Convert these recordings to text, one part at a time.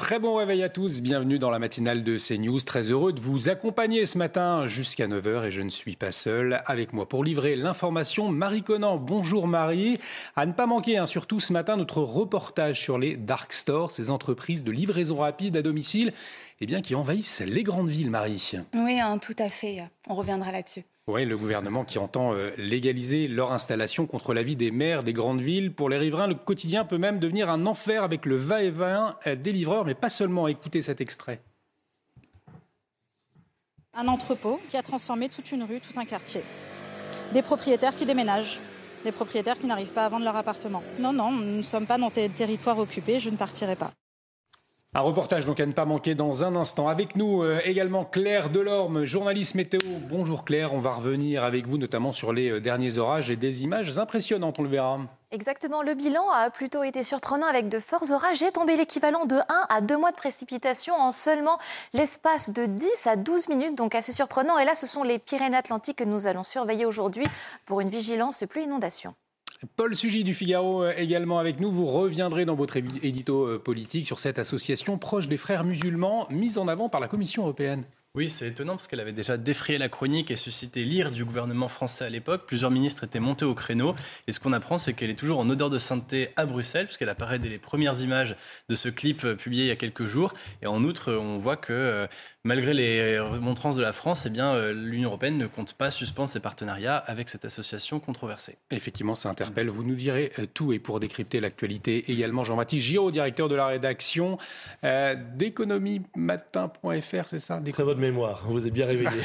Très bon réveil à tous, bienvenue dans la matinale de CNews. Très heureux de vous accompagner ce matin jusqu'à 9h et je ne suis pas seul. Avec moi pour livrer l'information, Marie Conan. Bonjour Marie. À ne pas manquer, hein, surtout ce matin, notre reportage sur les dark stores, ces entreprises de livraison rapide à domicile eh bien, qui envahissent les grandes villes, Marie. Oui, hein, tout à fait. On reviendra là-dessus. Oui, le gouvernement qui entend euh, légaliser leur installation contre l'avis des maires des grandes villes. Pour les riverains, le quotidien peut même devenir un enfer avec le va-et-vient des livreurs, mais pas seulement. Écoutez cet extrait. Un entrepôt qui a transformé toute une rue, tout un quartier. Des propriétaires qui déménagent, des propriétaires qui n'arrivent pas à vendre leur appartement. Non, non, nous ne sommes pas dans des territoires occupés, je ne partirai pas. Un reportage donc à ne pas manquer dans un instant. Avec nous euh, également Claire Delorme, journaliste météo. Bonjour Claire, on va revenir avec vous notamment sur les euh, derniers orages et des images impressionnantes, on le verra. Exactement, le bilan a plutôt été surprenant avec de forts orages et tombé l'équivalent de 1 à 2 mois de précipitation en seulement l'espace de 10 à 12 minutes, donc assez surprenant. Et là, ce sont les Pyrénées-Atlantiques que nous allons surveiller aujourd'hui pour une vigilance plus inondation. Paul Sugy du Figaro euh, également avec nous. Vous reviendrez dans votre édito euh, politique sur cette association proche des frères musulmans mise en avant par la Commission européenne. Oui, c'est étonnant parce qu'elle avait déjà défrayé la chronique et suscité l'ire du gouvernement français à l'époque. Plusieurs ministres étaient montés au créneau. Et ce qu'on apprend, c'est qu'elle est toujours en odeur de sainteté à Bruxelles, puisqu'elle apparaît dès les premières images de ce clip euh, publié il y a quelques jours. Et en outre, on voit que malgré les remontrances de la France, eh bien, euh, l'Union européenne ne compte pas suspendre ses partenariats avec cette association controversée. Effectivement, ça interpelle. Vous nous direz euh, tout et pour décrypter l'actualité également Jean-Baptiste Giraud, directeur de la rédaction euh, d'économiematin.fr, c'est ça? Très bonne mémoire, vous êtes bien réveillé.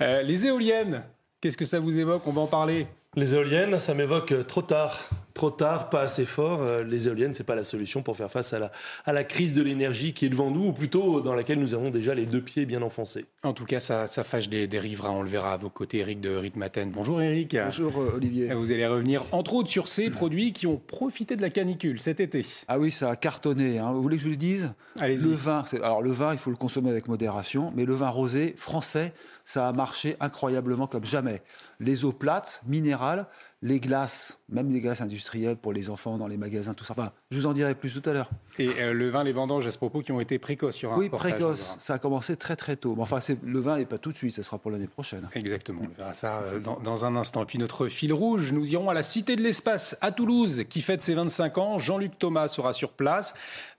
les éoliennes, qu'est-ce que ça vous évoque? On va en parler. Les éoliennes, ça m'évoque trop tard. Trop tard, pas assez fort. Euh, les éoliennes, c'est pas la solution pour faire face à la, à la crise de l'énergie qui est devant nous, ou plutôt dans laquelle nous avons déjà les deux pieds bien enfoncés. En tout cas, ça, ça fâche des, des, riverains. On le verra à vos côtés, Eric de Ritmaten. Bonjour Eric. Bonjour euh, Olivier. Vous allez revenir entre autres sur ces produits qui ont profité de la canicule cet été. Ah oui, ça a cartonné. Hein. Vous voulez que je vous le dise? Le vin, alors le vin, il faut le consommer avec modération, mais le vin rosé français, ça a marché incroyablement comme jamais. Les eaux plates, minérales, les glaces, même les glaces industrielles pour les enfants dans les magasins, tout ça. Enfin, je vous en dirai plus tout à l'heure. Et euh, le vin, les vendanges à ce propos qui ont été précoces sur un Oui, précoces. Ça a commencé très très tôt. Mais enfin, le vin n'est pas tout de suite, ce sera pour l'année prochaine. Exactement, on verra ça euh, dans, dans, un instant. Puis notre fil rouge, nous irons à la Cité de l'Espace à Toulouse qui fête ses 25 ans. Jean-Luc Thomas sera sur place.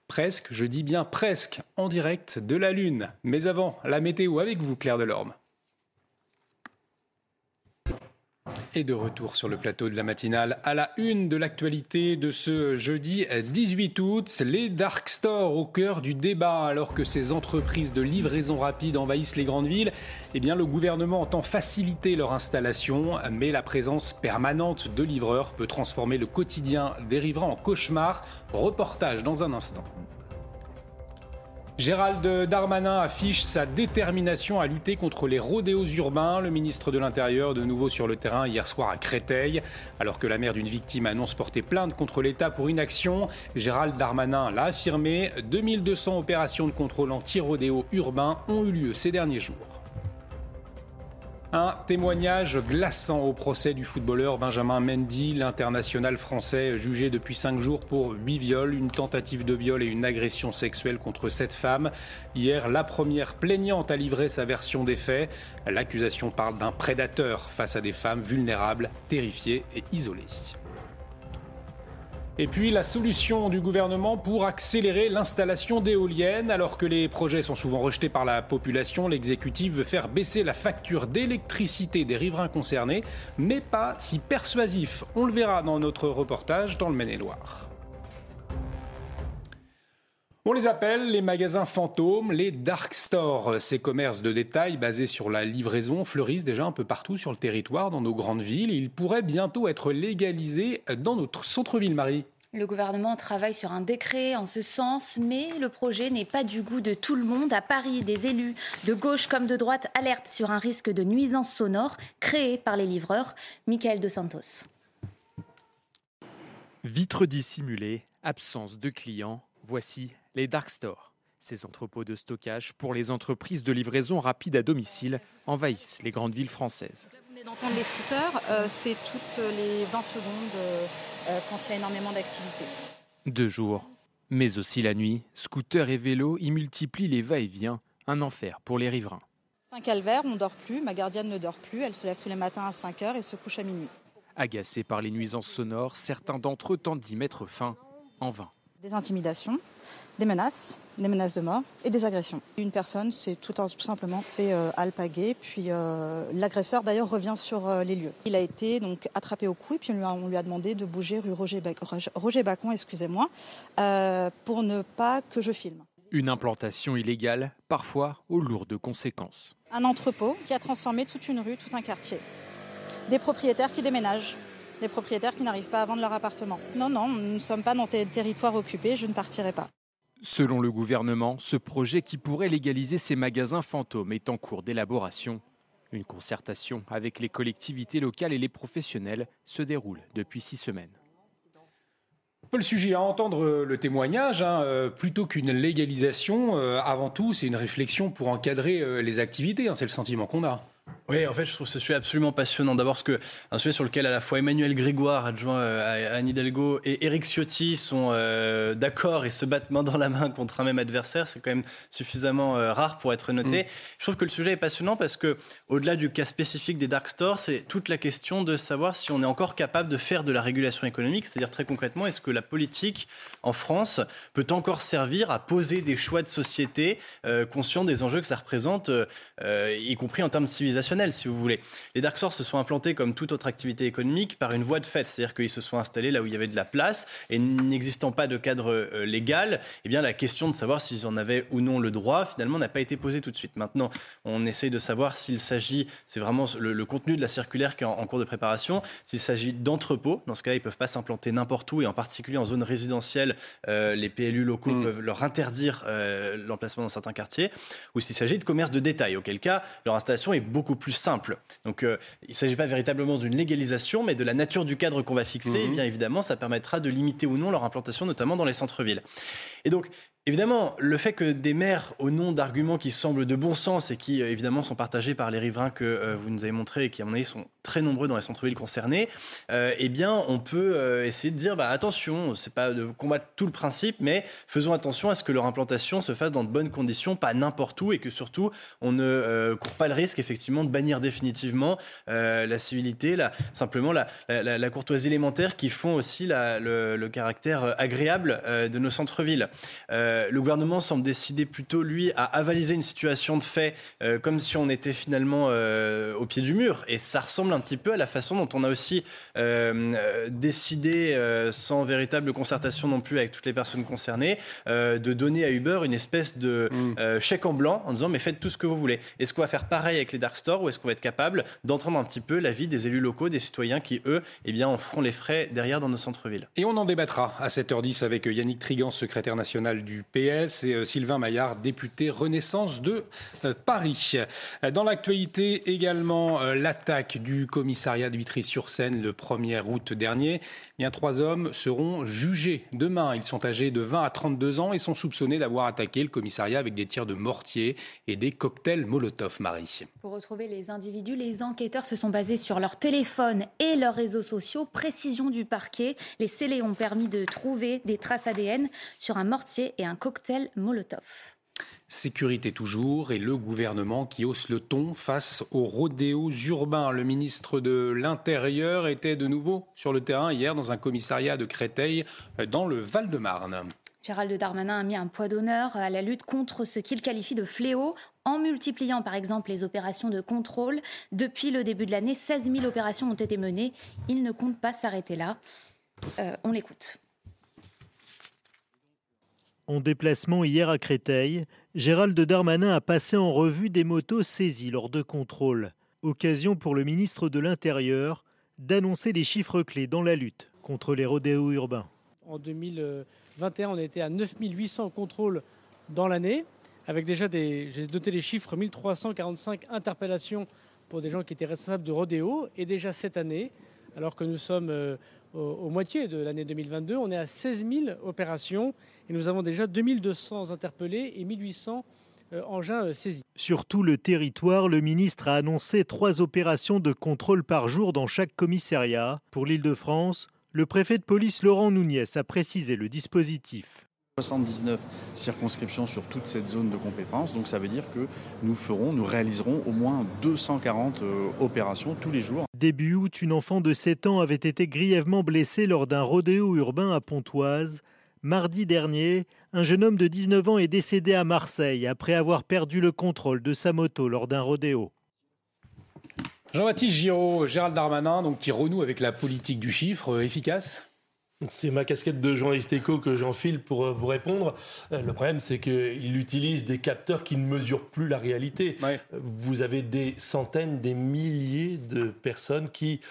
Presque, je dis bien presque, en direct de la Lune. Mais avant, la météo avec vous, Claire Delorme. Et de retour sur le plateau de la matinale à la une de l'actualité de ce jeudi 18 août, les dark stores au cœur du débat alors que ces entreprises de livraison rapide envahissent les grandes villes. Eh bien, le gouvernement entend faciliter leur installation, mais la présence permanente de livreurs peut transformer le quotidien des riverains en cauchemar. Reportage dans un instant. Gérald Darmanin affiche sa détermination à lutter contre les rodéos urbains. Le ministre de l'Intérieur, de nouveau sur le terrain hier soir à Créteil. Alors que la mère d'une victime annonce porter plainte contre l'État pour inaction, Gérald Darmanin l'a affirmé. 2200 opérations de contrôle anti-rodéo urbain ont eu lieu ces derniers jours. Un témoignage glaçant au procès du footballeur Benjamin Mendy, l'international français jugé depuis cinq jours pour huit viols, une tentative de viol et une agression sexuelle contre sept femmes. Hier, la première plaignante a livré sa version des faits. L'accusation parle d'un prédateur face à des femmes vulnérables, terrifiées et isolées. Et puis la solution du gouvernement pour accélérer l'installation d'éoliennes. Alors que les projets sont souvent rejetés par la population, l'exécutif veut faire baisser la facture d'électricité des riverains concernés, mais pas si persuasif. On le verra dans notre reportage dans le Maine-et-Loire. On les appelle les magasins fantômes, les dark stores. Ces commerces de détail basés sur la livraison fleurissent déjà un peu partout sur le territoire, dans nos grandes villes. Ils pourraient bientôt être légalisés dans notre centre-ville, Marie. Le gouvernement travaille sur un décret en ce sens, mais le projet n'est pas du goût de tout le monde. À Paris, des élus de gauche comme de droite alertent sur un risque de nuisance sonore créé par les livreurs. Michael De Santos. Vitres dissimulées, absence de clients, voici les dark stores. Ces entrepôts de stockage pour les entreprises de livraison rapide à domicile envahissent les grandes villes françaises. Là, vous venez d'entendre les scooters, euh, c'est toutes les 20 secondes. Euh, euh, quand il y a énormément d'activité. Deux jours, mais aussi la nuit, scooters et vélos y multiplient les va-et-vient, un enfer pour les riverains. C'est un calvaire, on ne dort plus, ma gardienne ne dort plus, elle se lève tous les matins à 5 heures et se couche à minuit. Agacés par les nuisances sonores, certains d'entre eux tentent d'y mettre fin, en vain des intimidations, des menaces, des menaces de mort et des agressions. Une personne s'est tout, simplement fait euh, alpaguer, puis euh, l'agresseur d'ailleurs revient sur euh, les lieux. Il a été donc attrapé au cou et puis on lui a, demandé de bouger rue Roger, Roger Bacon, excusez-moi, pour ne pas que je filme. Une implantation illégale, parfois aux lourdes conséquences. Un entrepôt qui a transformé toute une rue, tout un quartier. Des propriétaires qui déménagent, des propriétaires qui n'arrivent pas à vendre leur appartement. Non, non, nous ne sommes pas dans des territoires occupés, je ne partirai pas. Selon le gouvernement, ce projet qui pourrait légaliser ces magasins fantômes est en cours d'élaboration. Une concertation avec les collectivités locales et les professionnels se déroule depuis six semaines. Paul Sujet, à entendre le témoignage, hein, euh, plutôt qu'une légalisation, euh, avant tout, c'est une réflexion pour encadrer euh, les activités. Hein, c'est le sentiment qu'on a. Oui, en fait, je trouve ce sujet absolument passionnant. D'abord, parce que un sujet sur lequel à la fois Emmanuel Grégoire, adjoint euh, à Anne Hidalgo, et Éric Ciotti sont euh, d'accord et se battent main dans la main contre un même adversaire, c'est quand même suffisamment euh, rare pour être noté. Mm. Je trouve que le sujet est passionnant parce que, au-delà du cas spécifique des dark stores, c'est toute la question de savoir si on est encore capable de faire de la régulation économique, c'est-à-dire très concrètement, est-ce que la politique en France peut encore servir à poser des choix de société conscients des enjeux que ça représente, y compris en termes de si vous voulez. Les dark stores se sont implantés comme toute autre activité économique par une voie de fait, c'est-à-dire qu'ils se sont installés là où il y avait de la place et n'existant pas de cadre euh, légal, eh bien la question de savoir s'ils en avaient ou non le droit, finalement, n'a pas été posée tout de suite. Maintenant, on essaye de savoir s'il s'agit, c'est vraiment le, contenu de la circulaire qui est en, cours de préparation, s'il s'agit d'entrepôts. Dans ce cas-là, ils peuvent pas s'implanter n'importe où et en particulier en zone résidentielle, euh, les PLU locaux mm. peuvent leur interdire euh, l'emplacement dans certains quartiers, ou s'il s'agit de commerce de détail, auquel cas leur installation est beaucoup plus plus simple. Donc euh, il ne s'agit pas véritablement d'une légalisation, mais de la nature du cadre qu'on va fixer. Et mhm. bien évidemment, ça permettra de limiter ou non leur implantation, notamment dans les centres-villes. Et donc, Évidemment, le fait que des maires, au nom d'arguments qui semblent de bon sens et qui euh, évidemment sont partagés par les riverains que euh, vous nous avez montrés et qui à mon avis sont très nombreux dans les centres-villes concernés, euh, eh bien on peut essayer de dire bah, attention, c'est pas de combattre tout le principe, mais faisons attention à ce que leur implantation se fasse dans de bonnes conditions, pas n'importe où, et que surtout on ne court pas le risque effectivement de bannir définitivement la civilité, simplement la, courtoisie élémentaire qui font aussi le, caractère agréable de nos centres-villes. Euh, le gouvernement semble décider plutôt, lui, à avaliser une situation de fait euh, comme si on était finalement euh, au pied du mur. Et ça ressemble un petit peu à la façon dont on a aussi décidé, sans véritable concertation non plus avec toutes les personnes concernées, de donner à Uber une espèce de mm. chèque en blanc en disant mais faites tout ce que vous voulez. Est-ce qu'on va faire pareil avec les dark stores ou est-ce qu'on va être capable d'entendre un petit peu l'avis des élus locaux, des citoyens qui, eux, eh bien, en feront les frais derrière dans nos centres-villes? Et on en débattra à 7h10 avec Yannick Trigan, secrétaire national du PS et euh, Sylvain Maillard, député Renaissance de euh, Paris. Dans l'actualité également, euh, l'attaque du commissariat de Vitry-sur-Seine le 1er août dernier. Bien, trois hommes seront jugés demain. Ils sont âgés de 20 à 32 ans et sont soupçonnés d'avoir attaqué le commissariat avec des tirs de mortier et des cocktails Molotov, Marie. Pour retrouver les individus, les enquêteurs se sont basés sur leur téléphone et leurs réseaux sociaux. Précision du parquet, les scellés ont permis de trouver des traces ADN sur un mortier et un cocktail Molotov. Sécurité toujours et le gouvernement qui hausse le ton face aux rodéos urbains. Le ministre de l'Intérieur était de nouveau sur le terrain hier dans un commissariat de Créteil dans le Val-de-Marne. Gérald Darmanin a mis un poids d'honneur à la lutte contre ce qu'il qualifie de fléau en multipliant par exemple les opérations de contrôle. Depuis le début de l'année, 16 000 opérations ont été menées. Il ne compte pas s'arrêter là. Euh, on l'écoute. En déplacement hier à Créteil, Gérald Darmanin a passé en revue des motos saisies lors de contrôles. Occasion pour le ministre de l'Intérieur d'annoncer des chiffres clés dans la lutte contre les rodéos urbains. En 2021, on était à 9800 contrôles dans l'année, avec déjà des, j'ai noté les chiffres, 1345 interpellations pour des gens qui étaient responsables de rodéo. Et déjà cette année, alors que nous sommes euh, au, moitié de l'année 2022, on est à 16 000 opérations et nous avons déjà 2200 interpellés et 1800 euh, engins euh, saisis. Sur tout le territoire, le ministre a annoncé trois opérations de contrôle par jour dans chaque commissariat. Pour l'Île-de-France, le préfet de police Laurent Nouniès a précisé le dispositif. 79 circonscriptions sur toute cette zone de compétence. Donc ça veut dire que nous ferons, nous réaliserons au moins 240 euh, opérations tous les jours. Début août, une enfant de 7 ans avait été grièvement blessée lors d'un rodéo urbain à Pontoise. Mardi dernier, un jeune homme de 19 ans est décédé à Marseille après avoir perdu le contrôle de sa moto lors d'un rodéo. Jean-Baptiste Giraud, Gérald Darmanin, donc, qui renoue avec la politique du chiffre, euh, efficace? C'est ma casquette de journaliste éco que j'enfile pour euh, vous répondre. Euh, le problème, c'est qu'il utilise des capteurs qui ne mesurent plus la réalité. Vous avez des centaines, des milliers de personnes qui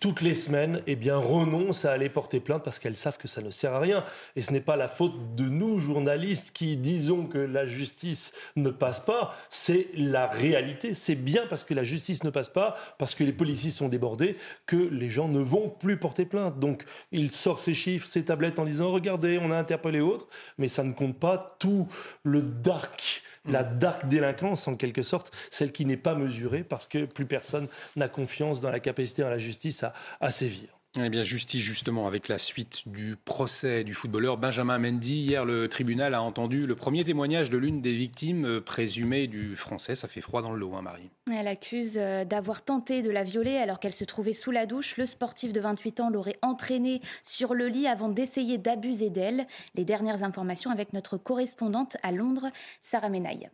toutes les semaines, eh bien, renoncent à aller porter plainte parce qu'elles savent que ça ne sert à rien. Et ce n'est pas la faute de nous, journalistes, qui disons que la justice ne passe pas, c'est la réalité. C'est bien parce que la justice ne passe pas, parce que les policiers sont débordés, que les gens ne vont plus porter plainte. Donc, il sort ses chiffres, ses tablettes en disant, regardez, on a interpellé autres, mais ça ne compte pas tout le dark la dark délinquance en quelque sorte, celle qui n'est pas mesurée parce que plus personne n'a confiance dans la capacité de la justice à, à sévir. Eh bien, justice, justement, avec la suite du procès du footballeur Benjamin Mendy. Hier, le tribunal a entendu le premier témoignage de l'une des victimes euh, présumées du français. Ça fait froid dans le lot, hein, Marie. Elle accuse euh, d'avoir tenté de la violer alors qu'elle se trouvait sous la douche. Le sportif de 28 ans l'aurait entraînée sur le lit avant d'essayer d'abuser d'elle. Les dernières informations avec notre correspondante à Londres, Sarah Menaille.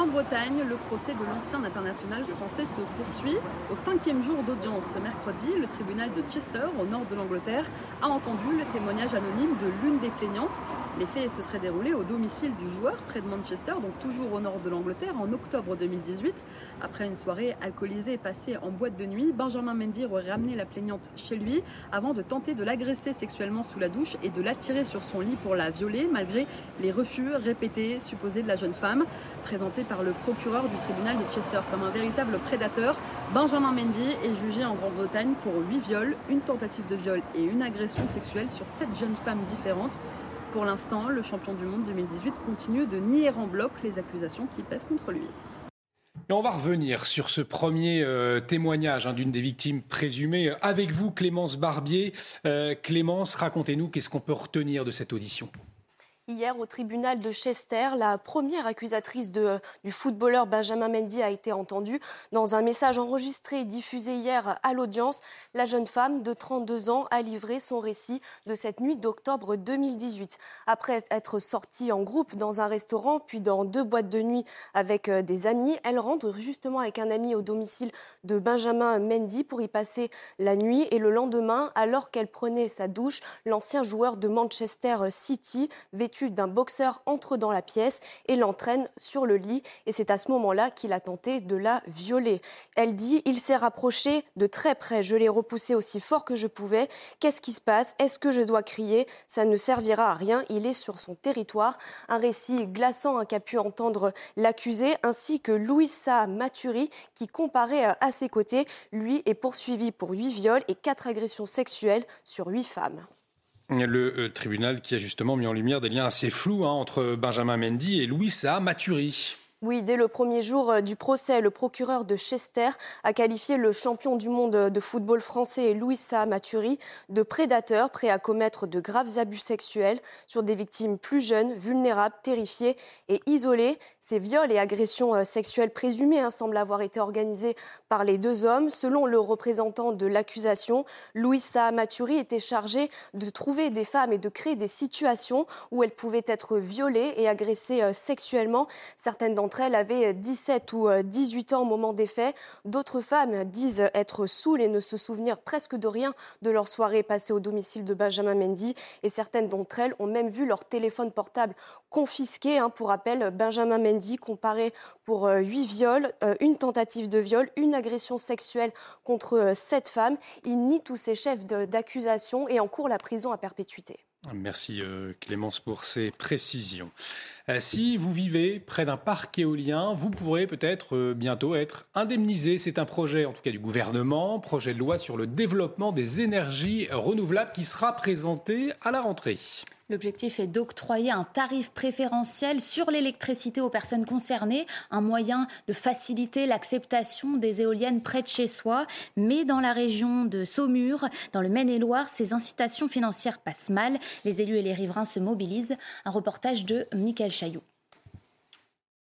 Grande-Bretagne, le procès de l'ancien international français se poursuit. Au cinquième jour d'audience ce mercredi, le tribunal de Chester, au nord de l'Angleterre, a entendu le témoignage anonyme de l'une des plaignantes. Les faits se seraient déroulés au domicile du joueur, près de Manchester, donc toujours au nord de l'Angleterre, en octobre 2018. Après une soirée alcoolisée passée en boîte de nuit, Benjamin Mendy aurait ramené la plaignante chez lui avant de tenter de l'agresser sexuellement sous la douche et de l'attirer sur son lit pour la violer, malgré les refus répétés supposés de la jeune femme. Présenté par le procureur du tribunal de Chester comme un véritable prédateur. Benjamin Mendy est jugé en Grande-Bretagne pour 8 viols, une tentative de viol et une agression sexuelle sur 7 jeunes femmes différentes. Pour l'instant, le champion du monde 2018 continue de nier en bloc les accusations qui pèsent contre lui. Et on va revenir sur ce premier euh, témoignage hein, d'une des victimes présumées avec vous, Clémence Barbier. Euh, Clémence, racontez-nous qu'est-ce qu'on peut retenir de cette audition Hier, au tribunal de Chester, la première accusatrice du footballeur Benjamin Mendy a été entendue. Dans un message enregistré et diffusé hier à l'audience, la jeune femme de 32 ans a livré son récit de cette nuit d'octobre 2018. Après être sortie en groupe dans un restaurant, puis dans deux boîtes de nuit avec euh, des amis, elle rentre justement avec un ami au domicile de Benjamin Mendy pour y passer la nuit. Et le lendemain, alors qu'elle prenait sa douche, l'ancien joueur de Manchester City, vêtu d'un boxeur entre dans la pièce et l'entraîne sur le lit. Et c'est à ce moment-là qu'il a tenté de la violer. Elle dit Il s'est rapproché de très près. Je l'ai repoussé aussi fort que je pouvais. Qu'est-ce qui se passe? Est-ce que je dois crier? Ça ne servira à rien. Il est sur son territoire. Un récit glaçant hein, qu'a pu entendre l'accusé, ainsi que Louisa Maturi, qui comparait à ses côtés. Lui est poursuivi pour huit viols et quatre agressions sexuelles sur huit femmes le euh, tribunal qui a justement mis en lumière des liens assez flous hein, entre Benjamin Mendy et Louis Maturi. Oui, dès le premier jour euh, du procès, le procureur de Chester a qualifié le champion du monde de football français Louis Saha-Maturi de prédateur prêt à commettre de graves abus sexuels sur des victimes plus jeunes, vulnérables, terrifiées et isolées. Ces viols et agressions euh, sexuelles présumées hein, semblent avoir été organisés par les deux hommes. Selon le représentant de l'accusation, Louis Saha-Maturi était chargé de trouver des femmes et de créer des situations où elles pouvaient être violées et agressées euh, sexuellement. Certaines d'entre d'entre elles avaient 17 ou 18 ans au moment des faits. D'autres femmes disent être saoules et ne se souvenir presque de rien de leur soirée passée au domicile de Benjamin Mendy. Et certaines d'entre elles ont même vu leur téléphone portable confisqué. Hein. Pour rappel, Benjamin Mendy comparé pour huit viols, une tentative de viol, une agression sexuelle contre sept femmes. Il nie tous ses chefs d'accusation et encourt la prison à perpétuité. Merci euh, Clémence pour ces précisions. Euh, si vous vivez près d'un parc éolien, vous pourrez peut-être euh, bientôt être indemnisé. C'est un projet, en tout cas du gouvernement, projet de loi sur le développement des énergies renouvelables qui sera présenté à la rentrée. L'objectif est d'octroyer un tarif préférentiel sur l'électricité aux personnes concernées, un moyen de faciliter l'acceptation des éoliennes près de chez soi. Mais dans la région de Saumur, dans le Maine-et-Loire, ces incitations financières passent mal. Les élus et les riverains se mobilisent. Un reportage de Michael Chaillot.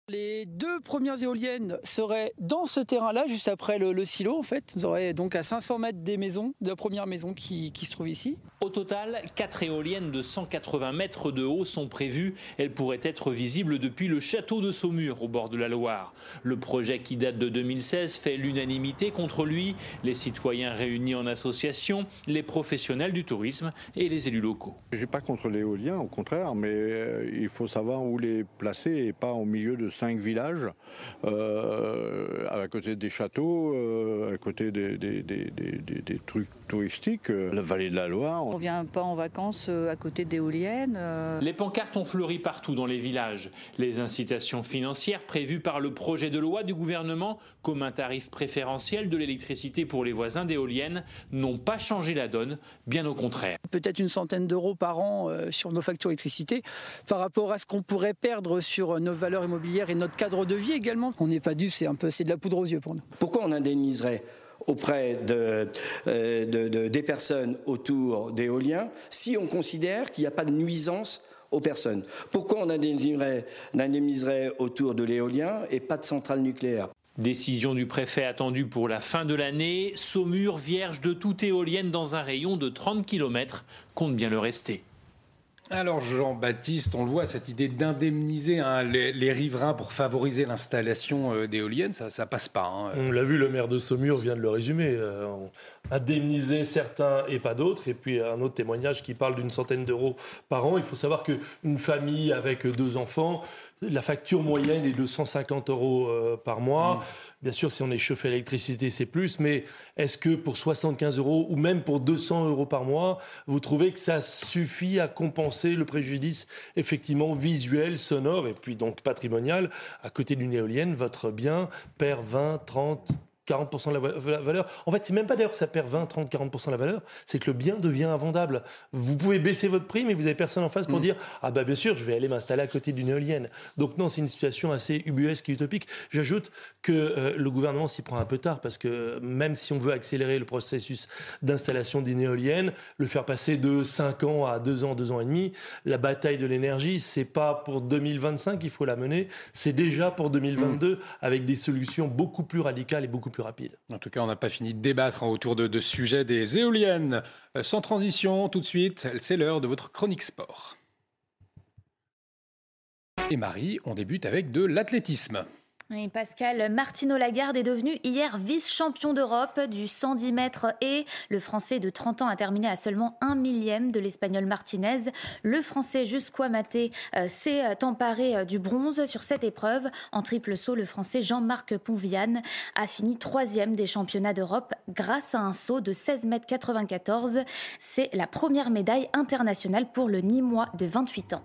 Les deux premières éoliennes seraient dans ce terrain-là, juste après le, silo en fait. Vous aurez donc à 500 mètres des maisons, de la première maison qui, se trouve ici. Au total, quatre éoliennes de 180 mètres de haut sont prévues. Elles pourraient être visibles depuis le château de Saumur, au bord de la Loire. Le projet qui date de 2016 fait l'unanimité contre lui. Les citoyens réunis en association, les professionnels du tourisme et les élus locaux. Je ne suis pas contre l'éolien, au contraire, mais euh, il faut savoir où les placer et pas au milieu de cinq villages, euh, à côté des châteaux, euh, à côté des, des, trucs touristiques, euh, la vallée de la Loire. On vient pas en vacances à côté d'éoliennes. Les pancartes ont fleuri partout dans les villages. Les incitations financières prévues par le projet de loi du gouvernement, comme un tarif préférentiel de l'électricité pour les voisins d'éoliennes, n'ont pas changé la donne, bien au contraire. Peut-être une centaine d'euros par an sur nos factures d'électricité par rapport à ce qu'on pourrait perdre sur nos valeurs immobilières et notre cadre de vie également. On n'est pas dû, c'est un peu, c'est de la poudre aux yeux pour nous. Pourquoi on indemniserait auprès de, euh, des personnes autour d'éoliens si on considère qu'il n'y a pas de nuisance aux personnes? Pourquoi on indemniserait, indemniserait autour de l'éolien et pas de centrale nucléaire Décision du préfet attendue pour la fin de l'année. Saumur, vierge de toute éolienne dans un rayon de 30 km, compte bien le rester. Alors Jean-Baptiste, on le voit, cette idée d'indemniser hein, les, riverains pour favoriser l'installation euh, d'éoliennes, ça, ça passe pas. Hein. On l'a vu, le maire de Saumur vient de le résumer. Euh, indemniser certains et pas d'autres. Et puis un autre témoignage qui parle d'une centaine d'euros par an. Il faut savoir qu'une famille avec deux enfants, la facture moyenne est de 150 euros euh, par mois. Mmh. Bien sûr, si on est chauffé à l'électricité, c'est plus. Mais est-ce que pour 75 euros ou même pour 200 euros par mois, vous trouvez que ça suffit à compenser le préjudice effectivement visuel, sonore et puis donc patrimonial? À côté d'une éolienne, votre bien perd 20, 30, 40% de la valeur. En fait, c'est même pas d'ailleurs que ça perd 20, 30, 40% de la valeur, c'est que le bien devient invendable. Vous pouvez baisser votre prix, mais vous avez personne en face pour mm. dire Ah, bah bien sûr, je vais aller m'installer à côté d'une éolienne. Donc, non, c'est une situation assez ubuesque et utopique. J'ajoute que euh, le gouvernement s'y prend un peu tard, parce que même si on veut accélérer le processus d'installation d'une éolienne, le faire passer de 5 ans à 2 ans, 2 ans et demi, la bataille de l'énergie, c'est pas pour 2025 qu'il faut la mener, c'est déjà pour 2022, mm. avec des solutions beaucoup plus radicales et beaucoup plus En tout cas, on n'a pas fini de débattre hein, autour de, de sujet des éoliennes. Euh, sans transition, tout de suite, c'est l'heure de votre chronique sport. Et Marie, on débute avec de l'athlétisme. Pascal Martino Lagarde est devenu hier vice-champion d'Europe du 110 mètres et le Français de 30 ans a terminé à seulement un millième de l'Espagnol Martinez. Le Français Jusqu'ois Maté euh, s'est euh, emparé euh, du bronze sur cette épreuve. En triple saut, le Français Jean-Marc Ponviane a fini troisième des championnats d'Europe grâce à un saut de 16 mètres 94. C'est la première médaille internationale pour le Nîmois de 28 ans.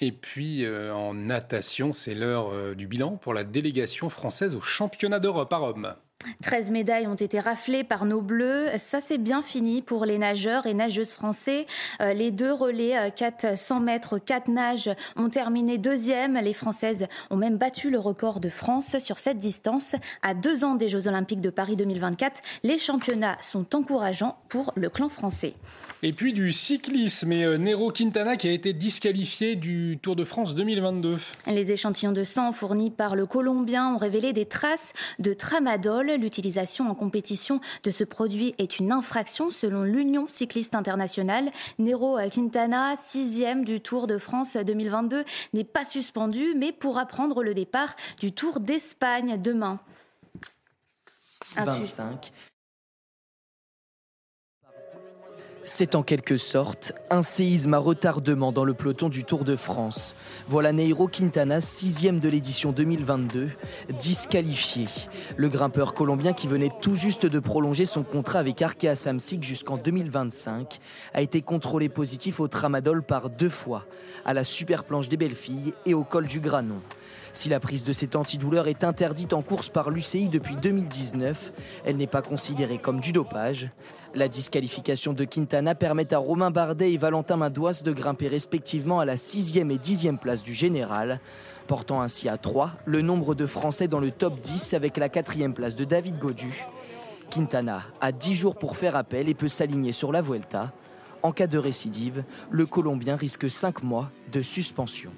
Et puis euh, en natation, c'est l'heure euh, du bilan pour la délégation française au championnat d'Europe à Rome. 13 médailles ont été raflées par nos Bleus. Ça, c'est bien fini pour les nageurs et nageuses français. Euh, les deux relais 400 mètres, 4 nages ont terminé deuxième. Les Françaises ont même battu le record de France sur cette distance. À deux ans des Jeux Olympiques de Paris 2024, les championnats sont encourageants pour le clan français. Et puis du cyclisme et euh, Nero Quintana qui a été disqualifié du Tour de France 2022. Les échantillons de sang fournis par le Colombien ont révélé des traces de tramadol. L'utilisation en compétition de ce produit est une infraction selon l'Union cycliste internationale. Nero Quintana, sixième du Tour de France 2022, n'est pas suspendu, mais pourra prendre le départ du Tour d'Espagne demain. 25. C'est en quelque sorte un séisme à retardement dans le peloton du Tour de France. Voilà Neiro Quintana, sixième de l'édition 2022, disqualifié. Le grimpeur colombien qui venait tout juste de prolonger son contrat avec Arkea Samsic jusqu'en 2025 a été contrôlé positif au tramadol par deux fois, à la super planche des belles filles et au col du Granon. Si la prise de cet antidouleur est interdite en course par l'UCI depuis 2019, elle n'est pas considérée comme du dopage. La disqualification de Quintana permet à Romain Bardet et Valentin Madouas de grimper respectivement à la 6e et 10e place du général, portant ainsi à 3 le nombre de Français dans le top 10 avec la 4e place de David Godu. Quintana a 10 jours pour faire appel et peut s'aligner sur la Vuelta. En cas de récidive, le Colombien risque 5 mois de suspension.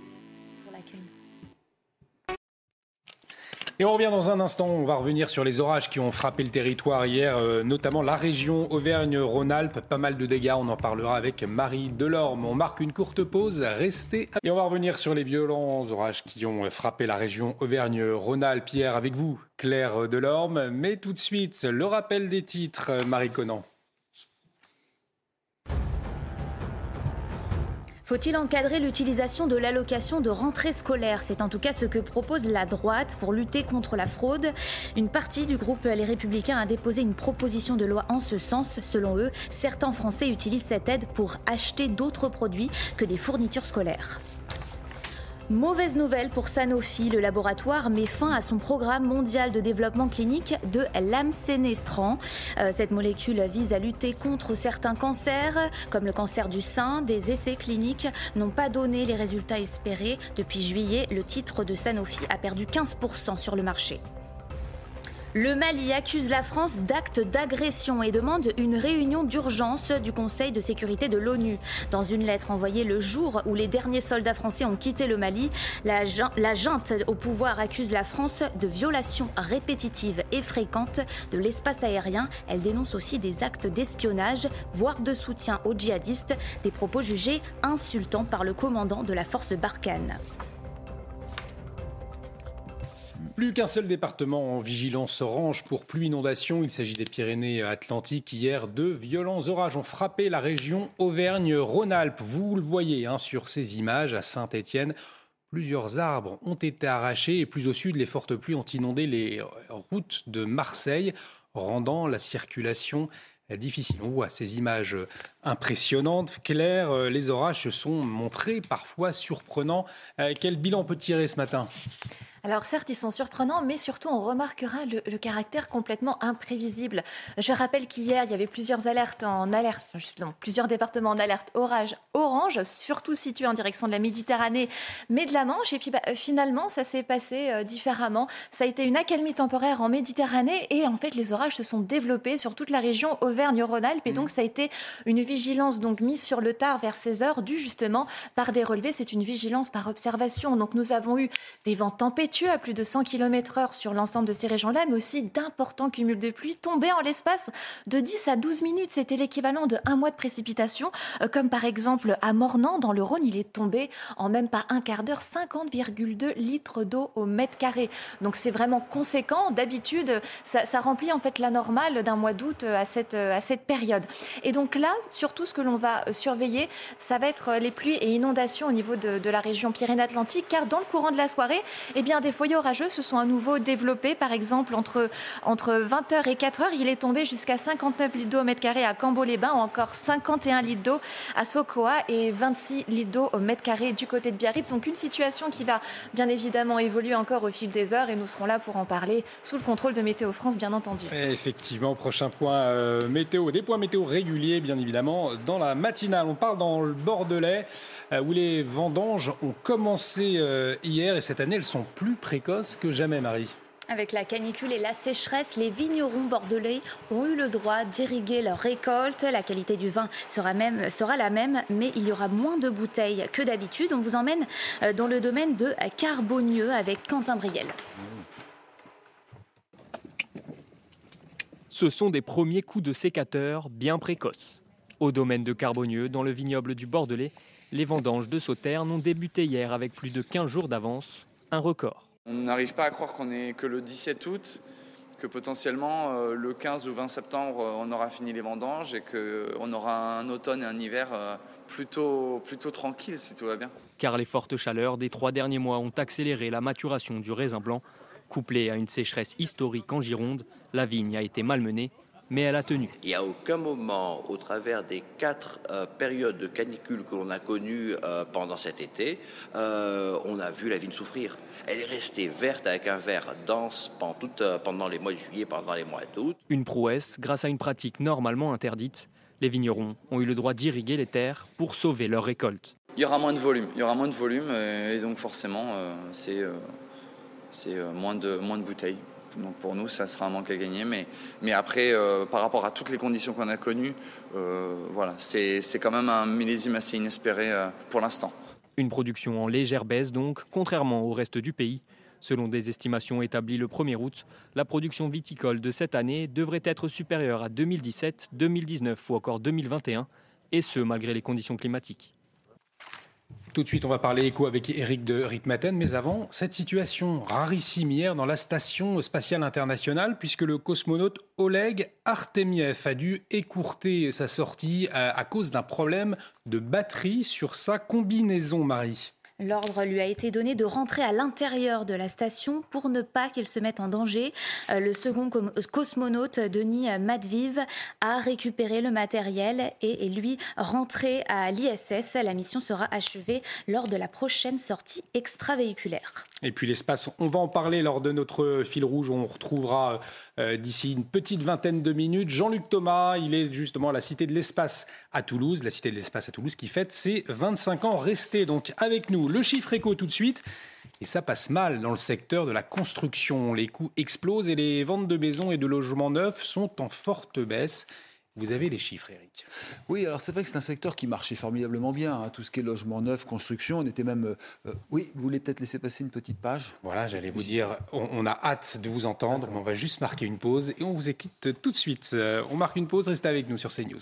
Et on revient dans un instant, on va revenir sur les orages qui ont frappé le territoire hier, euh, notamment la région Auvergne-Rhône-Alpes. Pas mal de dégâts, on en parlera avec Marie Delorme. On marque une courte pause, restez. Et on va revenir sur les violents orages qui ont frappé la région Auvergne-Rhône-Alpes hier avec vous, Claire Delorme. Mais tout de suite, le rappel des titres, Marie Conan. Faut-il encadrer l'utilisation de l'allocation de rentrée scolaire? C'est en tout cas ce que propose la droite pour lutter contre la fraude. Une partie du groupe Les Républicains a déposé une proposition de loi en ce sens. Selon eux, certains Français utilisent cette aide pour acheter d'autres produits que des fournitures scolaires. Mauvaise nouvelle pour Sanofi, le laboratoire met fin à son programme mondial de développement clinique de l'amsénestran. Euh, cette molécule vise à lutter contre certains cancers, comme le cancer du sein. Des essais cliniques n'ont pas donné les résultats espérés. Depuis juillet, le titre de Sanofi a perdu 15% sur le marché. Le Mali accuse la France d'actes d'agression et demande une réunion d'urgence du Conseil de sécurité de l'ONU. Dans une lettre envoyée le jour où les derniers soldats français ont quitté le Mali, la, junte au pouvoir accuse la France de violations répétitives et fréquentes de l'espace aérien. Elle dénonce aussi des actes d'espionnage, voire de soutien aux djihadistes, des propos jugés insultants par le commandant de la force Barkhane. Plus qu'un seul département en vigilance orange pour pluie inondation. Il s'agit des Pyrénées-Atlantiques. Hier, deux violents orages ont frappé la région Auvergne-Rhône-Alpes. Vous le voyez hein, sur ces images à Saint-Étienne. Plusieurs arbres ont été arrachés et plus au sud, les fortes pluies ont inondé les routes de Marseille, rendant la circulation difficile. On voit ces images impressionnantes, claires. Les orages se sont montrés parfois surprenants. Euh, quel bilan peut tirer ce matin? Alors certes, ils sont surprenants, mais surtout on remarquera le, caractère complètement imprévisible. Je rappelle qu'hier, il y avait plusieurs alertes en alerte, plusieurs départements en alerte orage orange, surtout situés en direction de la Méditerranée, mais de la Manche. Et puis bah, finalement, ça s'est passé euh, différemment. Ça a été une accalmie temporaire en Méditerranée et en fait, les orages se sont développés sur toute la région Auvergne-Rhône-Alpes. Et donc, ça a été une vigilance donc mise sur le tard vers 16 heures, due justement par des relevés. C'est une vigilance par observation. Donc, nous avons eu des vents tempêtueux à plus de 100 km/h sur l'ensemble de ces régions-là, mais aussi d'importants cumuls de pluie tombés en l'espace de 10 à 12 minutes. C'était l'équivalent de un mois de précipitation, euh, comme par exemple à Mornan, dans le Rhône, il est tombé en même pas un quart d'heure 50,2 litres d'eau au mètre carré. Donc c'est vraiment conséquent. D'habitude, ça, remplit en fait la normale d'un mois d'août euh, à cette, euh, à cette période. Et donc là, surtout ce que l'on va surveiller, ça va être les pluies et inondations au niveau de, de la région Pyrénées-Atlantiques, car dans le courant de la soirée, eh bien, des foyers orageux se sont à nouveau développés. Par exemple, entre, entre 20h et 4h, il est tombé jusqu'à 59 litres d'eau au mètre carré à Cambo-les-Bains encore 51 litres d'eau à Sokoa et 26 litres d'eau au mètre carré du côté de Biarritz. Donc une situation qui va bien évidemment évoluer encore au fil des heures et nous serons là pour en parler sous le contrôle de Météo France, bien entendu. Effectivement, prochain point euh, météo, des points météo réguliers, bien évidemment, dans la matinale. On part dans le Bordelais euh, où les vendanges ont commencé euh, hier et cette année elles sont plus précoces que jamais, Marie. Avec la canicule et la sécheresse, les vignerons bordelais ont eu le droit d'irriguer leur récolte. La qualité du vin sera, même, sera la même, mais il y aura moins de bouteilles que d'habitude. On vous emmène euh, dans le domaine de Carbonieux avec Quentin Briel. Ce sont des premiers coups de sécateur bien précoces. Au domaine de Carbonieux, dans le vignoble du Bordelais, les vendanges de Sauterne ont débuté hier avec plus de 15 jours d'avance, un record. On n'arrive pas à croire qu'on est que le 17 août, que potentiellement euh, le 15 ou 20 septembre, on aura fini les vendanges et qu'on aura un automne et un hiver euh, plutôt, plutôt tranquille si tout va bien. Car les fortes chaleurs des trois derniers mois ont accéléré la maturation du raisin blanc. Couplée à une sécheresse historique en Gironde, la vigne a été malmenée mais elle a tenu. Il n'y a aucun moment, au travers des quatre euh, périodes de canicule que l'on a connues euh, pendant cet été, euh, on a vu la vigne souffrir. Elle est restée verte avec un vert dense pendant, pendant les mois de juillet, pendant les mois d'août. Une prouesse grâce à une pratique normalement interdite. Les vignerons ont eu le droit d'irriguer les terres pour sauver leur récolte. Il y aura moins de volume, il y aura moins de volume et donc forcément c'est moins de, moins de bouteilles. Donc pour nous, ça sera un manque à gagner. Mais, après, euh, par rapport à toutes les conditions qu'on a connues, euh, voilà, c'est quand même un millésime assez inespéré euh, pour l'instant. Une production en légère baisse donc, contrairement au reste du pays. Selon des estimations établies le 1er août, la production viticole de cette année devrait être supérieure à 2017, 2019 ou encore 2021, et ce malgré les conditions climatiques. Tout de suite, on va parler écho avec Eric de Ritmaten. Mais avant, cette situation rarissime hier dans la station spatiale internationale, puisque le cosmonaute Oleg Artemiev a dû écourter sa sortie à, cause d'un problème de batterie sur sa combinaison, Marie. L'ordre lui a été donné de rentrer à l'intérieur de la station pour ne pas qu'il se mette en danger. Euh, le second cosmonaute, Denis Madviv, a récupéré le matériel et est lui rentré à l'ISS. La mission sera achevée lors de la prochaine sortie extravéhiculaire. Et puis l'espace, on va en parler lors de notre fil rouge. On retrouvera euh, d'ici une petite vingtaine de minutes. Jean-Luc Thomas, il est justement à la Cité de l'Espace à Toulouse, la Cité de l'Espace à Toulouse qui fête ses 25 ans. Restez donc avec nous. Le chiffre éco tout de suite. Et ça passe mal dans le secteur de la construction. Les coûts explosent et les ventes de maisons et de logements neufs sont en forte baisse. Vous avez les chiffres, Eric. Oui, alors c'est vrai que c'est un secteur qui marchait formidablement bien. Hein. Tout ce qui est logement neuf, construction, on était même. Euh, euh, oui, vous voulez peut-être laisser passer une petite page? Voilà, j'allais vous dire, on, a hâte de vous entendre, mais on va juste marquer une pause et on vous écoute tout de suite. Euh, on marque une pause, restez avec nous sur CNews.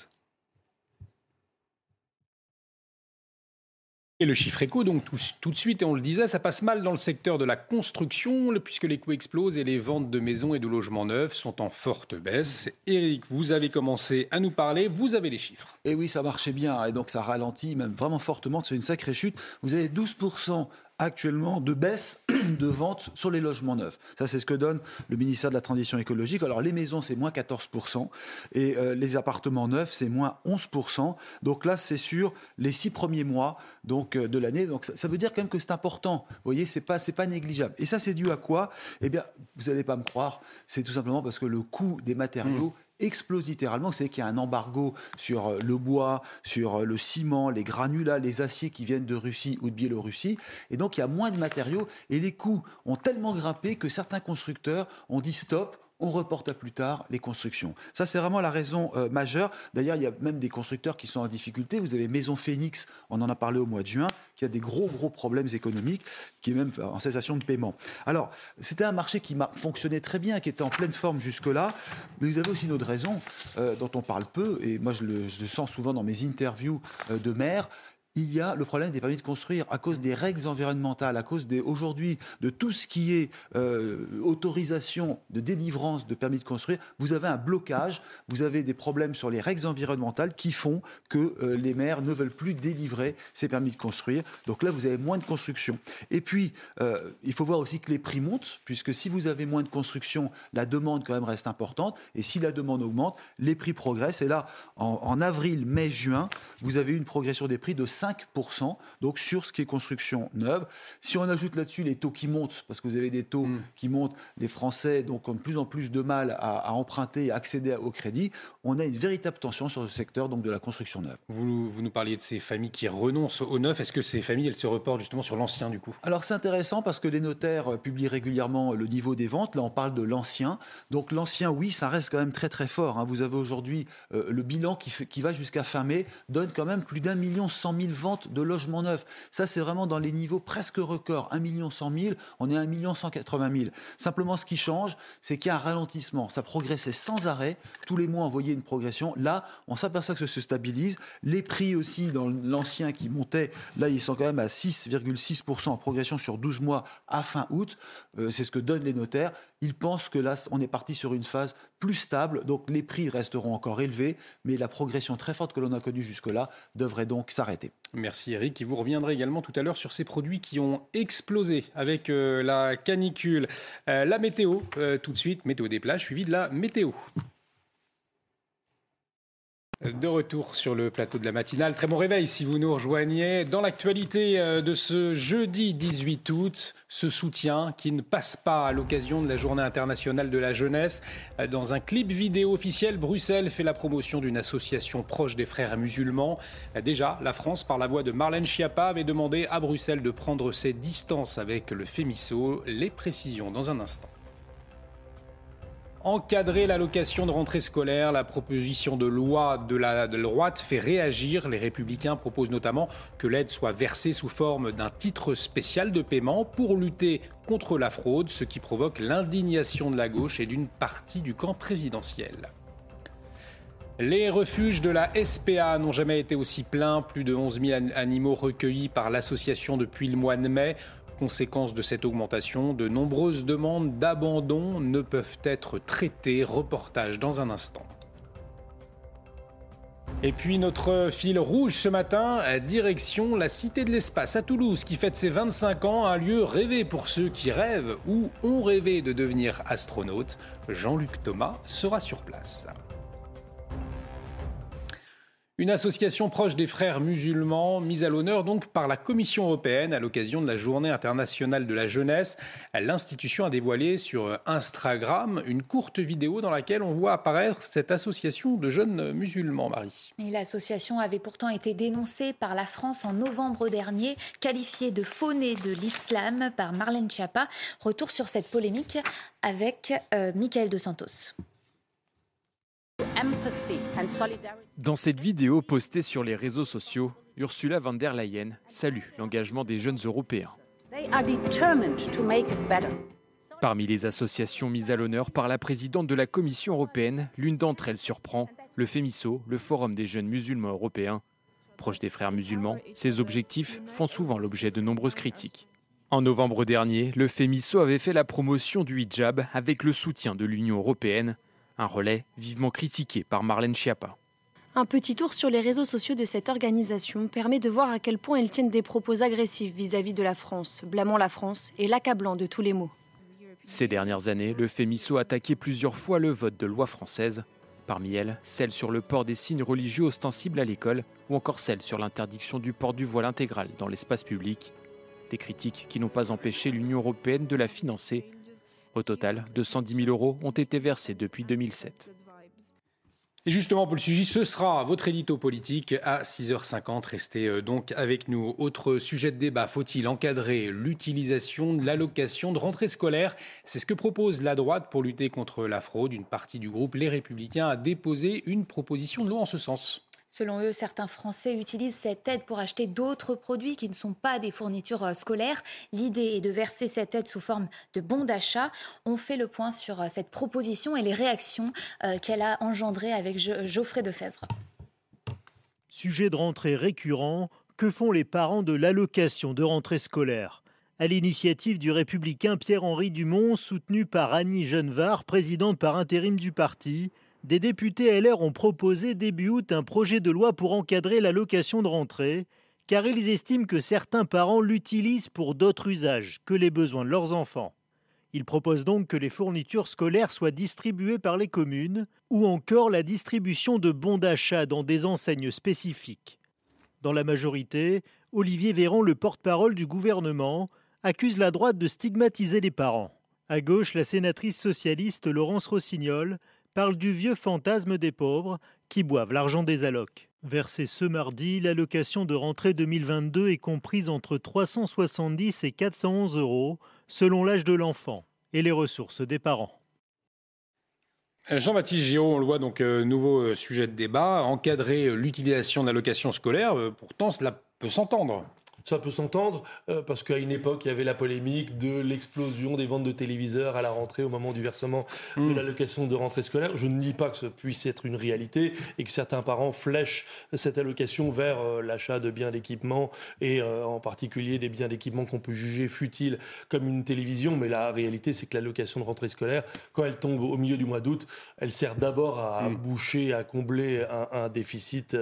Et le chiffre éco, donc tout, de suite, et on le disait, ça passe mal dans le secteur de la construction, puisque les coûts explosent et les ventes de maisons et de logements neufs sont en forte baisse. Eric, vous avez commencé à nous parler, vous avez les chiffres. Et oui, ça marchait bien, et donc ça ralentit même vraiment fortement, c'est une sacrée chute. Vous avez 12% actuellement de baisse de vente sur les logements neufs. Ça, c'est ce que donne le ministère de la Transition écologique. Alors, les maisons, c'est moins 14%, et euh, les appartements neufs, c'est moins 11%. Donc là, c'est sur les six premiers mois donc, euh, de l'année. Donc, ça, veut dire quand même que c'est important. Vous voyez, c'est pas, pas négligeable. Et ça, c'est dû à quoi? Eh bien, vous n'allez pas me croire, c'est tout simplement parce que le coût des matériaux mmh explose littéralement. Savez qu'il y a un embargo sur euh, le bois, sur euh, le ciment, les granulats, les aciers qui viennent de Russie ou de Biélorussie. Et donc il y a moins de matériaux et les coûts ont tellement grimpé que certains constructeurs ont dit stop, on reporte à plus tard les constructions. Ça, c'est vraiment la raison euh, majeure. D'ailleurs, il y a même des constructeurs qui sont en difficulté. Vous avez Maison Phoenix, on en a parlé au mois de juin, qui a des gros, gros problèmes économiques, qui est même en cessation de paiement. Alors, c'était un marché qui fonctionnait très bien, qui était en pleine forme jusque-là. Mais vous avez aussi une autre raison euh, dont on parle peu, et moi je le, sens souvent dans mes interviews euh, de maires il y a le problème des permis de construire à cause des règles environnementales, à cause aujourd'hui de tout ce qui est euh, autorisation de délivrance de permis de construire. Vous avez un blocage, vous avez des problèmes sur les règles environnementales qui font que euh, les maires ne veulent plus délivrer ces permis de construire. Donc là, vous avez moins de construction. Et puis, euh, il faut voir aussi que les prix montent, puisque si vous avez moins de construction, la demande quand même reste importante. Et si la demande augmente, les prix progressent. Et là, en, en avril, mai, juin, vous avez eu une progression des prix de 5%, donc sur ce qui est construction neuve. Si on ajoute là-dessus les taux qui montent, parce que vous avez des taux mm. qui montent, les Français donc, ont de plus en plus de mal à, emprunter et accéder au crédit, on a une véritable tension sur le secteur donc, de la construction neuve. Vous, vous nous parliez de ces familles qui renoncent au neuf. Est-ce que ces familles, elles se reportent justement sur l'ancien du coup? Alors c'est intéressant parce que les notaires publient régulièrement le niveau des ventes. Là, on parle de l'ancien. Donc l'ancien, oui, ça reste quand même très très fort. Hein. Vous avez aujourd'hui euh, le bilan qui, qui va jusqu'à fin mai donne quand même plus d'un million cent mille 000 ventes de logements neufs. Ça, c'est vraiment dans les niveaux presque records. 1 million 100 000, on est à 1 million 180 000. Simplement, ce qui change, c'est qu'il y a un ralentissement. Ça progressait sans arrêt. Tous les mois, on voyait une progression. Là, on s'aperçoit que ça se stabilise. Les prix aussi, dans l'ancien qui montait, là, ils sont quand même à 6,6% en progression sur 12 mois à fin août. Euh, c'est ce que donnent les notaires. Ils pensent que là, on est parti sur une phase plus stable, donc les prix resteront encore élevés, mais la progression très forte que l'on a connue jusque-là devrait donc s'arrêter. Merci Eric, et vous reviendrez également tout à l'heure sur ces produits qui ont explosé avec euh, la canicule. Euh, la météo, tout de suite, météo des plages, suivi de la météo. De retour sur le plateau de la matinale. Très bon réveil si vous nous rejoignez. Dans l'actualité euh, de ce jeudi 18 août, ce soutien qui ne passe pas à l'occasion de la Journée internationale de la jeunesse. Euh, dans un clip vidéo officiel, Bruxelles fait la promotion d'une association proche des frères musulmans. Euh, déjà, la France, par la voix de Marlène Schiappa, avait demandé à Bruxelles de prendre ses distances avec le FEMISO. Les précisions dans un instant. Encadrer l'allocation de rentrée scolaire, la proposition de loi de la droite fait réagir. Les républicains proposent notamment que l'aide soit versée sous forme d'un titre spécial de paiement pour lutter contre la fraude, ce qui provoque l'indignation de la gauche et d'une partie du camp présidentiel. Les refuges de la SPA n'ont jamais été aussi pleins. Plus de 11 000 animaux recueillis par l'association depuis le mois de mai. Conséquence de cette augmentation, de nombreuses demandes d'abandon ne peuvent être traitées. Reportage dans un instant. Et puis notre fil rouge ce matin, direction la Cité de l'Espace à Toulouse, qui fête ses 25 ans, un lieu rêvé pour ceux qui rêvent ou ont rêvé de devenir astronaute. Jean-Luc Thomas sera sur place. Une association proche des frères musulmans, mise à l'honneur donc par la Commission européenne à l'occasion de la Journée internationale de la jeunesse. L'institution a dévoilé sur Instagram une courte vidéo dans laquelle on voit apparaître cette association de jeunes musulmans, Marie. L'association avait pourtant été dénoncée par la France en novembre dernier, qualifiée de faunée de l'islam par Marlène Schiappa. Retour sur cette polémique avec euh, Michael De Santos. Dans cette vidéo postée sur les réseaux sociaux, Ursula von der Leyen salue l'engagement des jeunes Européens. Parmi les associations mises à l'honneur par la présidente de la Commission européenne, l'une d'entre elles surprend le FEMISO, le Forum des jeunes musulmans européens. Proche des frères musulmans, ces objectifs font souvent l'objet de nombreuses critiques. En novembre dernier, le FEMISO avait fait la promotion du hijab avec le soutien de l'Union européenne. Un relais vivement critiqué par Marlène Schiappa. Un petit tour sur les réseaux sociaux de cette organisation permet de voir à quel point ils tiennent des propos agressifs vis-à-vis de la France, blâmant la France et l'accablant de tous les maux. Ces dernières années, le FEMISO a attaqué plusieurs fois le vote de loi française. Parmi elles, celle sur le port des signes religieux ostensibles à l'école ou encore celle sur l'interdiction du port du voile intégral dans l'espace public. Des critiques qui n'ont pas empêché l'Union européenne de la financer au total, 210 000 euros ont été versés depuis 2007. Et justement, le sujet, ce sera votre édito politique à 6h50. Restez euh, donc avec nous. Autre sujet de débat, faut-il encadrer l'utilisation de l'allocation de rentrée scolaire? C'est ce que propose la droite pour lutter contre la fraude. Une partie du groupe Les Républicains a déposé une proposition de loi en ce sens. Selon eux, certains Français utilisent cette aide pour acheter d'autres produits qui ne sont pas des fournitures euh, scolaires. L'idée est de verser cette aide sous forme de bons d'achat. On fait le point sur euh, cette proposition et les réactions euh, qu'elle a engendrées avec Geoffrey Defebvre. Sujet de rentrée récurrent, que font les parents de l'allocation de rentrée scolaire? À l'initiative du républicain Pierre-Henri Dumont, soutenu par Annie Genevard, présidente par intérim du parti, des députés LR ont proposé début août un projet de loi pour encadrer l'allocation de rentrée, car ils estiment que certains parents l'utilisent pour d'autres usages que les besoins de leurs enfants. Ils proposent donc que les fournitures scolaires soient distribuées par les communes, ou encore la distribution de bons d'achat dans des enseignes spécifiques. Dans la majorité, Olivier Véran, le porte-parole du gouvernement, accuse la droite de stigmatiser les parents. À gauche, la sénatrice socialiste Laurence Rossignol parle du vieux fantasme des pauvres qui boivent l'argent des allocs. Versée ce mardi, l'allocation de rentrée 2022 est comprise entre 370 et 411 euros selon l'âge de l'enfant et les ressources des parents. Jean-Baptiste Giraud, on le voit donc, euh, nouveau euh, sujet de débat, encadrer euh, l'utilisation d'allocations scolaires. pourtant, cela peut s'entendre. Ça peut s'entendre euh, parce qu'à une époque, il y avait la polémique de l'explosion des ventes de téléviseurs à la rentrée au moment du versement de hmm. l'allocation de rentrée scolaire. Je ne dis pas que ce puisse être une réalité et que certains parents flèchent cette allocation vers euh, l'achat de biens d'équipement et euh, en particulier des biens d'équipement qu'on peut juger futiles comme une télévision. Mais la réalité, c'est que l'allocation de rentrée scolaire, quand elle tombe au milieu du mois d'août, elle sert d'abord à hmm. boucher, à combler un, déficit,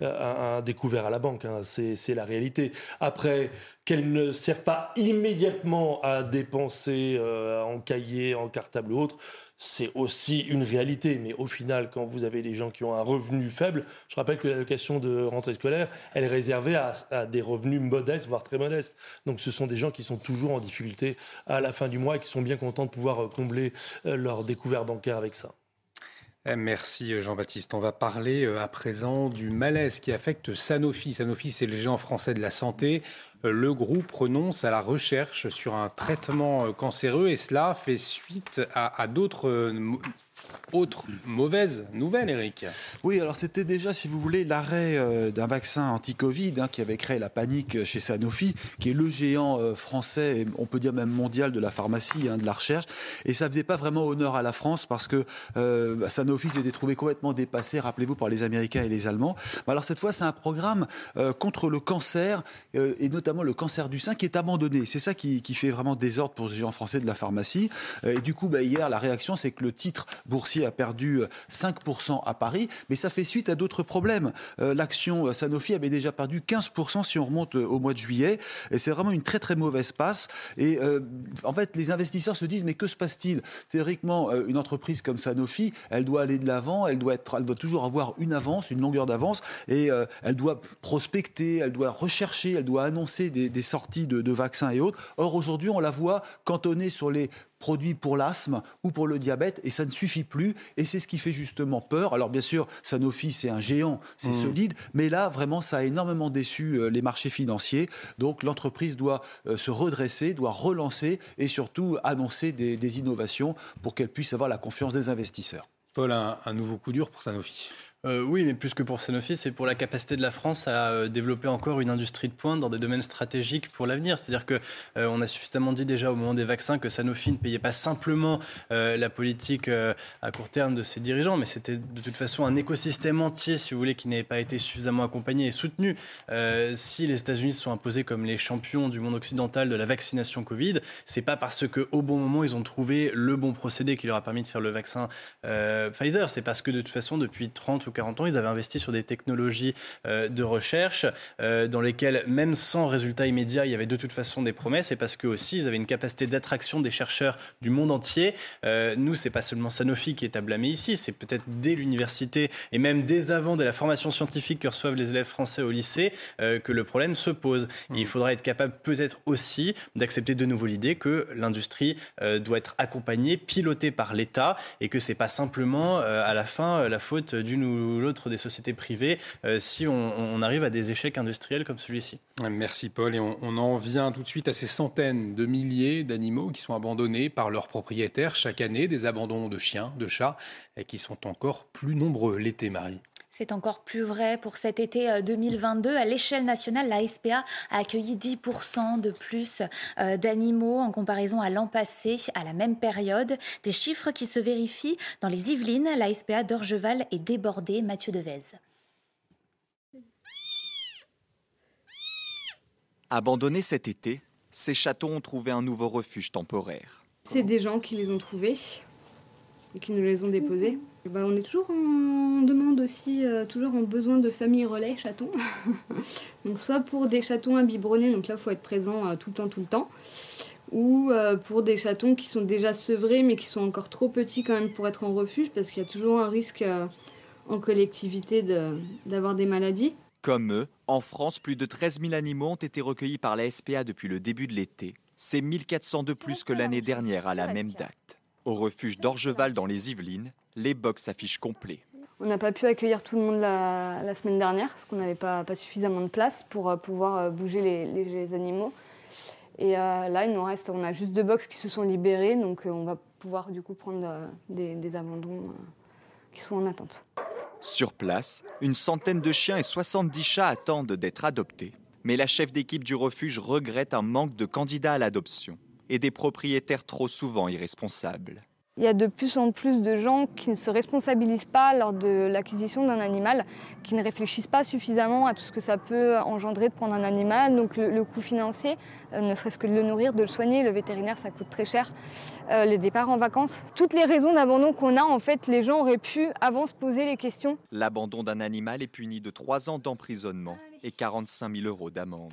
un, découvert à la banque. Hein. C'est la réalité après qu'elle ne sert pas immédiatement à dépenser euh, en cahier, en cartable ou autre, c'est aussi une réalité. Mais au final, quand vous avez des gens qui ont un revenu faible, je rappelle que l'allocation de rentrée scolaire, elle est réservée à, des revenus modestes, voire très modestes. Donc ce sont des gens qui sont toujours en difficulté à la fin du mois et qui sont bien contents de pouvoir combler euh, leur découvert bancaire avec ça. Eh, merci Jean-Baptiste. On va parler euh, à présent du malaise qui affecte Sanofi. Sanofi, c'est le géant français de la santé. Euh, le groupe renonce à la recherche sur un traitement euh, cancéreux et cela fait suite à, à d'autres autre mauvaise nouvelle, Eric. Oui, alors c'était déjà, si vous voulez, l'arrêt euh, d'un vaccin anti-Covid hein, qui avait créé la panique chez Sanofi, qui est le géant euh, français, on peut dire même mondial de la pharmacie, hein, de la recherche. Et ça faisait pas vraiment honneur à la France parce que euh, bah, Sanofi s'était trouvé complètement dépassé, rappelez-vous, par les Américains et les Allemands. alors cette fois, c'est un programme contre le cancer, et notamment le cancer du sein, qui est abandonné. C'est ça qui, fait vraiment désordre pour ce géant français de la pharmacie. et du coup, bah, hier, la réaction, c'est que le titre boursier a perdu 5% euh, à Paris, mais ça fait suite à d'autres problèmes. Euh, l'action euh, Sanofi avait déjà perdu 15% si on remonte au mois de juillet, et c'est vraiment une très très mauvaise passe. Et en fait, les investisseurs se disent mais que se passe-t-il? Théoriquement, une entreprise comme Sanofi, elle doit aller de l'avant, elle doit être, elle doit toujours avoir une avance, une longueur d'avance, et elle doit prospecter, elle doit rechercher, elle doit annoncer des, sorties de vaccins et autres. Or aujourd'hui, on la voit cantonnée sur les produits pour l'asthme ou pour le diabète, et ça ne suffit plus, et c'est ce qui fait justement peur. Alors bien sûr, Sanofi, c'est un géant, c'est mmh. solide, mais là, vraiment, ça a énormément déçu euh, les marchés financiers. Donc l'entreprise doit euh, se redresser, doit relancer, et surtout annoncer des, innovations pour qu'elle puisse avoir la confiance des investisseurs. Paul, un nouveau coup dur pour Sanofi? Euh, oui, mais plus que pour Sanofi, c'est pour la capacité de la France à euh, développer encore une industrie de pointe dans des domaines stratégiques pour l'avenir. C'est-à-dire que euh, on a suffisamment dit déjà au moment des vaccins que Sanofi ne payait pas simplement la politique à court terme de ses dirigeants, mais c'était de toute façon un écosystème entier, si vous voulez, qui n'avait pas été suffisamment accompagné et soutenu. si les États-Unis sont imposés comme les champions du monde occidental de la vaccination Covid, c'est pas parce que au bon moment ils ont trouvé le bon procédé qui leur a permis de faire le vaccin Pfizer. C'est parce que de toute façon depuis 30 ou 40 ans, ils avaient investi sur des technologies euh, de recherche euh, dans lesquelles, même sans résultat immédiat, il y avait de toute façon des promesses et parce que aussi ils avaient une capacité d'attraction des chercheurs du monde entier. Euh, nous, c'est pas seulement Sanofi qui est à blâmer ici, c'est peut-être dès l'université et même dès avant, dès la formation scientifique que reçoivent les élèves français au lycée, que le problème se pose. il faudra être capable peut-être aussi d'accepter de nouveau l'idée que l'industrie doit être accompagnée, pilotée par l'État et que c'est pas simplement à la fin la faute d'une ou l'autre des sociétés privées euh, si on, arrive à des échecs industriels comme celui-ci. Merci Paul. Et on, on, en vient tout de suite à ces centaines de milliers d'animaux qui sont abandonnés par leurs propriétaires chaque année, des abandons de chiens, de chats, et qui sont encore plus nombreux l'été, Marie. C'est encore plus vrai pour cet été 2022. Euh, à l'échelle nationale, la SPA a accueilli 10% de plus euh, d'animaux en comparaison à l'an passé, à la même période. Des chiffres qui se vérifient dans les Yvelines. La SPA d'Orgeval est débordée. Mathieu Devez. Abandonnés cet été, ces chatons ont trouvé un nouveau refuge temporaire. C'est des gens qui les ont trouvés et qui nous les ont déposés. Bah, on est toujours en demande aussi, euh, toujours en besoin de famille relais chatons. donc soit pour des chatons à biberonnés, donc là il faut être présent euh, tout le temps, tout le temps. Ou euh, pour des chatons qui sont déjà sevrés mais qui sont encore trop petits quand même pour être en refuge parce qu'il y a toujours un risque en collectivité d'avoir des maladies. Comme eux, en France, plus de 13 000 animaux ont été recueillis par la SPA depuis le début de l'été. C'est 1400 de plus que l'année dernière à la même date. Au refuge d'Orgeval dans les Yvelines, les box affichent complets. On n'a pas pu accueillir tout le monde la, semaine dernière parce qu'on n'avait pas, suffisamment de place pour euh, pouvoir euh, bouger les, animaux. Et euh, là, il nous reste, on a juste deux box qui se sont libérées, donc on va pouvoir du coup prendre des, des abandons qui sont en attente. Sur place, une centaine de chiens et 70 chats attendent d'être adoptés. Mais la chef d'équipe du refuge regrette un manque de candidats à l'adoption et des propriétaires trop souvent irresponsables. Il y a de plus en plus de gens qui ne se responsabilisent pas lors de l'acquisition d'un animal, qui ne réfléchissent pas suffisamment à tout ce que ça peut engendrer de prendre un animal. Donc le, coût financier, euh, ne serait-ce que de le nourrir, de le soigner, le vétérinaire, ça coûte très cher. Euh, les départs en vacances, toutes les raisons d'abandon qu'on a, en fait, les gens auraient pu avant se poser les questions. L'abandon d'un animal est puni de 3 ans d'emprisonnement et 45 000 euros d'amende.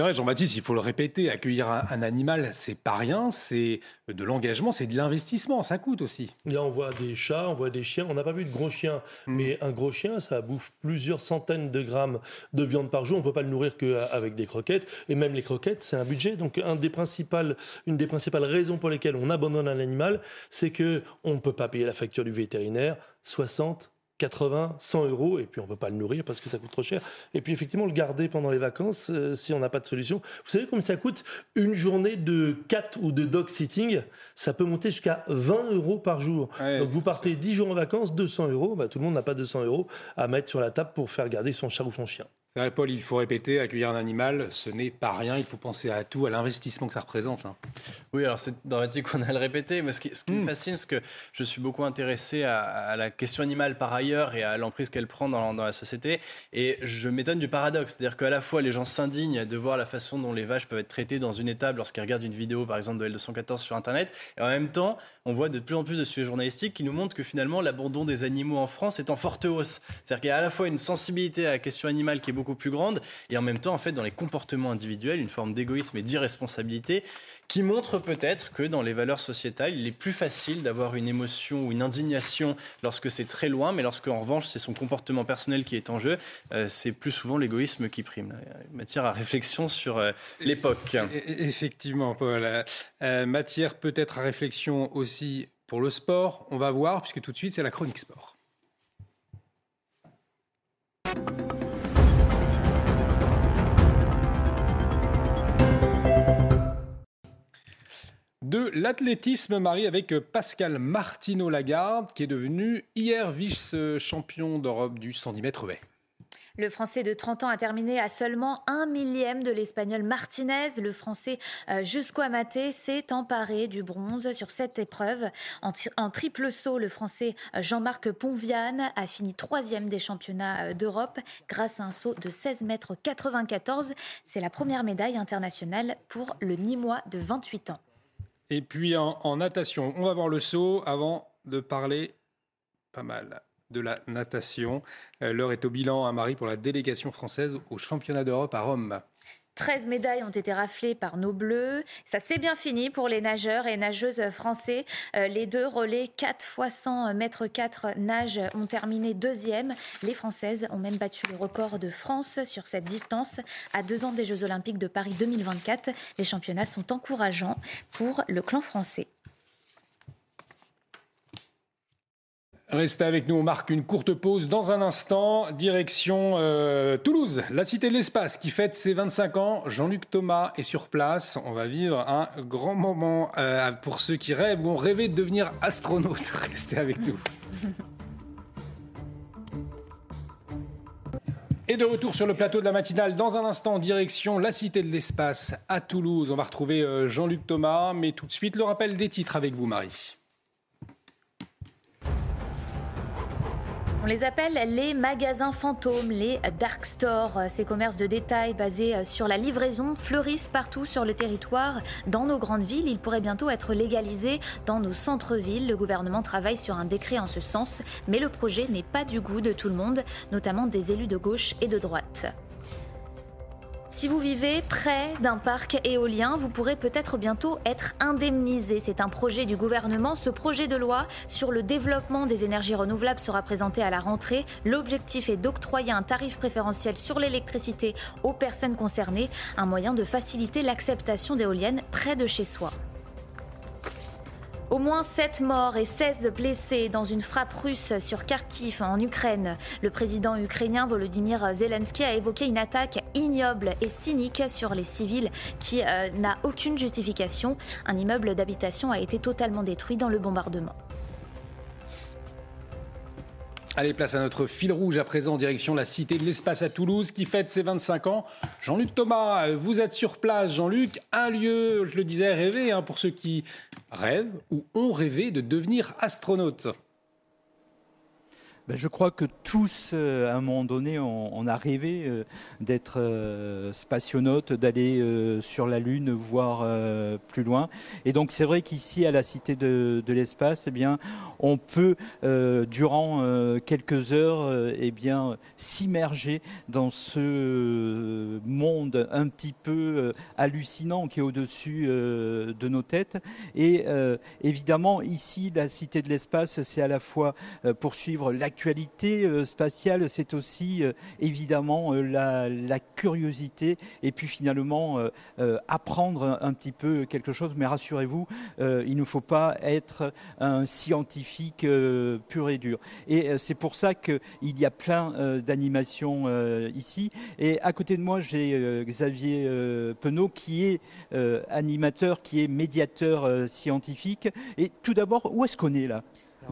C'est vrai, Jean-Baptiste, il faut le répéter, accueillir un, animal, c'est pas rien, c'est de l'engagement, c'est de l'investissement, ça coûte aussi. Là, on voit des chats, on voit des chiens, on n'a pas vu de gros chiens, mm. mais un gros chien, ça bouffe plusieurs centaines de grammes de viande par jour, on ne peut pas le nourrir qu'avec des croquettes, et même les croquettes, c'est un budget. Donc, un des principales, une des principales raisons pour lesquelles on abandonne un animal, c'est qu'on ne peut pas payer la facture du vétérinaire, 60, 80, 100 euros, et puis on ne peut pas le nourrir parce que ça coûte trop cher. Et puis effectivement, le garder pendant les vacances, euh, si on n'a pas de solution. Vous savez combien ça coûte Une journée de cat ou de dog sitting, ça peut monter jusqu'à 20 euros par jour. Donc vous partez 10 jours en vacances, 200 euros, bah, tout le monde n'a pas 200 euros à mettre sur la table pour faire garder son chat ou son chien. C'est vrai, Paul, il faut répéter, accueillir un animal, ce n'est pas rien, il faut penser à tout, à l'investissement que ça représente. Hein. Oui, alors c'est dramatique qu'on a le répéter, mais ce qui, me hmm. fascine, c'est que je suis beaucoup intéressé à, la question animale par ailleurs et à l'emprise qu'elle prend dans, la société, et je m'étonne du paradoxe, c'est-à-dire qu'à la fois les gens s'indignent de voir la façon dont les vaches peuvent être traitées dans une étable lorsqu'ils regardent une vidéo, par exemple, de L214 sur Internet, et en même temps, on voit de plus en plus de sujets journalistiques qui nous montrent que finalement l'abandon des animaux en France est en forte hausse. C'est-à-dire qu'il y a à la fois une sensibilité à la question animale qui est beaucoup plus grande, et en même temps, en fait, dans les comportements individuels, une forme d'égoïsme et d'irresponsabilité qui montre peut-être que dans les valeurs sociétales, il est plus facile d'avoir une émotion ou une indignation lorsque c'est très loin, mais lorsque en revanche c'est son comportement personnel qui est en jeu, euh, c'est plus souvent l'égoïsme qui prime. Matière à réflexion sur euh, l'époque. Effectivement, Paul. Euh, matière peut-être à réflexion aussi pour le sport. On va voir, puisque tout de suite c'est la chronique sport. De l'athlétisme, Marie, avec Pascal Martino-Lagarde, qui est devenu hier vice-champion d'Europe du 110 mètres haies. Le Français de 30 ans a terminé à seulement un millième de l'Espagnol Martinez. Le Français euh, Jusco Amaté s'est emparé du bronze sur cette épreuve. En, triple saut, le Français euh, Jean-Marc Ponviane a fini troisième des championnats euh, d'Europe grâce à un saut de 16 mètres 94. C'est la première médaille internationale pour le Nîmois de 28 ans. Et puis en, natation, on va voir le saut avant de parler pas mal de la natation. Euh, l'heure est au bilan à Marie pour la délégation française au championnat d'Europe à Rome. 13 médailles ont été raflées par nos Bleus. Ça s'est bien fini pour les nageurs et nageuses français. Euh, les deux relais 4 x 100 mètres 4 nage ont terminé deuxième. Les Françaises ont même battu le record de France sur cette distance à deux ans des Jeux Olympiques de Paris 2024. Les championnats sont encourageants pour le clan français. Restez avec nous, on marque une courte pause dans un instant. Direction euh, Toulouse, la cité de l'espace qui fête ses 25 ans. Jean-Luc Thomas est sur place. On va vivre un grand moment euh, pour ceux qui rêvent ou ont rêvé de devenir astronaute. Restez avec nous. Et de retour sur le plateau de la matinale, dans un instant, direction la Cité de l'Espace à Toulouse. On va retrouver euh, Jean-Luc Thomas, mais tout de suite le rappel des titres avec vous, Marie. On les appelle les magasins fantômes, les dark stores. Ces commerces de détail basés sur la livraison fleurissent partout sur le territoire. Dans nos grandes villes, ils pourraient bientôt être légalisés dans nos centres-villes. Le gouvernement travaille sur un décret en ce sens, mais le projet n'est pas du goût de tout le monde, notamment des élus de gauche et de droite. Si vous vivez près d'un parc éolien, vous pourrez peut-être bientôt être indemnisé. C'est un projet du gouvernement. Ce projet de loi sur le développement des énergies renouvelables sera présenté à la rentrée. L'objectif est d'octroyer un tarif préférentiel sur l'électricité aux personnes concernées, un moyen de faciliter l'acceptation d'éoliennes près de chez soi. Au moins 7 morts et 16 blessés dans une frappe russe sur Kharkiv en Ukraine. Le président ukrainien Volodymyr Zelensky a évoqué une attaque ignoble et cynique sur les civils qui euh, n'a aucune justification. Un immeuble d'habitation a été totalement détruit dans le bombardement. Allez, place à notre fil rouge à présent, direction la Cité de l'Espace à Toulouse qui fête ses 25 ans. Jean-Luc Thomas, vous êtes sur place. Jean-Luc, un lieu, je le disais, rêvé hein, pour ceux qui rêvent ou ont rêvé de devenir astronaute. Ben, je crois que tous, euh, à un moment donné, on, a rêvé euh, d'être euh, d'aller sur la Lune, voir plus loin. Et donc, c'est vrai qu'ici, à la Cité de, l'Espace, eh bien, on peut, durant quelques heures, eh bien, s'immerger dans ce monde un petit peu hallucinant qui est au-dessus de nos têtes. Et évidemment, ici, la Cité de l'Espace, c'est à la fois poursuivre l'actualité l'actualité euh, spatiale, c'est aussi euh, évidemment euh, la, curiosité et puis finalement apprendre un petit peu quelque chose. Mais rassurez-vous, il ne faut pas être un scientifique pur et dur. Et c'est pour ça qu'il y a plein d'animations ici. Et à côté de moi, j'ai Xavier Penaud qui est animateur, qui est médiateur scientifique. Et tout d'abord, où est-ce qu'on est là?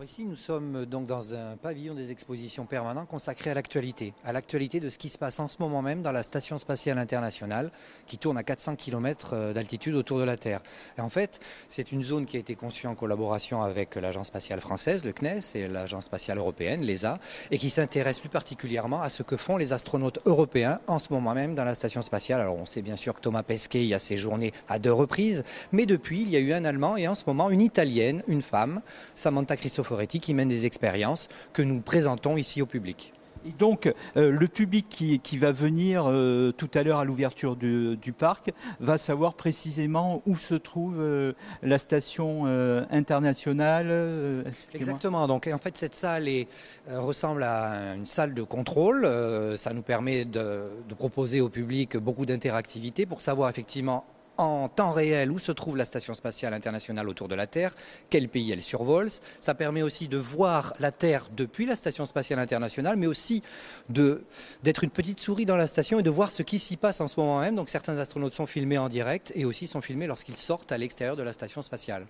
Ici, nous sommes donc dans un pavillon des expositions permanents consacré à l'actualité, à l'actualité de ce qui se passe en ce moment même dans la Station spatiale internationale, qui tourne à 400 km euh, d'altitude autour de la Terre. Et en fait, c'est une zone qui a été conçue en collaboration avec l'Agence spatiale française, le CNES, et l'Agence spatiale européenne, l'ESA, et qui s'intéresse plus particulièrement à ce que font les astronautes européens en ce moment même dans la Station spatiale. Alors on sait bien sûr que Thomas Pesquet y a séjourné à deux reprises, mais depuis, il y a eu un Allemand et en ce moment une Italienne, une femme, Samantha Christophe Foretti qui mène des expériences que nous présentons ici au public. Et donc, euh, le public qui, va venir euh, tout à l'heure à l'ouverture du, parc va savoir précisément où se trouve euh, la station internationale. Exactement. Donc, en fait, cette salle est, ressemble à une salle de contrôle. ça nous permet de proposer au public beaucoup d'interactivité pour savoir effectivement en temps réel où se trouve la Station spatiale internationale autour de la Terre, quel pays elle survole. Ça permet aussi de voir la Terre depuis la Station spatiale internationale, mais aussi d'être une petite souris dans la station et de voir ce qui s'y passe en ce moment même. Donc certains astronautes sont filmés en direct et aussi sont filmés lorsqu'ils sortent à l'extérieur de la Station spatiale.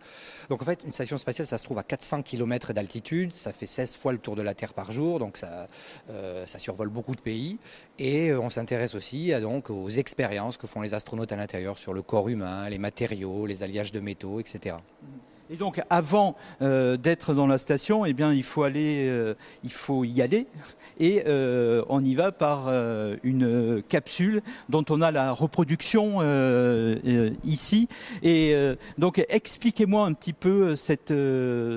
Donc en fait, une station spatiale, ça se trouve à 400 km d'altitude, ça fait 16 fois le tour de la Terre par jour, donc ça, euh, ça survole beaucoup de pays. Et euh, on s'intéresse aussi aux expériences que font les astronautes à l'intérieur sur le corps humain, les matériaux, les alliages de métaux, etc. Et donc, avant euh, d'être dans la station, eh bien, il faut euh, y aller, et euh, on y va par une capsule dont on a la reproduction ici. Et donc, expliquez-moi un petit peu cette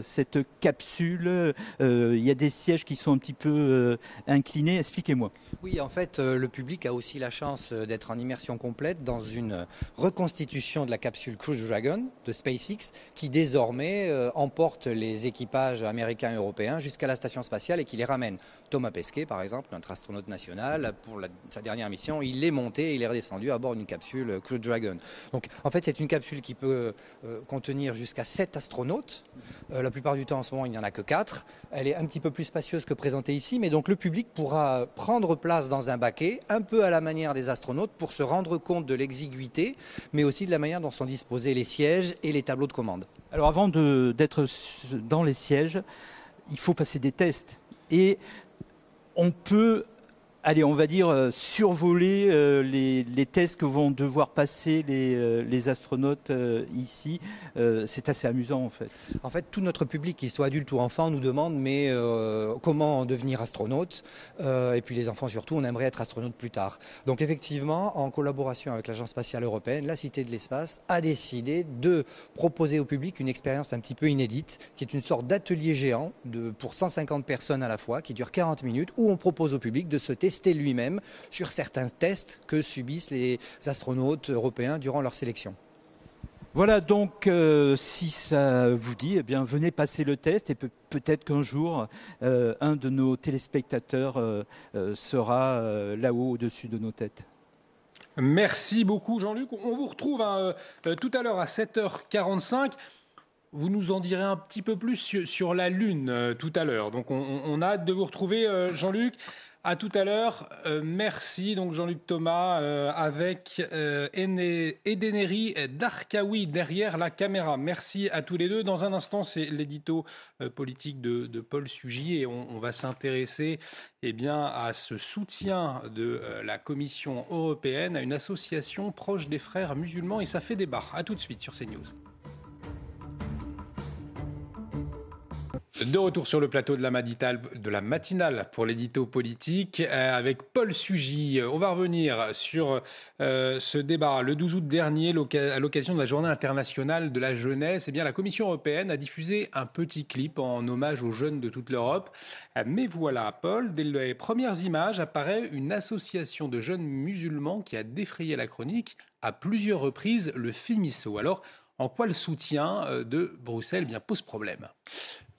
cette capsule. il y a des sièges qui sont un petit peu inclinés. Expliquez-moi. Oui, en fait, le public a aussi la chance d'être en immersion complète dans une reconstitution de la capsule Crew Dragon de SpaceX, qui désormais désormais euh, emporte les équipages américains et européens jusqu'à la station spatiale et qui les ramène. Thomas Pesquet, par exemple, notre astronaute national, pour sa dernière mission, il est monté et il est redescendu à bord d'une capsule Crew Dragon. Donc en fait, c'est une capsule qui peut euh, contenir jusqu'à 7 astronautes. Euh, la plupart du temps, en ce moment, il n'y en a que 4. Elle est un petit peu plus spacieuse que présentée ici, mais donc le public pourra prendre place dans un baquet, un peu à la manière des astronautes, pour se rendre compte de l'exiguïté, mais aussi de la manière dont sont disposés les sièges et les tableaux de commande. Alors avant d'être dans les sièges, il faut passer des tests. Et on peut allez, on va dire, euh, survoler euh, les, tests que vont devoir passer les, euh, astronautes ici. c'est assez amusant en fait. En fait, tout notre public, qu'il soit adulte ou enfant, nous demande mais comment devenir astronaute Et puis les enfants surtout, on aimerait être astronaute plus tard. Donc effectivement, en collaboration avec l'Agence spatiale européenne, la Cité de l'espace a décidé de proposer au public une expérience un petit peu inédite, qui est une sorte d'atelier géant pour 150 personnes à la fois, qui dure 40 minutes, où on propose au public de se tester tester lui-même sur certains tests que subissent les astronautes européens durant leur sélection. Voilà donc, euh, si ça vous dit, eh bien, venez passer le test et peut-être qu'un jour, euh, un de nos téléspectateurs euh, sera là-haut au-dessus de nos têtes. Merci beaucoup Jean-Luc. On vous retrouve hein, tout à l'heure à 7h45. Vous nous en direz un petit peu plus sur, la Lune tout à l'heure. Donc on, on, a hâte de vous retrouver Jean-Luc. À tout à l'heure. Euh, merci donc Jean-Luc Thomas euh, avec euh, Edeneri Darkawi derrière la caméra. Merci à tous les deux. Dans un instant, c'est l'édito politique de, Paul Sugy et on, va s'intéresser eh bien, à ce soutien de la Commission européenne à une association proche des frères musulmans et ça fait débat. À tout de suite sur CNews. De retour sur le plateau de la, matinale pour l'édito politique euh, avec Paul Sugy. On va revenir sur euh, ce débat. Le 12 août dernier, à l'occasion de la Journée internationale de la jeunesse, eh bien, la Commission européenne a diffusé un petit clip en hommage aux jeunes de toute l'Europe. Euh, mais voilà, Paul, dès les premières images apparaît une association de jeunes musulmans qui a défrayé la chronique à plusieurs reprises, le FIMISO. Alors, en quoi le soutien de Bruxelles bien, pose problème?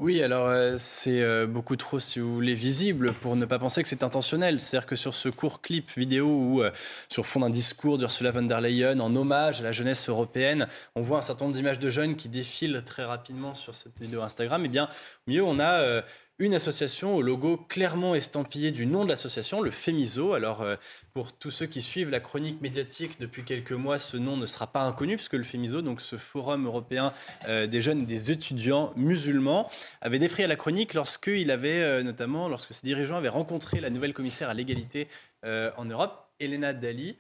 Oui, alors euh, c'est euh, beaucoup trop, si vous voulez, visible pour ne pas penser que c'est intentionnel. C'est-à-dire que sur ce court clip vidéo ou euh, sur fond d'un discours d'Ursula von der Leyen en hommage à la jeunesse européenne, on voit un certain nombre d'images de jeunes qui défilent très rapidement sur cette vidéo Instagram. Eh bien, milieu, on a une association au logo clairement estampillé du nom de l'association, le FEMISO. Alors, pour tous ceux qui suivent la chronique médiatique depuis quelques mois, ce nom ne sera pas inconnu puisque le FEMISO, donc ce forum européen euh, des jeunes et des étudiants musulmans, avait défrayé la chronique lorsqu'il avait euh, notamment, lorsque ses dirigeants avaient rencontré la nouvelle commissaire à l'égalité euh, en Europe, Elena Dali,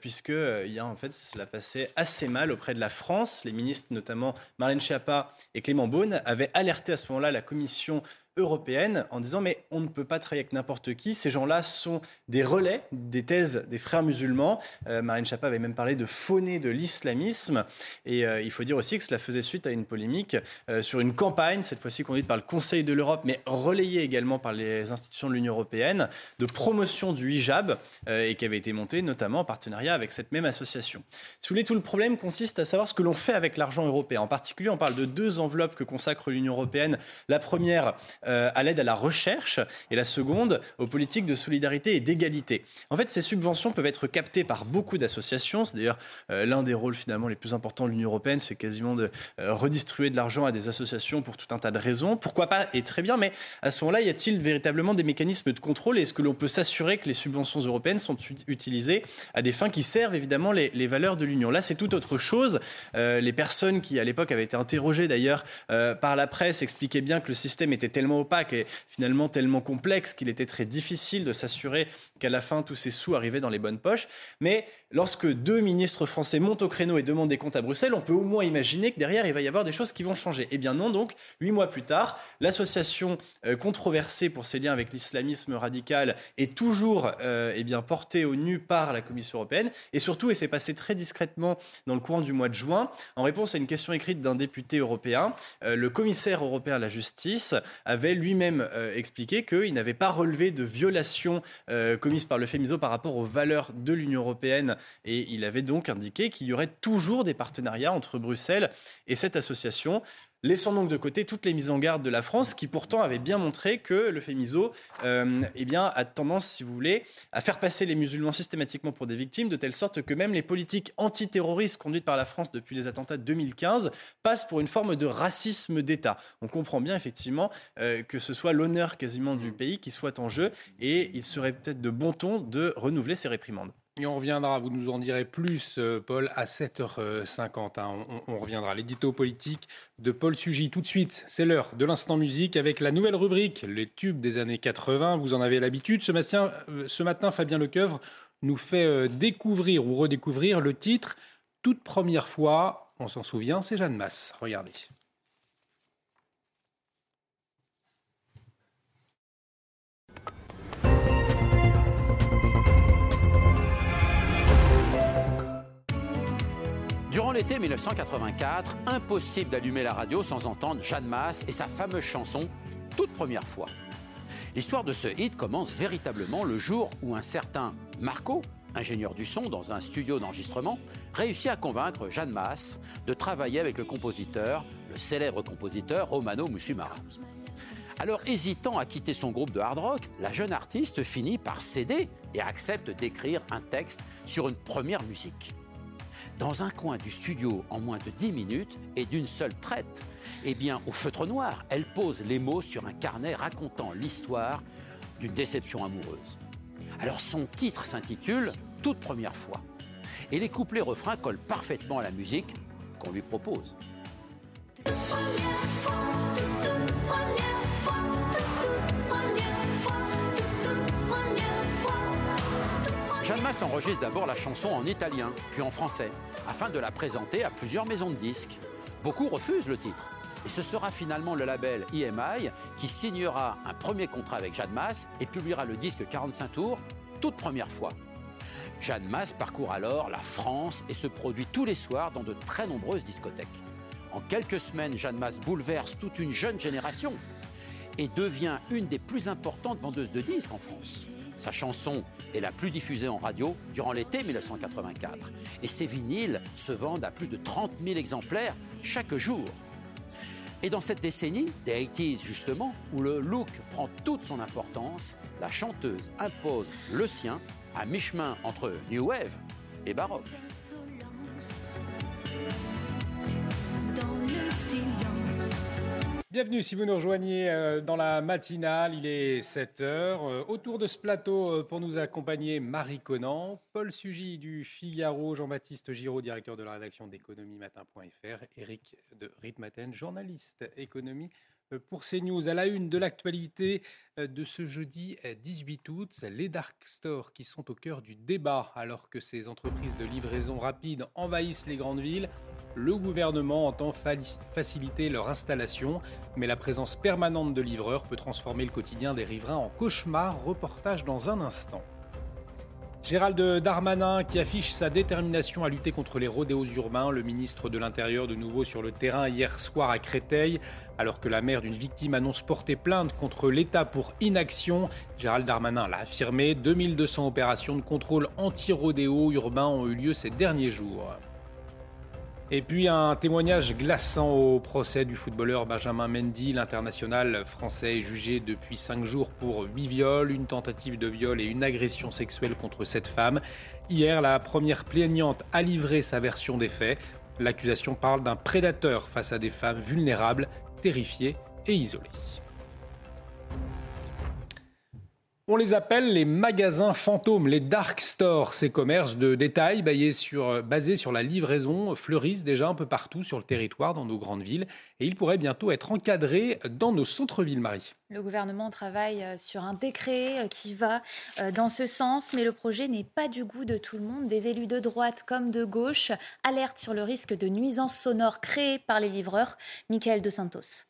puisque il en fait, cela passait assez mal auprès de la France. Les ministres, notamment Marlène Schiappa et Clément Beaune, avaient alerté à ce moment-là la Commission européenne en disant mais on ne peut pas travailler avec n'importe qui. Ces gens-là sont des relais des thèses des frères musulmans. Euh, Marine Chapa avait même parlé de fauner de l'islamisme. Et euh, il faut dire aussi que cela faisait suite à une polémique euh, sur une campagne, cette fois-ci conduite par le Conseil de l'Europe, mais relayée également par les institutions de l'Union européenne, de promotion du hijab et qui avait été montée notamment en partenariat avec cette même association. Si vous voulez, tout le problème consiste à savoir ce que l'on fait avec l'argent européen. En particulier, on parle de deux enveloppes que consacre l'Union européenne. La première, euh, à l'aide à la recherche et la seconde aux politiques de solidarité et d'égalité. En fait, ces subventions peuvent être captées par beaucoup d'associations. C'est d'ailleurs euh, l'un des rôles finalement les plus importants de l'Union européenne, c'est quasiment de euh, redistribuer de l'argent à des associations pour tout un tas de raisons. Pourquoi pas Et très bien, mais à ce moment-là, y a-t-il véritablement des mécanismes de contrôle est-ce que l'on peut s'assurer que les subventions européennes sont utilisées à des fins qui servent évidemment les, les valeurs de l'Union? Là, c'est tout autre chose. les personnes qui, à l'époque, avaient été interrogées d'ailleurs par la presse expliquaient bien que le système était tellement opaque et finalement tellement complexe qu'il était très difficile de s'assurer qu'à la fin, tous ces sous arrivaient dans les bonnes poches. Mais lorsque deux ministres français montent au créneau et demandent des comptes à Bruxelles, on peut au moins imaginer que derrière, il va y avoir des choses qui vont changer. Eh bien non, donc, huit mois plus tard, l'association euh, controversée pour ses liens avec l'islamisme radical est toujours euh, eh bien, portée au nu par la Commission européenne. Et surtout, et c'est passé très discrètement dans le courant du mois de juin, en réponse à une question écrite d'un député européen, euh, le commissaire européen à la justice avait lui-même expliqué qu'il n'avait pas relevé de violation par le FEMISO par rapport aux valeurs de l'Union européenne. Et il avait donc indiqué qu'il y aurait toujours des partenariats entre Bruxelles et cette association. Laissons donc de côté toutes les mises en garde de la France, qui pourtant avaient bien montré que le FEMISO euh, eh bien, a tendance, si vous voulez, à faire passer les musulmans systématiquement pour des victimes, de telle sorte que même les politiques antiterroristes conduites par la France depuis les attentats de 2015 passent pour une forme de racisme d'État. On comprend bien effectivement euh, que ce soit l'honneur quasiment du pays qui soit en jeu, et il serait peut-être de bon ton de renouveler ces réprimandes. On reviendra, vous nous en direz plus, euh, Paul, à 7h50. Hein. On, reviendra. L'édito politique de Paul Sugy. Tout de suite, c'est l'heure de l'instant musique avec la nouvelle rubrique, les tubes des années 80. Vous en avez l'habitude. Ce, euh, ce, matin, Fabien Lecoeuvre nous fait euh, découvrir ou redécouvrir le titre Toute première fois. On s'en souvient, c'est Jeanne Masse. Regardez. Durant l'été 1984, impossible d'allumer la radio sans entendre Jeanne Masse et sa fameuse chanson Toute première fois. L'histoire de ce hit commence véritablement le jour où un certain Marco, ingénieur du son dans un studio d'enregistrement, réussit à convaincre Jeanne Masse de travailler avec le compositeur, le célèbre compositeur Romano Musumara. Alors hésitant à quitter son groupe de hard rock, la jeune artiste finit par céder et accepte d'écrire un texte sur une première musique dans un coin du studio en moins de 10 minutes et d'une seule traite. Eh bien, au feutre noir, elle pose les mots sur un carnet racontant l'histoire d'une déception amoureuse. Alors son titre s'intitule Toute première fois. Et les couplets refrains collent parfaitement à la musique qu'on lui propose. Enregistre d'abord la chanson en italien, puis en français, afin de la présenter à plusieurs maisons de disques. Beaucoup refusent le titre. Et ce sera finalement le label EMI qui signera un premier contrat avec Jeanne Masse et publiera le disque 45 tours, toute première fois. Jeanne Masse parcourt alors la France et se produit tous les soirs dans de très nombreuses discothèques. En quelques semaines, Jeanne Masse bouleverse toute une jeune génération et devient une des plus importantes vendeuses de disques en France. Sa chanson est la plus diffusée en radio durant l'été 1984 et ses vinyles se vendent à plus de 30 000 exemplaires chaque jour. Et dans cette décennie, des 80s justement, où le look prend toute son importance, la chanteuse impose le sien à mi-chemin entre New Wave et baroque. Bienvenue si vous nous rejoignez euh, dans la matinale, il est 7h. Euh, autour de ce plateau euh, pour nous accompagner Marie Conan, Paul Sugy du Figaro, Jean-Baptiste Giraud, directeur de la rédaction d'économie-matin.fr, Eric de Ritmaten, journaliste économie pour CNews. À la une de l'actualité de ce jeudi 18 août, les dark stores qui sont au cœur du débat alors que ces entreprises de livraison rapide envahissent les grandes villes. Le gouvernement entend faciliter leur installation, mais la présence permanente de livreurs peut transformer le quotidien des riverains en cauchemar. Reportage dans un instant. Gérald Darmanin qui affiche sa détermination à lutter contre les rodéos urbains, le ministre de l'Intérieur de nouveau sur le terrain hier soir à Créteil, alors que la mère d'une victime annonce porter plainte contre l'État pour inaction. Gérald Darmanin l'a affirmé, 2200 opérations de contrôle anti-rodéo urbains ont eu lieu ces derniers jours. Et puis un témoignage glaçant au procès du footballeur Benjamin Mendy. L'international français jugé depuis cinq jours pour huit viols, une tentative de viol et une agression sexuelle contre cette femme. Hier, la première plaignante a livré sa version des faits. L'accusation parle d'un prédateur face à des femmes vulnérables, terrifiées et isolées. On les appelle les magasins fantômes, les dark stores, ces commerces de détail basés sur, la livraison fleurissent déjà un peu partout sur le territoire, dans nos grandes villes, et ils pourraient bientôt être encadrés dans nos centres-villes, Marie. Le gouvernement travaille euh, sur un décret euh, qui va euh, dans ce sens, mais le projet n'est pas du goût de tout le monde. Des élus de droite comme de gauche alertent sur le risque de nuisances sonores créées par les livreurs. Michael De Santos.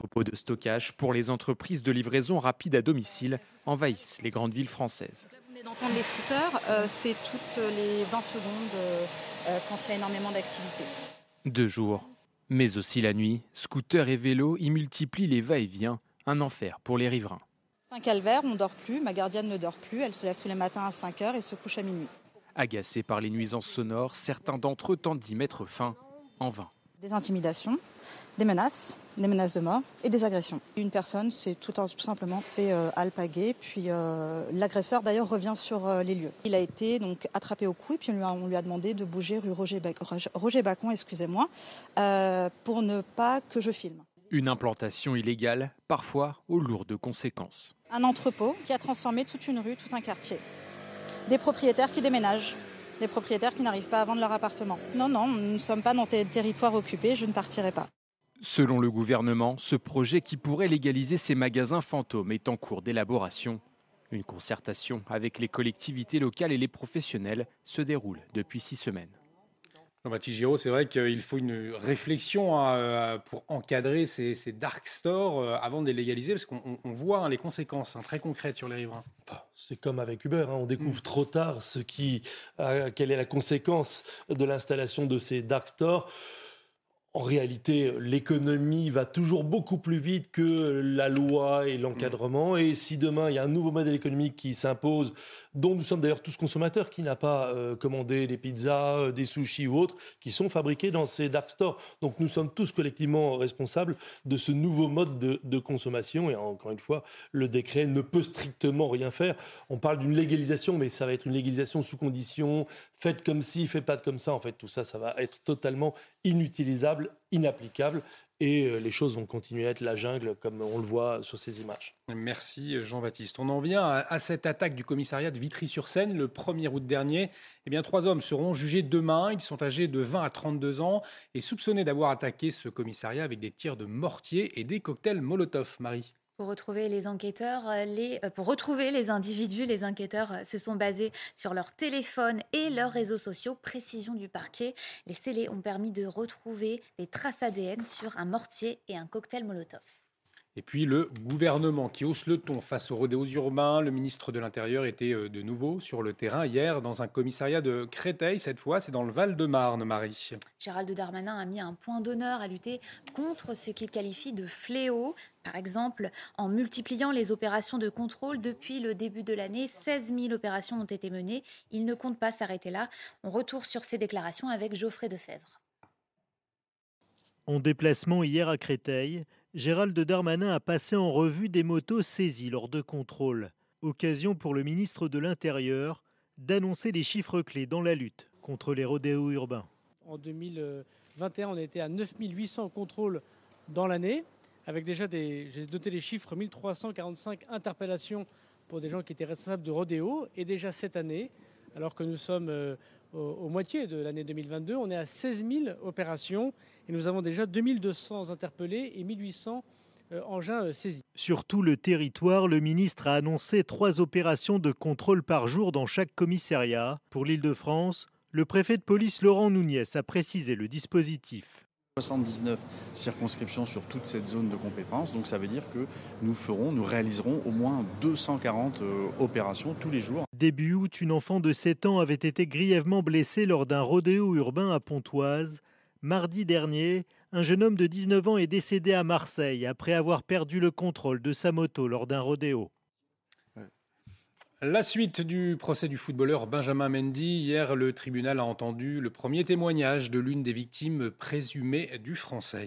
Propos de stockage pour les entreprises de livraison rapide à domicile envahissent les grandes villes françaises. vous venez d'entendre les scooters, euh, c'est toutes les 20 secondes euh, euh, quand il y a énormément d'activité. Deux jours, mais aussi la nuit, scooters et vélos y multiplient les va-et-vient, un enfer pour les riverains. C'est un calvaire, on ne dort plus, ma gardienne ne dort plus, elle se lève tous les matins à 5 h et se couche à minuit. Agacés par les nuisances sonores, certains d'entre eux tentent d'y mettre fin, en vain. Des intimidations, des menaces, des menaces de mort et des agressions. Une personne s'est tout, simplement fait euh, alpaguer, puis euh, l'agresseur d'ailleurs revient sur euh, les lieux. Il a été donc attrapé au cou et puis on lui a, demandé de bouger rue Roger, Roger Bacon, excusez-moi, pour ne pas que je filme. Une implantation illégale, parfois aux lourdes conséquences. Un entrepôt qui a transformé toute une rue, tout un quartier. Des propriétaires qui déménagent, des propriétaires qui n'arrivent pas à vendre leur appartement. Non, non, nous ne sommes pas dans des territoires occupés, je ne partirai pas. Selon le gouvernement, ce projet qui pourrait légaliser ces magasins fantômes est en cours d'élaboration. Une concertation avec les collectivités locales et les professionnels se déroule depuis six semaines. Jean-Baptiste Giraud, c'est vrai qu'il faut une réflexion hein, euh, pour encadrer ces, dark stores euh, avant de les légaliser, parce qu'on voit hein, les conséquences hein, très concrètes sur les riverains. C'est comme avec Uber, on découvre mm. trop tard ce qui, quelle est la conséquence de l'installation de ces dark stores en réalité, l'économie va toujours beaucoup plus vite que la loi et l'encadrement. Et si demain, il y a un nouveau modèle économique qui s'impose, dont nous sommes d'ailleurs tous consommateurs, qui n'a pas euh, commandé des pizzas, euh, des sushis ou autres, qui sont fabriqués dans ces dark stores. Donc nous sommes tous collectivement responsables de ce nouveau mode de, de consommation. Et encore une fois, le décret ne peut strictement rien faire. On parle d'une légalisation, mais ça va être une légalisation sous conditions, faites comme ci, faites pas comme ça. En fait, tout ça, ça va être totalement inutilisable, inapplicable. Et euh, les choses vont continuer à être la jungle, comme on le voit sur ces images. Merci Jean-Baptiste. On en vient à, cette attaque du commissariat de Vitry-sur-Seine le 1er août dernier. Eh bien, trois hommes seront jugés demain. Ils sont âgés de 20 à 32 ans et soupçonnés d'avoir attaqué ce commissariat avec des tirs de mortier et des cocktails Molotov. Marie. Pour retrouver les enquêteurs, euh, euh, pour retrouver les individus, les enquêteurs euh, se sont basés sur leur téléphone et leurs réseaux sociaux. Précision du parquet, les scellés ont permis de retrouver des traces ADN sur un mortier et un cocktail Molotov. Et puis le gouvernement qui hausse le ton face aux rodéos urbains. Le ministre de l'Intérieur était euh, de nouveau sur le terrain hier dans un commissariat de Créteil. Cette fois, c'est dans le Val-de-Marne, Marie. Gérald Darmanin a mis un point d'honneur à lutter contre ce qu'il qualifie de fléau. Par exemple, en multipliant les opérations de contrôle depuis le début de l'année, 16 000 opérations ont été menées. Il ne compte pas s'arrêter là. On retourne sur ces déclarations avec Geoffrey Defebvre. En déplacement hier à Créteil, Gérald Darmanin a passé en revue des motos saisies lors de contrôles. Occasion pour le ministre de l'Intérieur d'annoncer des chiffres clés dans la lutte contre les rodéos urbains. En 2021, on était à 9800 contrôles dans l'année, avec déjà des, j'ai noté les chiffres, 1345 interpellations pour des gens qui étaient responsables de rodéos. Et déjà cette année, alors que nous sommes au, moitié de l'année 2022, on est à 16 000 opérations et nous avons déjà 2200 interpellés et 1800 euh, engins euh, saisis. Sur tout le territoire, le ministre a annoncé trois opérations de contrôle par jour dans chaque commissariat. Pour l'Île-de-France, le préfet de police Laurent Nouniès a précisé le dispositif. 79 circonscriptions sur toute cette zone de compétence. Donc ça veut dire que nous ferons, nous réaliserons au moins 240 euh, opérations tous les jours. Début août, une enfant de 7 ans avait été grièvement blessée lors d'un rodéo urbain à Pontoise. Mardi dernier, un jeune homme de 19 ans est décédé à Marseille après avoir perdu le contrôle de sa moto lors d'un rodéo. La suite du procès du footballeur Benjamin Mendy. Hier, le tribunal a entendu le premier témoignage de l'une des victimes présumées du Français.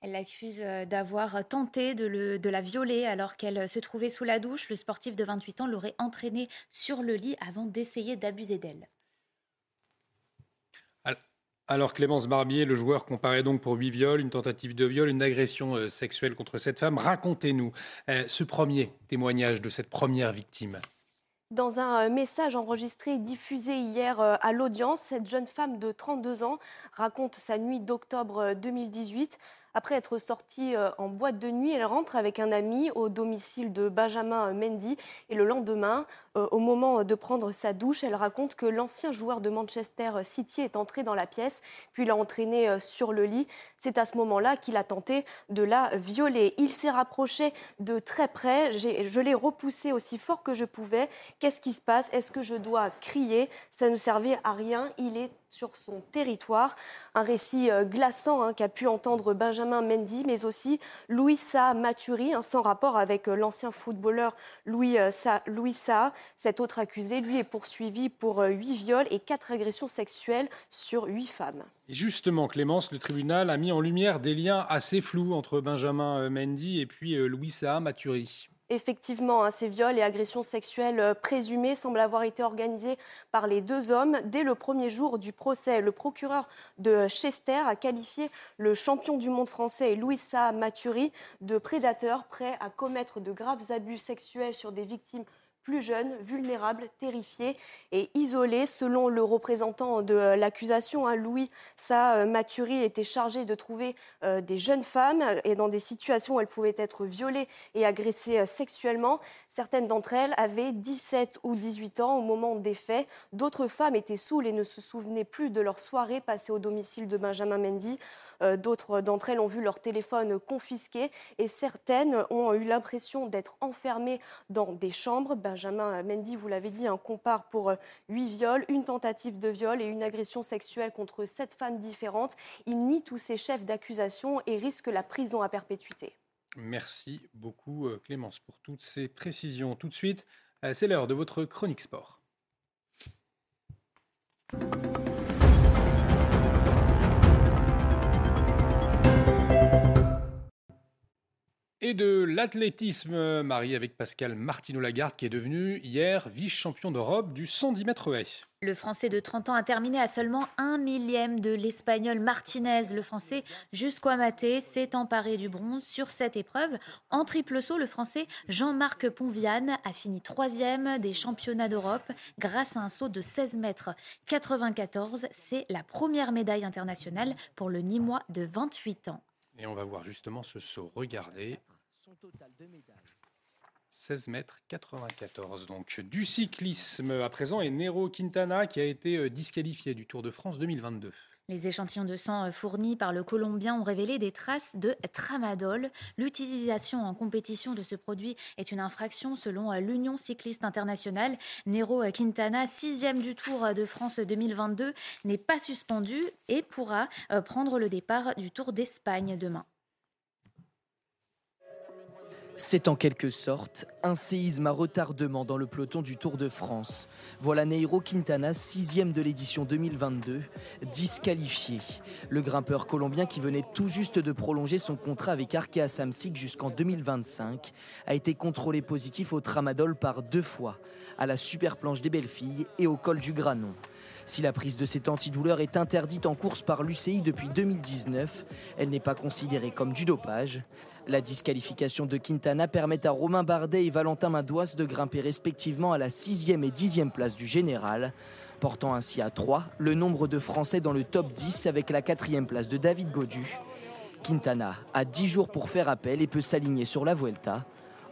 Elle l'accuse euh, d'avoir tenté de, la violer alors qu'elle se trouvait sous la douche. Le sportif de 28 ans l'aurait entraînée sur le lit avant d'essayer d'abuser d'elle. Alors Clémence Barbier, le joueur comparaît donc pour huit viols, une tentative de viol, une agression euh, sexuelle contre cette femme. Racontez-nous euh, ce premier témoignage de cette première victime. Dans un euh, message enregistré et diffusé hier euh, à l'audience, cette jeune femme de 32 ans raconte sa nuit d'octobre 2018. Après être sortie euh, en boîte de nuit, elle rentre avec un ami au domicile de Benjamin Mendy. Et le lendemain, euh, au moment de prendre sa douche, elle raconte que l'ancien joueur de Manchester City est entré dans la pièce, puis l'a entraînée euh, sur le lit. C'est à ce moment-là qu'il a tenté de la violer. Il s'est rapproché de très près. Je l'ai repoussé aussi fort que je pouvais. Qu'est-ce qui se passe? Est-ce que je dois crier? Ça ne servait à rien. Il est sur son territoire. Un récit euh, glaçant hein, qu'a pu entendre Benjamin Mendy, mais aussi Louisa Maturi, hein, sans rapport avec euh, l'ancien footballeur Louis, euh, Sa, Louis Cet autre accusé, lui, est poursuivi pour huit viols et quatre agressions sexuelles sur huit femmes. justement, Clémence, le tribunal a mis en lumière des liens assez flous entre Benjamin Mendy et puis Louisa Maturi. Effectivement, hein, ces viols et agressions sexuelles euh, présumées semblent avoir été organisés par les deux hommes. Dès le premier jour du procès, le procureur de Chester a qualifié le champion du monde français, Louisa Maturi, de prédateur prêt à commettre de graves abus sexuels sur des victimes plus jeunes, vulnérables, terrifiés et isolés. Selon le représentant de l'accusation, hein, Louis Sa euh, Maturi était chargé de trouver euh, des jeunes femmes et dans des situations où elles pouvaient être violées et agressées euh, sexuellement. Certaines d'entre elles avaient 17 ou 18 ans au moment des faits. D'autres femmes étaient saoules et ne se souvenaient plus de leur soirée passée au domicile de Benjamin Mendy. D'autres d'entre elles ont vu leur téléphone confisqué et certaines ont eu l'impression d'être enfermées dans des chambres. Benjamin Mendy, vous l'avez dit, un compare pour huit viols, une tentative de viol et une agression sexuelle contre sept femmes différentes. Il nie tous ces chefs d'accusation et risque la prison à perpétuité. Merci beaucoup Clémence pour toutes ces précisions. Tout de suite, c'est l'heure de votre chronique sport. Et de l'athlétisme, Marie, avec Pascal Martino-Lagarde, qui est devenu hier vice-champion d'Europe du 110 mètres haies. Le Français de 30 ans a terminé à seulement un millième de l'Espagnol Martinez. Le Français Jusqu'au Maté s'est emparé du bronze sur cette épreuve. En triple saut, le Français Jean-Marc Ponviane a fini troisième des championnats d'Europe grâce à un saut de 16 mètres 94. C'est la première médaille internationale pour le Nîmois de 28 ans. Et on va voir justement ce saut. Regardez. Son total de médailles. 16 mètres 94. Donc du cyclisme à présent et Nero Quintana qui a été euh, disqualifié du Tour de France 2022. Les échantillons de sang euh, fournis par le Colombien ont révélé des traces de tramadol. L'utilisation en compétition de ce produit est une infraction selon euh, l'Union cycliste internationale. Nero Quintana, sixième du Tour de France 2022, n'est pas suspendu et pourra prendre le départ du Tour d'Espagne demain. C'est en quelque sorte un séisme à retardement dans le peloton du Tour de France. Voilà Neiro Quintana, sixième de l'édition 2022, disqualifié. Le grimpeur colombien qui venait tout juste de prolonger son contrat avec Arkea Samsic jusqu'en 2025 a été contrôlé positif au tramadol par deux fois, à la super planche des belles filles et au col du Granon. Si la prise de cet antidouleur est interdite en course par l'UCI depuis 2019, elle n'est pas considérée comme du dopage. La disqualification de Quintana permet à Romain Bardet et Valentin Madouas de grimper respectivement à la 6e et 10e place du général, portant ainsi à 3 le nombre de Français dans le top 10 avec la 4e place de David Godu. Quintana a 10 jours pour faire appel et peut s'aligner sur la Vuelta.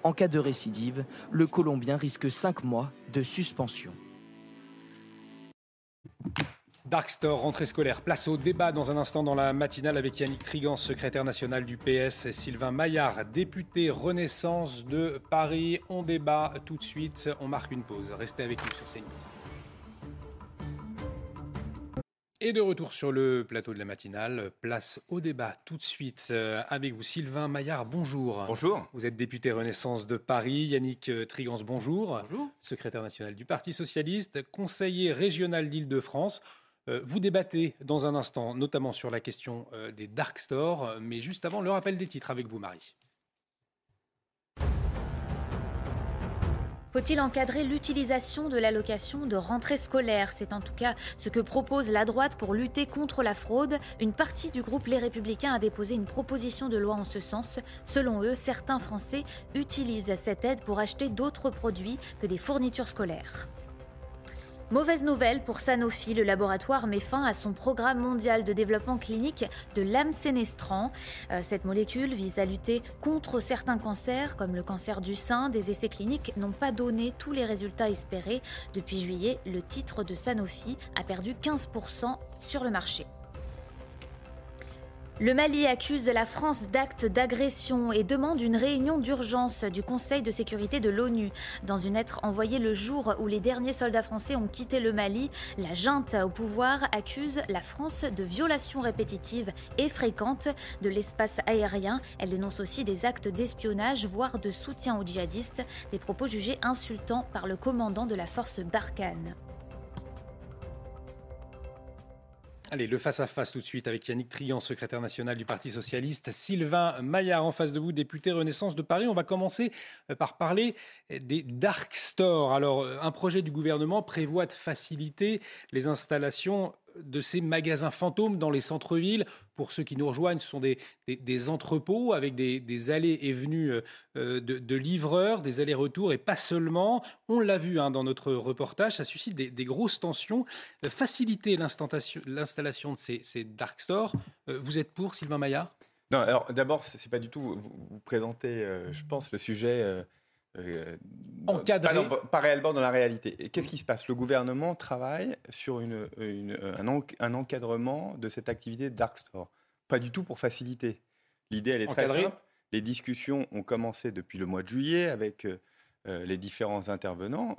En cas de récidive, le Colombien risque 5 mois de suspension. Dark Store, rentrée scolaire. Place au débat dans un instant dans la matinale avec Yannick Trigans, secrétaire national du PS, et Sylvain Maillard, député Renaissance de Paris. On débat tout de suite. On marque une pause. Restez avec nous sur CNews. Et de retour sur le plateau de la matinale, place au débat tout de suite euh, avec vous Sylvain Maillard, bonjour. Bonjour. Vous êtes député Renaissance de Paris, Yannick euh, Trigans, bonjour. Bonjour. Secrétaire national du Parti Socialiste, conseiller régional d'Île-de-France. Euh, vous débattez dans un instant, notamment sur la question euh, des dark stores, mais juste avant, le rappel des titres avec vous, Marie. Faut-il encadrer l'utilisation de l'allocation de rentrée scolaire? C'est en tout cas ce que propose la droite pour lutter contre la fraude. Une partie du groupe Les Républicains a déposé une proposition de loi en ce sens. Selon eux, certains Français utilisent cette aide pour acheter d'autres produits que des fournitures scolaires. Mauvaise nouvelle pour Sanofi, le laboratoire met fin à son programme mondial de développement clinique de l'amsénestran. Euh, cette molécule vise à lutter contre certains cancers, comme le cancer du sein. Des essais cliniques n'ont pas donné tous les résultats espérés. Depuis juillet, le titre de Sanofi a perdu 15% sur le marché. Le Mali accuse la France d'actes d'agression et demande une réunion d'urgence du Conseil de sécurité de l'ONU. Dans une lettre envoyée le jour où les derniers soldats français ont quitté le Mali, la junte au pouvoir accuse la France de violations répétitives et fréquentes de l'espace aérien. Elle dénonce aussi des actes d'espionnage, voire de soutien aux djihadistes, des propos jugés insultants par le commandant de la force Barkhane. Allez, le face-à-face tout de suite avec Yannick Trian, secrétaire national du Parti Socialiste, Sylvain Maillard en face de vous, député Renaissance de Paris. On va commencer euh, par parler des dark stores. Alors, euh, un projet du gouvernement prévoit de faciliter les installations de ces magasins fantômes dans les centres-villes. Pour ceux qui nous rejoignent, ce sont des, des, entrepôts avec des, allées et venues euh, euh, de, livreurs, des allers-retours et pas seulement. On l'a vu hein, dans notre reportage, ça suscite des, grosses tensions. Euh, faciliter l'installation de ces, ces, dark stores, vous êtes pour, Sylvain Maillard? Non, alors d'abord, c'est pas du tout. Vous, vous présentez, je pense, le sujet Encadré. Pas, réellement dans la réalité. Qu'est-ce qui se passe? Le gouvernement travaille sur une, un, encadrement de cette activité de dark store. Pas du tout pour faciliter. L'idée, elle est très simple. Les discussions ont commencé depuis le mois de juillet avec euh, les différents intervenants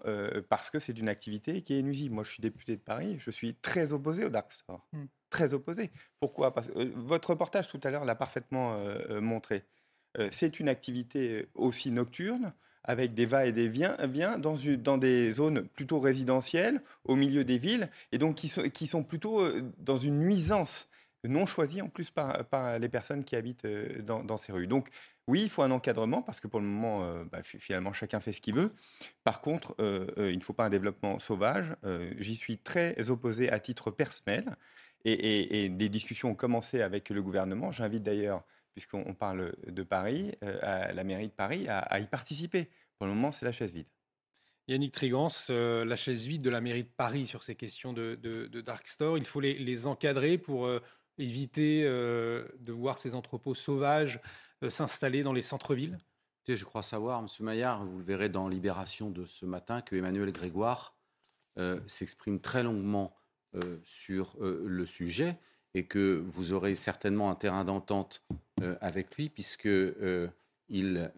parce que c'est une activité qui est nuisible. Moi, je suis député de Paris, je suis très opposé au dark store. Hmm. Très opposé. Pourquoi? Parce que votre reportage tout à l'heure l'a parfaitement montré. c'est une activité aussi nocturne avec des va et des viens, dans, dans, des zones plutôt résidentielles, au milieu des villes, et donc qui sont, plutôt dans une nuisance non choisie en plus par, les personnes qui habitent dans, dans, ces rues. Donc oui, il faut un encadrement parce que pour le moment, euh, bah, finalement, chacun fait ce qu'il veut. Par contre, euh, euh, il ne faut pas un développement sauvage. J'y suis très opposé à titre personnel. Et, des discussions ont commencé avec le gouvernement. J'invite d'ailleurs, puisqu'on parle de Paris, à la mairie de Paris à, y participer. Pour le moment, c'est la chaise vide. Yannick Trigance, la chaise vide de la mairie de Paris sur ces questions de, dark store, il faut les, les encadrer pour éviter de voir ces entrepôts sauvages euh, s'installer dans les centres-villes Je crois savoir, M. Maillard, vous le verrez dans Libération de ce matin, que Emmanuel Grégoire euh, s'exprime très longuement euh, sur le sujet et que vous aurez certainement un terrain d'entente avec lui puisqu'il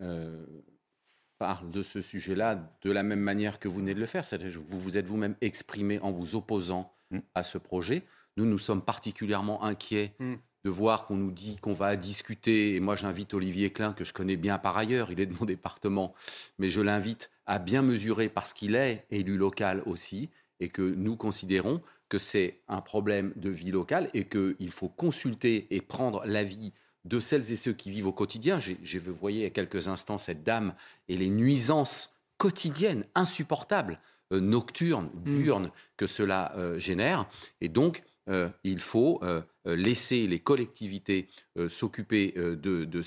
parle de ce sujet-là de la même manière que vous venez de le faire. Vous vous êtes vous-même exprimé en vous opposant mmh. à ce projet. Nous, nous sommes particulièrement inquiets mmh de voir qu'on nous dit qu'on va discuter. Et moi, j'invite Olivier Klein, que je connais bien par ailleurs, il est de mon département, mais je l'invite à bien mesurer parce qu'il est élu local aussi, et que nous considérons que c'est un problème de vie locale et qu'il faut consulter et prendre l'avis de celles et ceux qui vivent au quotidien. J'ai vu, voyez, il y a quelques instants cette dame et les nuisances quotidiennes, insupportables, euh, nocturnes, mmh. diurnes, que cela euh, génère. Et donc, euh, il faut laisser les collectivités s'occuper de,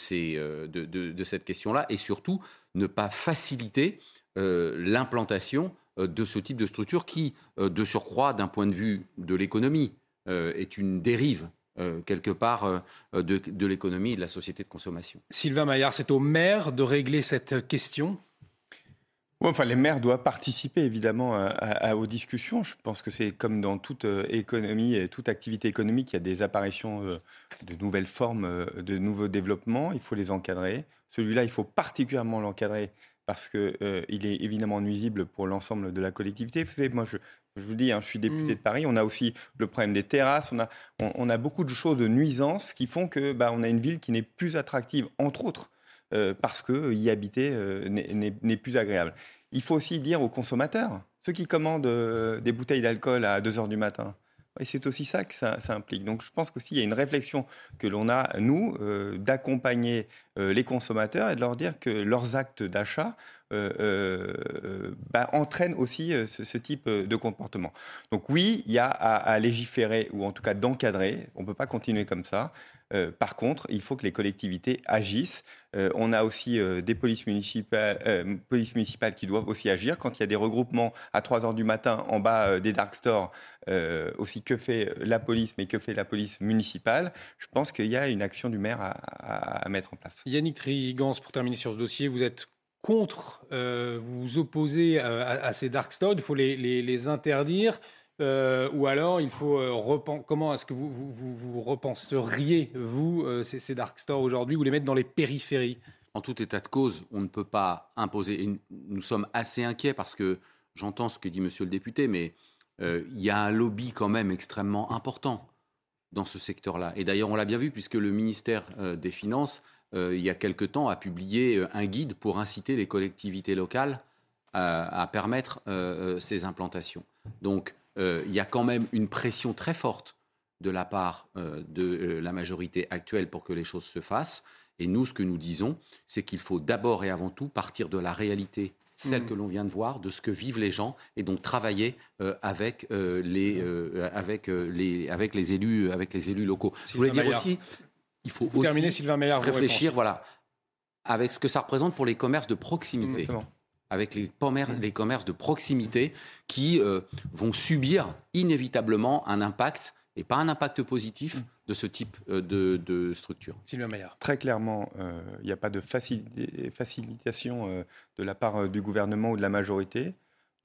cette question-là et surtout ne pas faciliter l'implantation de ce type de structure qui, de surcroît, d'un point de vue de l'économie, est une dérive quelque part de, de l'économie et de la société de consommation. Sylvain Maillard, c'est au maire de régler cette question? Enfin, les maires doivent participer évidemment aux discussions. Je pense que c'est comme dans toute euh, économie et toute activité économique, il y a des apparitions euh, de nouvelles formes, euh, de nouveaux développements. Il faut les encadrer. Celui-là, il faut particulièrement l'encadrer parce qu'il il est évidemment nuisible pour l'ensemble de la collectivité. Vous savez, moi, je, vous dis, hein, je suis député mm. de Paris. On a aussi le problème des terrasses. On a, on, a beaucoup de choses de nuisance qui font que bah, on a une ville qui n'est plus attractive, entre autres, euh, parce que y habiter euh, n'est plus agréable. Il faut aussi dire aux consommateurs, ceux qui commandent euh, des bouteilles d'alcool à 2 heures du matin, et c'est aussi ça que ça, implique. Donc je pense qu'aussi il y a une réflexion que l'on a, nous, d'accompagner les consommateurs et de leur dire que leurs actes d'achat bah, entraînent aussi ce, type de comportement. Donc oui, il y a à légiférer ou en tout cas d'encadrer. On ne peut pas continuer comme ça. Euh, par contre, il faut que les collectivités agissent. Euh, on a aussi euh, des polices municipales, qui doivent aussi agir. Quand il y a des regroupements à 3 heures du matin en bas des dark stores, aussi que fait la police, mais que fait la police municipale, je pense qu'il y a une action du maire à, mettre en place. Yannick Trigance, pour terminer sur ce dossier, vous êtes contre, vous vous opposez à, ces dark stores, il faut les interdire. Euh, ou alors, il faut euh, comment est-ce que vous, vous, repenseriez, vous, euh, ces, dark stores aujourd'hui, ou les mettre dans les périphéries? En tout état de cause, on ne peut pas imposer. nous sommes assez inquiets parce que j'entends ce que dit Monsieur le député, mais il y a un lobby quand même extrêmement important dans ce secteur-là. Et d'ailleurs, on l'a bien vu puisque le ministère des Finances, il y a quelque temps, a publié un guide pour inciter les collectivités locales à permettre ces implantations. Donc, euh, il y a quand même une pression très forte de la part euh, de euh, la majorité actuelle pour que les choses se fassent. Et nous, ce que nous disons, c'est qu'il faut d'abord et avant tout partir de la réalité celle mmh. que l'on vient de voir, de ce que vivent les gens, et donc travailler avec, les, avec, les, avec, les élus, avec les élus locaux. Je voulais dire aussi, il faut aussi réfléchir voilà, avec ce que ça représente pour les commerces de proximité avec les, les commerces de proximité qui euh, vont subir inévitablement un impact, et pas un impact positif, de ce type euh, de, structure. Sylvain Maillard. Très clairement, euh, il n'y a pas de facilitation de la part du gouvernement ou de la majorité.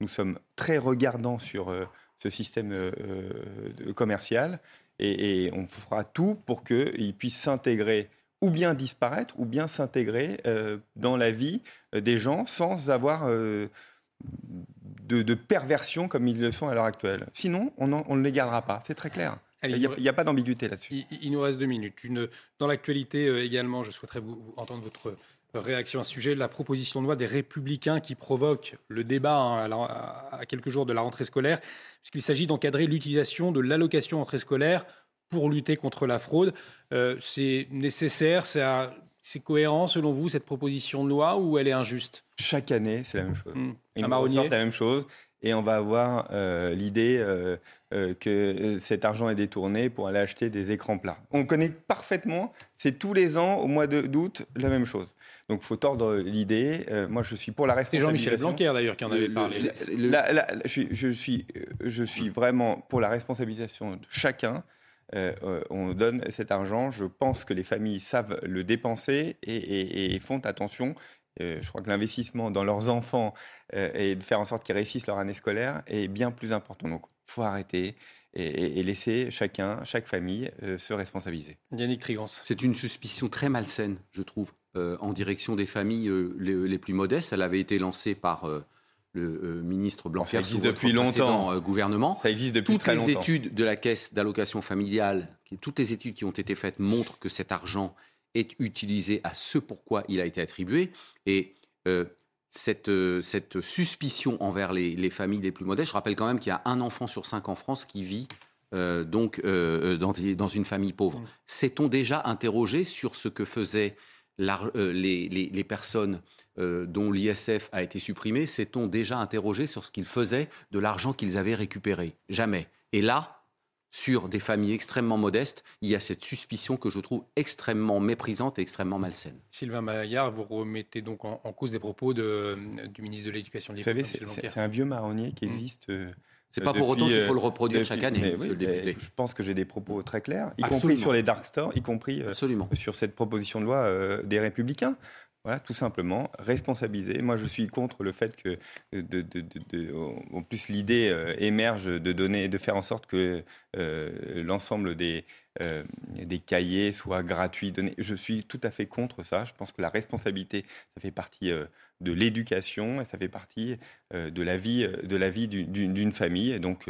Nous sommes très regardants sur ce système commercial et, et, on fera tout pour qu'il puisse s'intégrer ou bien disparaître, ou bien s'intégrer dans la vie des gens sans avoir de, perversion comme ils le sont à l'heure actuelle. Sinon, on, ne les gardera pas, c'est très clair. Il n'y a, pas d'ambiguïté là-dessus. Il, nous reste deux minutes. Une, dans l'actualité également, je souhaiterais vous entendre votre réaction à ce sujet, la proposition de loi des Républicains qui provoque le débat hein, à, quelques jours de la rentrée scolaire, puisqu'il s'agit d'encadrer l'utilisation de l'allocation rentrée scolaire pour lutter contre la fraude. Euh, c'est nécessaire, c'est cohérent selon vous cette proposition de loi ou elle est injuste? Chaque année, c'est la même chose. Mmh. Ils la même chose et on va avoir euh, l'idée euh, euh, que cet argent est détourné pour aller acheter des écrans plats. On connaît parfaitement, c'est tous les ans, au mois d'août, la même chose. Donc il faut tordre l'idée. moi, je suis pour la responsabilisation. C'est Jean-Michel Blanquer, d'ailleurs, qui en avait parlé. je, suis, je suis vraiment pour la responsabilisation de chacun. on donne cet argent. Je pense que les familles savent le dépenser et, et font attention. Je crois que l'investissement dans leurs enfants et de faire en sorte qu'ils réussissent leur année scolaire est bien plus important. Donc faut arrêter et, laisser chacun, chaque famille euh, se responsabiliser. Yannick Trigance. C'est une suspicion très malsaine, je trouve, euh, en direction des familles euh, les, plus modestes. Elle avait été lancée par le ministre Blanquer ça existe depuis longtemps. gouvernement. Ça existe depuis toutes très les études de la caisse d'allocation familiale, toutes les études qui ont été faites montrent que cet argent est utilisé à ce pourquoi il a été attribué. Et cette, euh, cette suspicion envers les, familles les plus modestes. Je rappelle quand même qu'il y a un enfant sur cinq en France qui vit euh, donc euh, dans, dans, une famille pauvre. S'est-on déjà interrogé sur ce que faisaient les, les, personnes dont l'ISF a été supprimé? S'est-on déjà interrogé sur ce qu'ils faisaient de l'argent qu'ils avaient récupéré? Jamais. Et là, sur des familles extrêmement modestes, il y a cette suspicion que je trouve extrêmement méprisante et extrêmement malsaine. Sylvain Maillard, vous remettez donc en, cause des propos de, du ministre de l'Éducation Vous savez, c'est un vieux marronnier qui mmh. existe. Euh, c'est pas pour autant qu'il faut le reproduire chaque année, monsieur le député. Je pense que j'ai des propos très clairs, y compris sur les dark stores, y compris euh, sur cette proposition de loi euh, des Républicains. Voilà, tout simplement, responsabiliser. Moi, je suis contre le fait que, de, en plus, l'idée euh, émerge de donner, de faire en sorte que euh, l'ensemble des, euh, des cahiers soient gratuits. Donnés. Je suis tout à fait contre ça. Je pense que la responsabilité, ça fait partie de l'éducation et ça fait partie de la vie, de la vie d'une famille. Et donc,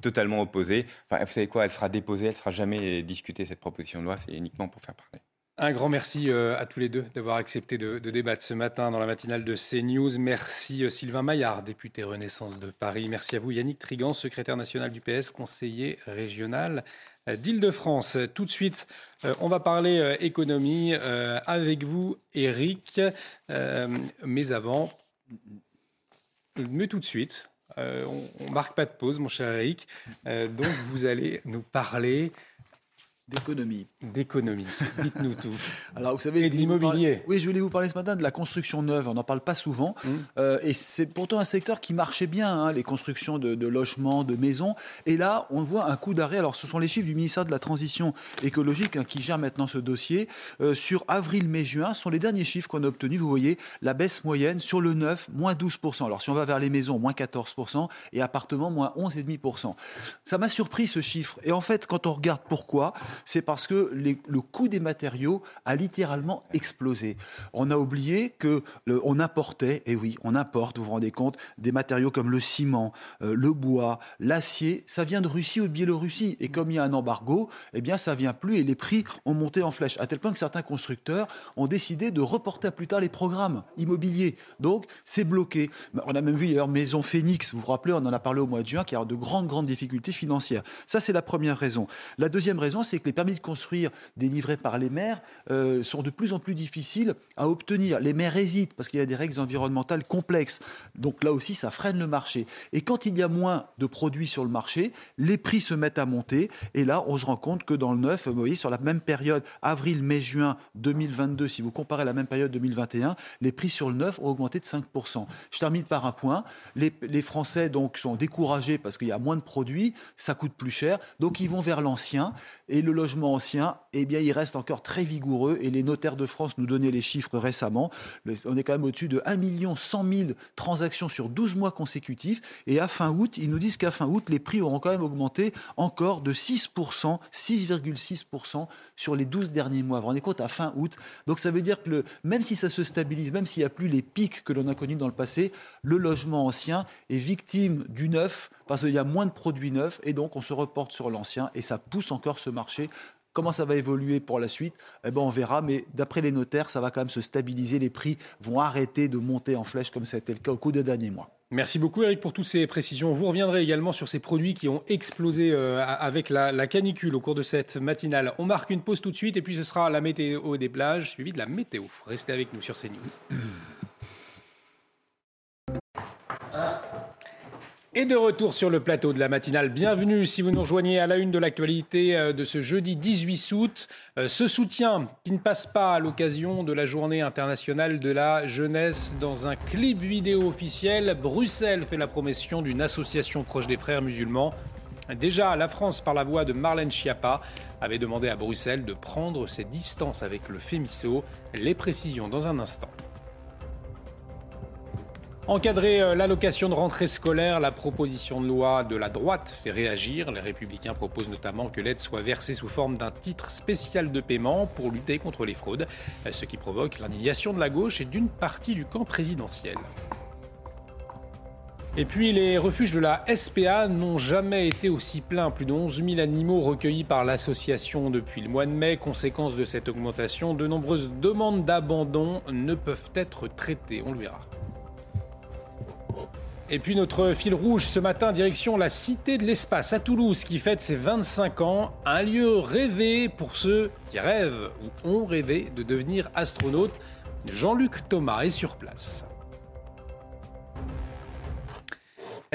totalement opposé. Enfin, vous savez quoi, elle sera déposée, elle sera jamais discutée, cette proposition de loi. C'est uniquement pour faire parler. Un grand merci euh, à tous les deux d'avoir accepté de, débattre ce matin dans la matinale de CNews. Merci euh, Sylvain Maillard, député Renaissance de Paris. Merci à vous Yannick Trigan, secrétaire national du PS, conseiller régional euh, d'Île-de-France. Tout de suite, on va parler économie avec vous, Eric. Mais avant, mais tout de suite, on, ne marque pas de pause, mon cher Eric. donc, vous allez nous parler D'économie. D'économie. Dites-nous tout. Alors, vous savez. Et de l'immobilier. Oui, je voulais vous parler ce matin de la construction neuve. On n'en parle pas souvent. Hum. Euh, et c'est pourtant un secteur qui marchait bien, hein, les constructions de, logements, de maisons. Et là, on voit un coup d'arrêt. Alors, ce sont les chiffres du ministère de la Transition écologique hein, qui gère maintenant ce dossier. Euh, sur avril, mai, juin, ce sont les derniers chiffres qu'on a obtenus. Vous voyez, la baisse moyenne sur le neuf, moins 12%. Alors, si on va vers les maisons, moins 14%. Et appartements, moins 11,5%. Ça m'a surpris ce chiffre. Et en fait, quand on regarde pourquoi, c'est parce que le coût des matériaux a littéralement explosé. On a oublié que on importait, et oui, on importe, vous vous rendez compte, des matériaux comme le ciment, euh, le bois, l'acier, ça vient de Russie ou de Biélorussie. Et comme il y a un embargo, eh bien, ça vient plus et les prix ont monté en flèche, à tel point que certains constructeurs ont décidé de reporter à plus tard les programmes immobiliers. Donc, c'est bloqué. On a même vu d'ailleurs Maison Phoenix, vous vous rappelez, on en a parlé au mois de juin, qui a de grandes, grandes difficultés financières. Ça, c'est la première raison. La deuxième raison, c'est que les permis de construire délivrés par les maires euh, sont de plus en plus difficiles à obtenir. Les maires hésitent parce qu'il y a des règles environnementales complexes. Donc là aussi, ça freine le marché. Et quand il y a moins de produits sur le marché, les prix se mettent à monter. Et là, on se rend compte que dans le neuf, vous voyez, sur la même période, avril, mai, juin 2022, si vous comparez la même période 2021, les prix sur le neuf ont augmenté de 5%. Je termine par un point. Les, les Français donc sont découragés parce qu'il y a moins de produits, ça coûte plus cher, donc ils vont vers l'ancien. Et le le logement ancien, eh bien, il reste encore très vigoureux et les notaires de France nous donnaient les chiffres récemment. On est quand même au-dessus de 1 100 000 transactions sur 12 mois consécutifs et à fin août, ils nous disent qu'à fin août, les prix auront quand même augmenté encore de 6%, 6,6% sur les 12 derniers mois. Vous vous rendez compte, à fin août. Donc ça veut dire que même si ça se stabilise, même s'il n'y a plus les pics que l'on a connus dans le passé, le logement ancien est victime du neuf parce qu'il y a moins de produits neufs et donc on se reporte sur l'ancien et ça pousse encore ce marché Comment ça va évoluer pour la suite? Eh ben, On verra, mais d'après les notaires, ça va quand même se stabiliser. Les prix vont arrêter de monter en flèche comme ça a été le cas au cours des derniers mois. Merci beaucoup Eric pour toutes ces précisions. Vous reviendrez également sur ces produits qui ont explosé euh, avec la, la, canicule au cours de cette matinale. On marque une pause tout de suite et puis ce sera la météo des plages suivie de la météo. Restez avec nous sur CNews. Et de retour sur le plateau de la matinale, bienvenue si vous nous rejoignez à la une de l'actualité euh, de ce jeudi 18 août. Euh, ce soutien qui ne passe pas à l'occasion de la journée internationale de la jeunesse dans un clip vidéo officiel. Bruxelles fait la promotion d'une association proche des frères musulmans. Déjà, la France, par la voix de Marlène Schiappa, avait demandé à Bruxelles de prendre ses distances avec le FEMISO. Les précisions dans un instant. Encadrer euh, l'allocation de rentrée scolaire, la proposition de loi de la droite fait réagir. Les républicains proposent notamment que l'aide soit versée sous forme d'un titre spécial de paiement pour lutter contre les fraudes, euh, ce qui provoque l'indignation de la gauche et d'une partie du camp présidentiel. Et puis les refuges de la SPA n'ont jamais été aussi pleins. Plus de 11 000 animaux recueillis par l'association depuis le mois de mai. Conséquence de cette augmentation, de nombreuses demandes d'abandon ne peuvent être traitées. On le verra. Et puis notre fil rouge ce matin, direction la Cité de l'Espace à Toulouse qui fête ses 25 ans. Un lieu rêvé pour ceux qui rêvent ou ont rêvé de devenir astronaute. Jean-Luc Thomas est sur place.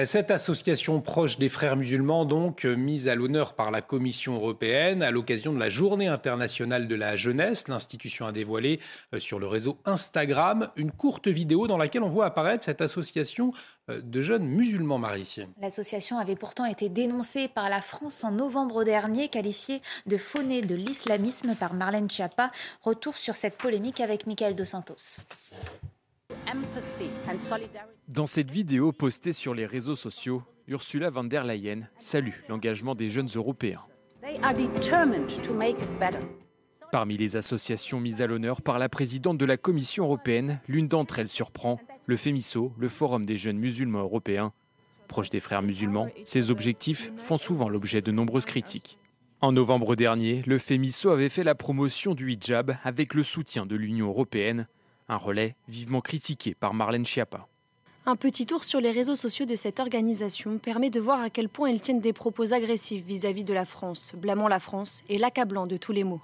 Cette association proche des frères musulmans, donc, mise à l'honneur par la Commission européenne à l'occasion de la Journée internationale de la jeunesse, l'institution a dévoilé euh, sur le réseau Instagram une courte vidéo dans laquelle on voit apparaître cette association de jeunes musulmans mariés. L'association avait pourtant été dénoncée par la France en novembre dernier, qualifiée de faunée de l'islamisme par Marlène Schiappa. Retour sur cette polémique avec Michael Dos Santos. Dans cette vidéo postée sur les réseaux sociaux, Ursula von der Leyen salue l'engagement des jeunes Européens. Parmi les associations mises à l'honneur par la présidente de la Commission européenne, l'une d'entre elles surprend, le FEMISO, le Forum des jeunes musulmans européens. Proche des frères musulmans, ces objectifs font souvent l'objet de nombreuses critiques. En novembre dernier, le FEMISO avait fait la promotion du hijab avec le soutien de l'Union européenne, un relais vivement critiqué par Marlène Schiappa. Un petit tour sur les réseaux sociaux de cette organisation permet de voir à quel point ils tiennent des propos agressifs vis-à-vis de la France, blâmant la France et l'accablant de tous les maux.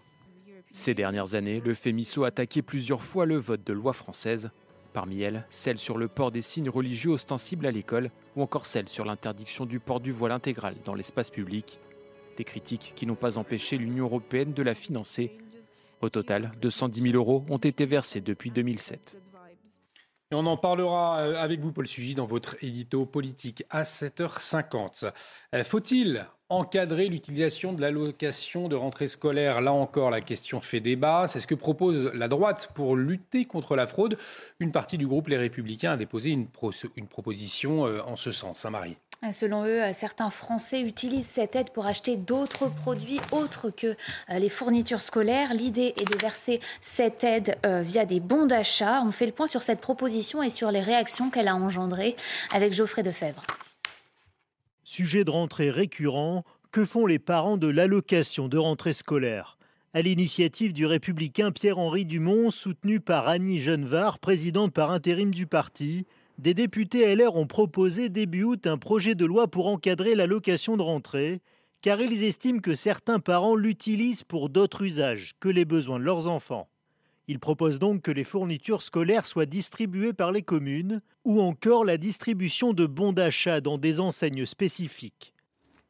Ces dernières années, le FEMISO a attaqué plusieurs fois le vote de loi française, parmi elles celle sur le port des signes religieux ostensibles à l'école ou encore celle sur l'interdiction du port du voile intégral dans l'espace public. Des critiques qui n'ont pas empêché l'Union européenne de la financer au total, 210 000 euros ont été versés depuis 2007. Et on en parlera euh, avec vous, Paul Sugy, dans votre édito politique à 7h50. Euh, faut-il encadrer l'utilisation de l'allocation de rentrée scolaire Là encore, la question fait débat. C'est ce que propose la droite pour lutter contre la fraude. Une partie du groupe Les Républicains a déposé une, proposition euh, en ce sens. Saint-Marie. Selon eux, certains Français utilisent cette aide pour acheter d'autres produits autres que euh, les fournitures scolaires. L'idée est de verser cette aide euh, via des bons d'achat. On fait le point sur cette proposition et sur les réactions qu'elle a engendrées avec Geoffrey Defebvre. Sujet de rentrée récurrent, que font les parents de l'allocation de rentrée scolaire? À l'initiative du républicain Pierre-Henri Dumont, soutenu par Annie Genevard, présidente par intérim du parti, des députés LR ont proposé début août un projet de loi pour encadrer l'allocation de rentrée, car ils estiment que certains parents l'utilisent pour d'autres usages que les besoins de leurs enfants. Ils proposent donc que les fournitures scolaires soient distribuées par les communes, ou encore la distribution de bons d'achat dans des enseignes spécifiques.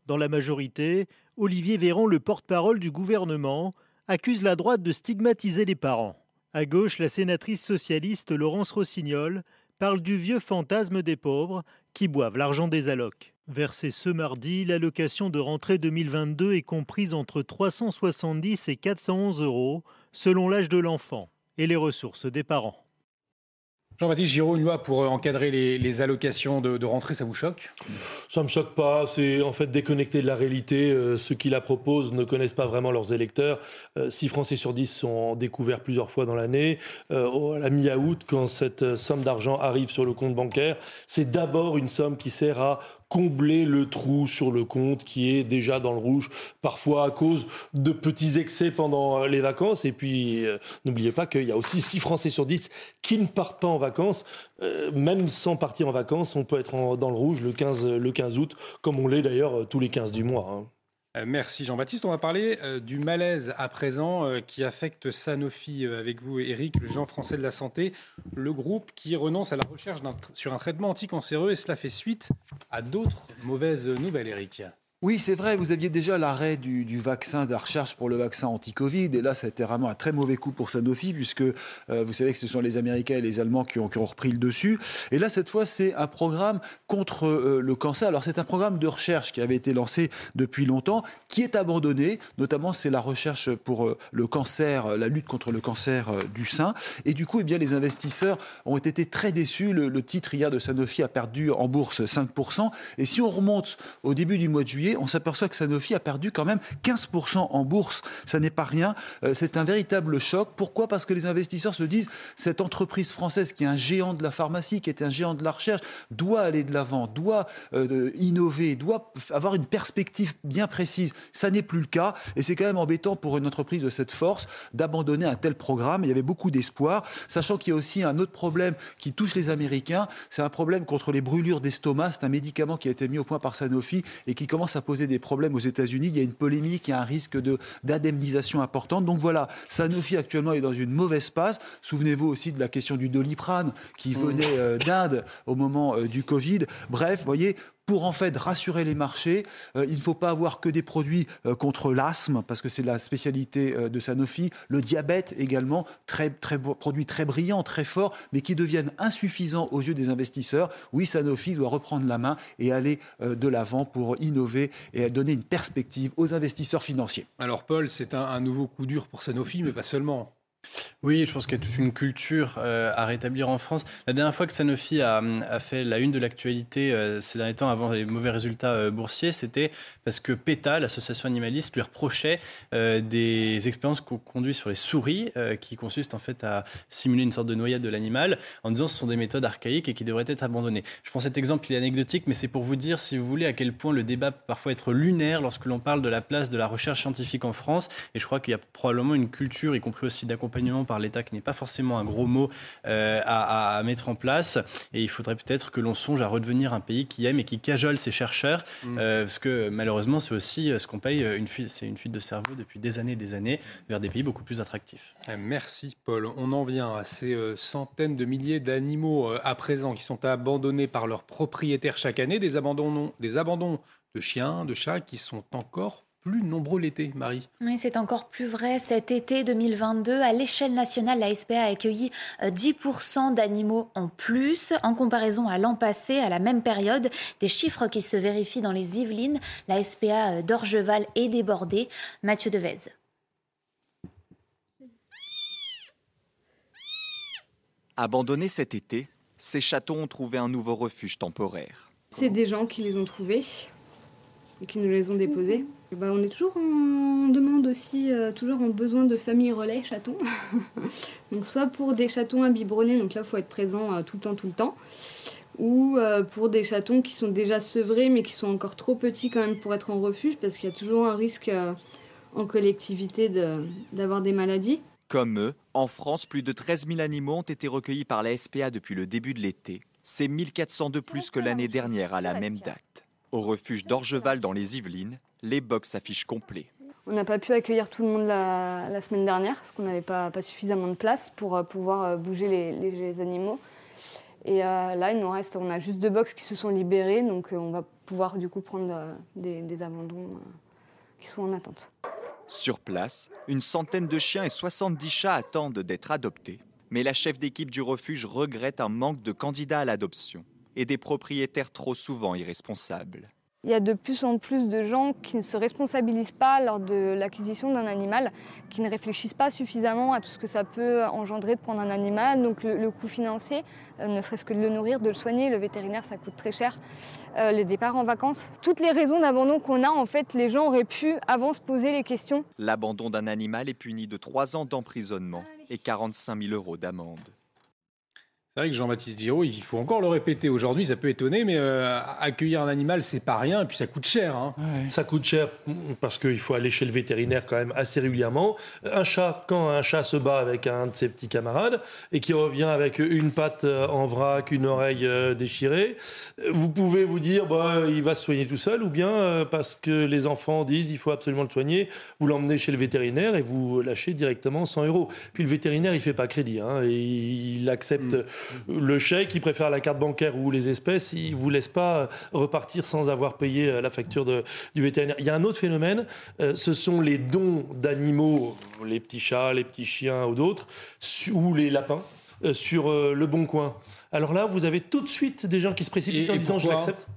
Dans la majorité, Olivier Véran, le porte-parole du gouvernement, accuse la droite de stigmatiser les parents. À gauche, la sénatrice socialiste Laurence Rossignol parle du vieux fantasme des pauvres qui boivent l'argent des allocs. Versée ce mardi, l'allocation de rentrée 2022 est comprise entre 370 et 411 euros selon l'âge de l'enfant et les ressources des parents. Jean-Baptiste Giraud, une loi pour encadrer les, allocations de, rentrée, ça vous choque? Ça ne me choque pas. C'est en fait déconnecté de la réalité. Euh, ceux qui la proposent ne connaissent pas vraiment leurs électeurs. 6 euh, Français sur 10 sont découverts plusieurs fois dans l'année. Euh, à la mi-août, quand cette somme d'argent arrive sur le compte bancaire, c'est d'abord une somme qui sert à combler le trou sur le compte qui est déjà dans le rouge, parfois à cause de petits excès pendant euh, les vacances. Et puis, euh, n'oubliez pas qu'il y a aussi 6 Français sur 10 qui ne partent pas en vacances. Euh, même sans partir en vacances, on peut être dans le rouge le 15, le 15 août, comme on l'est d'ailleurs tous les 15 du mois. Hein. Euh, merci Jean-Baptiste. On va parler euh, du malaise à présent euh, qui affecte Sanofi avec vous, Eric, le géant français de la santé, le groupe qui renonce à la recherche sur un traitement anticancéreux et cela fait suite à d'autres mauvaises nouvelles, Eric. Oui, c'est vrai, vous aviez déjà l'arrêt du, vaccin, de la recherche pour le vaccin anti-Covid, et là, ça a été vraiment un très mauvais coup pour Sanofi, puisque euh, vous savez que ce sont les Américains et les Allemands qui ont, repris le dessus. Et là, cette fois, c'est un programme contre euh, le cancer. Alors, c'est un programme de recherche qui avait été lancé depuis longtemps, qui est abandonné, notamment, c'est la recherche pour euh, le cancer, la lutte contre le cancer du sein. Et du coup, eh bien, les investisseurs ont été très déçus. Le, le titre hier de Sanofi a perdu en bourse 5%. Et si on remonte au début du mois de juillet, on s'aperçoit que Sanofi a perdu quand même 15% en bourse. Ça n'est pas rien. Euh, c'est un véritable choc. Pourquoi? Parce que les investisseurs se disent cette entreprise française qui est un géant de la pharmacie, qui est un géant de la recherche, doit aller de l'avant, doit euh, innover, doit avoir une perspective bien précise. Ça n'est plus le cas. Et c'est quand même embêtant pour une entreprise de cette force d'abandonner un tel programme. Il y avait beaucoup d'espoir, sachant qu'il y a aussi un autre problème qui touche les Américains. C'est un problème contre les brûlures d'estomac. C'est un médicament qui a été mis au point par Sanofi et qui commence à poser des problèmes aux États-Unis. Il y a une polémique, il y a un risque d'indemnisation importante. Donc voilà, Sanofi actuellement est dans une mauvaise passe. Souvenez-vous aussi de la question du doliprane qui mmh. venait euh, d'Inde au moment euh, du Covid. Bref, vous voyez, pour en fait rassurer les marchés. Euh, il ne faut pas avoir que des produits euh, contre l'asthme, parce que c'est la spécialité euh, de Sanofi. Le diabète également, très, très, produit très brillant, très fort, mais qui deviennent insuffisants aux yeux des investisseurs. Oui, Sanofi doit reprendre la main et aller de l'avant pour innover et donner une perspective aux investisseurs financiers. Alors Paul, c'est un nouveau coup dur pour Sanofi, mais pas seulement. Oui, je pense qu'il y a toute une culture euh, à rétablir en France. La dernière fois que Sanofi a, fait la une de l'actualité euh, ces derniers temps avant les mauvais résultats euh, boursiers, c'était parce que PETA, l'association animaliste, lui reprochait des expériences qu'on conduit sur les souris, qui consistent en fait à simuler une sorte de noyade de l'animal, en disant que ce sont des méthodes archaïques et qui devraient être abandonnées. Je prends cet exemple, il est anecdotique, mais c'est pour vous dire, si vous voulez, à quel point le débat peut parfois être lunaire lorsque l'on parle de la place de la recherche scientifique en France. Et je crois qu'il y a probablement une culture, y compris aussi d'accompagnement par l'État qui n'est pas forcément un gros mot euh, à, mettre en place. Et il faudrait peut-être que l'on songe à redevenir un pays qui aime et qui cajole ses chercheurs, mm. euh, parce que malheureusement, c'est aussi euh, ce qu'on paye, une fuite, c'est une fuite de cerveau depuis des années et des années vers des pays beaucoup plus attractifs. Merci Paul. On en vient à ces centaines de milliers d'animaux à présent qui sont abandonnés par leurs propriétaires chaque année, des abandons, des abandons de chiens, de chats qui sont encore plus nombreux l'été, Marie. Oui, c'est encore plus vrai. Cet été 2022, à l'échelle nationale, la SPA a accueilli 10% euh, d'animaux en plus. En comparaison à l'an passé, à la même période, des chiffres qui se vérifient dans les Yvelines. La SPA euh, d'Orgeval est débordée. Mathieu Devez. Abandonnés cet été, ces chatons ont trouvé un nouveau refuge temporaire. C'est des gens qui les ont trouvés et qui nous les ont déposés. Bah, on est toujours en demande aussi, euh, toujours en besoin de famille relais chatons. donc soit pour des chatons à biberonner, donc là il faut être présent euh, tout le temps, tout le temps. Ou euh, pour des chatons qui sont déjà sevrés mais qui sont encore trop petits quand même pour être en refuge parce qu'il y a toujours un risque en collectivité d'avoir des maladies. Comme eux, en France, plus de 13 000 animaux ont été recueillis par la SPA depuis le début de l'été. C'est 1400 de plus que l'année dernière à la même date. Au refuge d'Orgeval dans les Yvelines, les box s'affichent complets. On n'a pas pu accueillir tout le monde la, semaine dernière parce qu'on n'avait pas, suffisamment de place pour euh, pouvoir euh, bouger les, animaux. Et euh, là, il nous reste, on a juste deux box qui se sont libérées, donc on va pouvoir du coup prendre des, des abandons qui sont en attente. Sur place, une centaine de chiens et 70 chats attendent d'être adoptés. Mais la chef d'équipe du refuge regrette un manque de candidats à l'adoption. Et des propriétaires trop souvent irresponsables. Il y a de plus en plus de gens qui ne se responsabilisent pas lors de l'acquisition d'un animal, qui ne réfléchissent pas suffisamment à tout ce que ça peut engendrer de prendre un animal. Donc le, coût financier, euh, ne serait-ce que de le nourrir, de le soigner, le vétérinaire, ça coûte très cher. Euh, les départs en vacances, toutes les raisons d'abandon qu'on a, en fait, les gens auraient pu avant se poser les questions. L'abandon d'un animal est puni de 3 ans d'emprisonnement et 45 000 euros d'amende. C'est vrai que Jean-Baptiste Giraud, il faut encore le répéter aujourd'hui, ça peut étonner, mais euh, accueillir un animal, c'est pas rien, et puis ça coûte cher. Hein. Ça coûte cher parce qu'il faut aller chez le vétérinaire quand même assez régulièrement. Un chat, quand un chat se bat avec un de ses petits camarades et qui revient avec une patte euh, en vrac, une oreille euh, déchirée, vous pouvez vous dire, bah, il va se soigner tout seul, ou bien parce que les enfants disent, il faut absolument le soigner, vous l'emmenez chez le vétérinaire et vous lâchez directement 100 euros. Puis le vétérinaire, il fait pas crédit, hein, et il accepte. Mm le chèque, il préfère la carte bancaire ou les espèces, il ne vous laisse pas repartir sans avoir payé euh, la facture du vétérinaire. Il y a un autre phénomène, euh, ce sont les dons d'animaux, les petits chats, les petits chiens ou d'autres, ou les lapins euh, sur le bon coin. Alors là, vous avez tout de suite des gens qui se précipitent en disant je l'accepte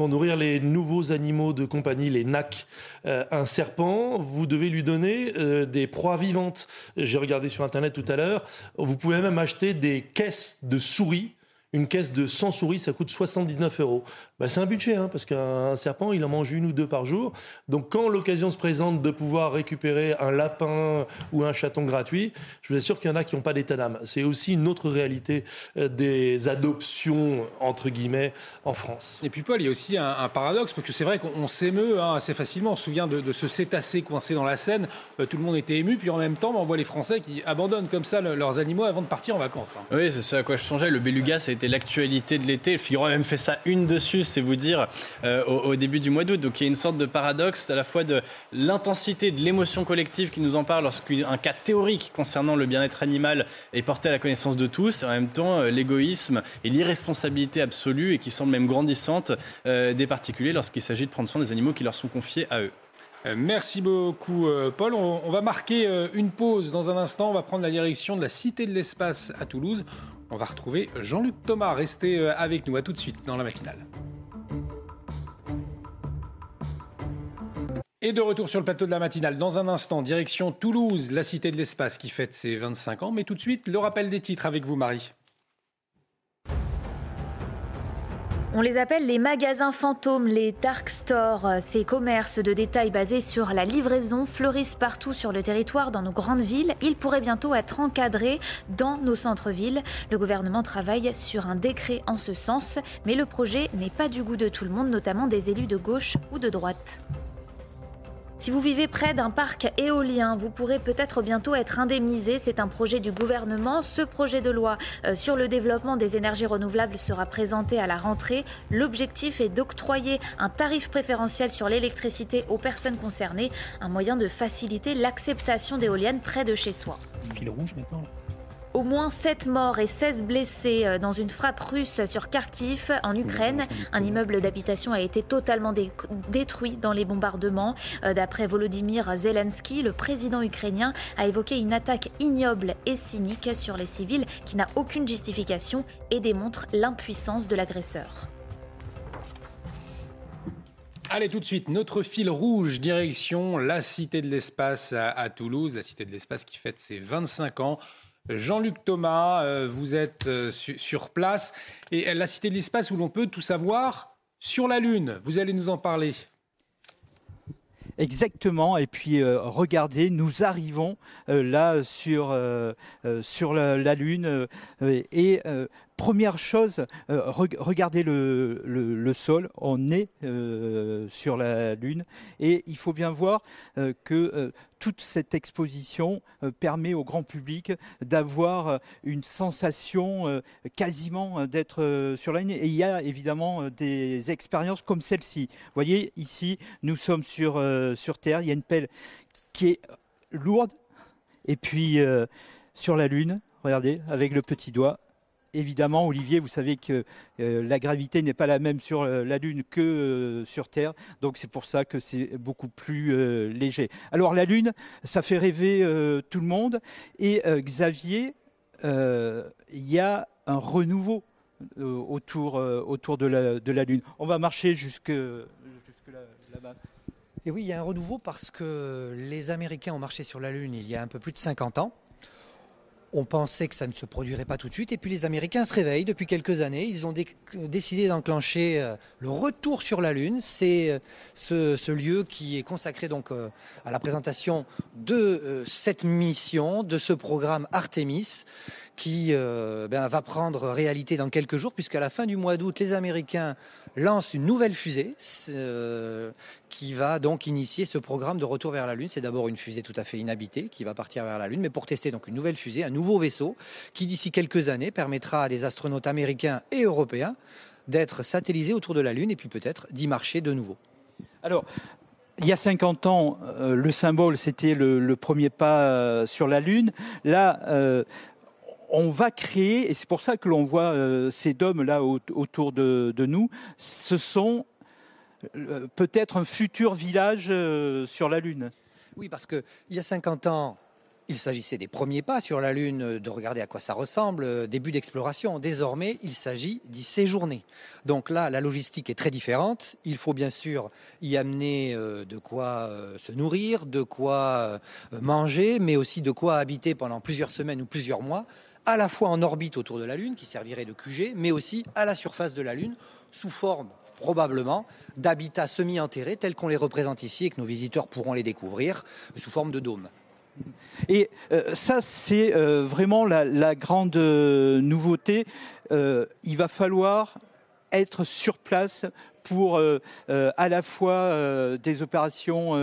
pour nourrir les nouveaux animaux de compagnie, les NAC. Euh, un serpent, vous devez lui donner euh, des proies vivantes. J'ai regardé sur Internet tout à l'heure. Vous pouvez même acheter des caisses de souris une caisse de 100 souris, ça coûte 79 euros. Bah, c'est un budget, hein, parce qu'un serpent, il en mange une ou deux par jour. Donc quand l'occasion se présente de pouvoir récupérer un lapin ou un chaton gratuit, je vous assure qu'il y en a qui n'ont pas d'état d'âme. C'est aussi une autre réalité euh, des adoptions, entre guillemets, en France. Et puis Paul, il y a aussi un, paradoxe, parce que c'est vrai qu'on s'émeut hein, assez facilement. On se souvient de, ce cétacé coincé dans la Seine. Euh, tout le monde était ému, puis en même temps, on voit les Français qui abandonnent comme ça leurs animaux avant de partir en vacances. Hein. Oui, c'est ce à quoi je songeais. Le beluga, ça c'était l'actualité de l'été. Le Figaro a même fait ça une dessus, c'est vous dire, euh, au, début du mois d'août. Donc il y a une sorte de paradoxe à la fois de l'intensité de l'émotion collective qui nous en parle lorsqu'un cas théorique concernant le bien-être animal est porté à la connaissance de tous, et en même temps euh, l'égoïsme et l'irresponsabilité absolue et qui semble même grandissante euh, des particuliers lorsqu'il s'agit de prendre soin des animaux qui leur sont confiés à eux. Merci beaucoup, Paul. On, va marquer une pause dans un instant. On va prendre la direction de la Cité de l'Espace à Toulouse. On va retrouver Jean-Luc Thomas. Restez avec nous. À tout de suite dans la matinale. Et de retour sur le plateau de la matinale. Dans un instant, direction Toulouse, la cité de l'espace qui fête ses 25 ans. Mais tout de suite, le rappel des titres avec vous, Marie. On les appelle les magasins fantômes, les dark stores. Ces commerces de détail basés sur la livraison fleurissent partout sur le territoire dans nos grandes villes. Ils pourraient bientôt être encadrés dans nos centres-villes. Le gouvernement travaille sur un décret en ce sens, mais le projet n'est pas du goût de tout le monde, notamment des élus de gauche ou de droite. Si vous vivez près d'un parc éolien, vous pourrez peut-être bientôt être indemnisé. C'est un projet du gouvernement. Ce projet de loi euh, sur le développement des énergies renouvelables sera présenté à la rentrée. L'objectif est d'octroyer un tarif préférentiel sur l'électricité aux personnes concernées, un moyen de faciliter l'acceptation d'éoliennes près de chez soi. Au moins 7 morts et 16 blessés euh, dans une frappe russe sur Kharkiv, en Ukraine. Un immeuble d'habitation a été totalement détruit dans les bombardements. Euh, d'après Volodymyr Zelensky, le président ukrainien a évoqué une attaque ignoble et cynique sur les civils qui n'a aucune justification et démontre l'impuissance de l'agresseur. Allez tout de suite, notre fil rouge, direction la Cité de l'Espace à Toulouse, la Cité de l'Espace qui fête ses 25 ans. Jean-Luc Thomas, euh, vous êtes euh, sur place et la Cité de l'Espace où l'on peut tout savoir sur la Lune. Vous allez nous en parler. Exactement. Et puis euh, regardez, nous arrivons là sur sur la, Lune et première chose, regardez le, sol, on est sur la Lune et il faut bien voir que toute cette exposition euh, permet au grand public d'avoir euh, une sensation euh, quasiment d'être sur la ligne. Et il y a évidemment des expériences comme celle-ci. Vous voyez, ici, nous sommes sur, sur Terre. Il y a une pelle qui est lourde. Et puis, sur la Lune, regardez, avec le petit doigt, évidemment, Olivier, vous savez que euh, la gravité n'est pas la même sur euh, la Lune que euh, sur Terre, donc c'est pour ça que c'est beaucoup plus léger. Alors la Lune, ça fait rêver tout le monde, et Xavier, il y a un renouveau autour, autour de, la, Lune. On va marcher jusque, jusque là-bas. Et oui, il y a un renouveau parce que les Américains ont marché sur la Lune il y a un peu plus de 50 ans. On pensait que ça ne se produirait pas tout de suite. Et puis les Américains se réveillent depuis quelques années. Ils ont décidé d'enclencher euh, le retour sur la Lune. C'est euh, ce, lieu qui est consacré donc euh, à la présentation de cette mission, de ce programme Artemis qui ben, va prendre réalité dans quelques jours, puisqu'à la fin du mois d'août, les Américains lance une nouvelle fusée euh, qui va donc initier ce programme de retour vers la Lune. C'est d'abord une fusée tout à fait inhabitée qui va partir vers la Lune, mais pour tester donc une nouvelle fusée, un nouveau vaisseau qui d'ici quelques années permettra à des astronautes américains et européens d'être satellisés autour de la Lune et puis peut-être d'y marcher de nouveau. Alors, il y a 50 ans, euh, le symbole, c'était le, premier pas euh, sur la Lune. Là, on va créer, et c'est pour ça que l'on voit euh, ces dômes là autour de, nous, ce sont euh, peut-être un futur village euh, sur la Lune. Oui, parce qu'il y a 50 ans, il s'agissait des premiers pas sur la Lune, de regarder à quoi ça ressemble, début d'exploration. Désormais, il s'agit d'y séjourner. Donc là, la logistique est très différente. Il faut bien sûr y amener de quoi se nourrir, de quoi manger, mais aussi de quoi habiter pendant plusieurs semaines ou plusieurs mois à la fois en orbite autour de la Lune, qui servirait de QG, mais aussi à la surface de la Lune, sous forme probablement d'habitats semi-enterrés tels qu'on les représente ici et que nos visiteurs pourront les découvrir sous forme de dômes. Et euh, ça, c'est euh, vraiment la, grande euh, nouveauté. il va falloir être sur place pour à la fois des opérations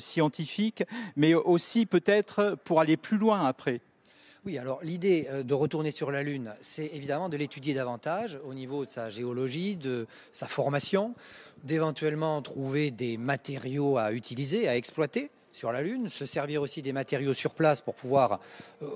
scientifiques, mais aussi peut-être pour aller plus loin après. Oui, alors l'idée de retourner sur la Lune, c'est évidemment de l'étudier davantage au niveau de sa géologie, de sa formation, d'éventuellement trouver des matériaux à utiliser, à exploiter sur la Lune, se servir aussi des matériaux sur place pour pouvoir euh,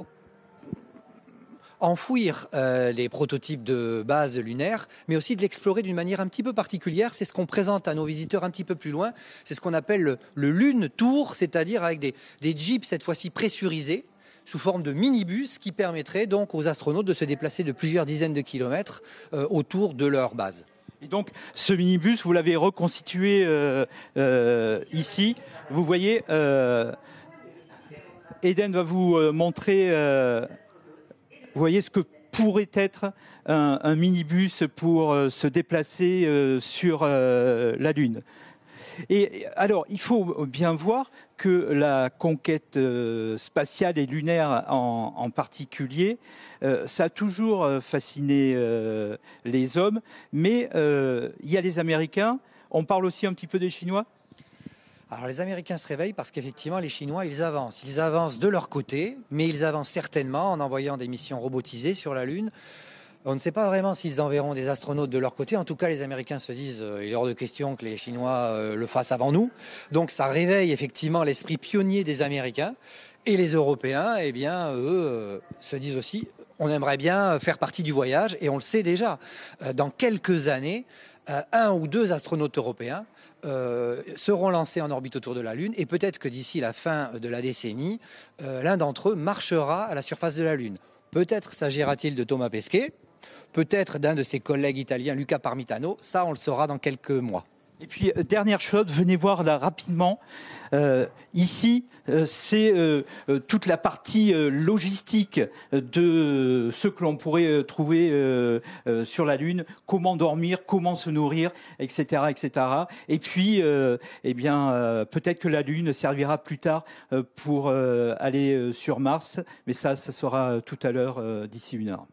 enfouir euh, les prototypes de base lunaire, mais aussi de l'explorer d'une manière un petit peu particulière. C'est ce qu'on présente à nos visiteurs un petit peu plus loin. C'est ce qu'on appelle le, Lune Tour, c'est-à-dire avec des, des jeeps cette fois-ci pressurisés sous forme de minibus qui permettrait donc aux astronautes de se déplacer de plusieurs dizaines de kilomètres euh, autour de leur base. Et donc, ce minibus, vous l'avez reconstitué euh, euh, ici. Vous voyez, Eden va vous montrer, vous voyez ce que pourrait être un minibus pour se déplacer sur la Lune. Il faut bien voir que la conquête euh, spatiale et lunaire en, particulier, euh, ça a toujours euh, fasciné les hommes, mais il y a les Américains. On parle aussi un petit peu des Chinois? Alors les Américains se réveillent parce qu'effectivement les Chinois ils avancent. Ils avancent de leur côté, mais ils avancent certainement en envoyant des missions robotisées sur la Lune. On ne sait pas vraiment s'ils enverront des astronautes de leur côté. En tout cas, les Américains se disent euh, il est hors de question que les Chinois euh, le fassent avant nous. Donc ça réveille effectivement l'esprit pionnier des Américains. Et les Européens, eh bien, eux, euh, se disent aussi on aimerait bien faire partie du voyage. Et on le sait déjà, dans quelques années, un ou deux astronautes européens seront lancés en orbite autour de la Lune et peut-être que d'ici la fin de la décennie, l'un d'entre eux marchera à la surface de la Lune. Peut-être s'agira-t-il de Thomas Pesquet, peut-être d'un de ses collègues italiens, Luca Parmitano. Ça, on le saura dans quelques mois. Et puis, euh, dernière chose, venez voir là rapidement. Euh, ici, euh, c'est toute la partie logistique de ce que l'on pourrait trouver sur la Lune, comment dormir, comment se nourrir, etc., etc. Et puis, eh bien, peut-être que la Lune servira plus tard pour aller sur Mars, mais ça, ça sera tout à l'heure d'ici une heure.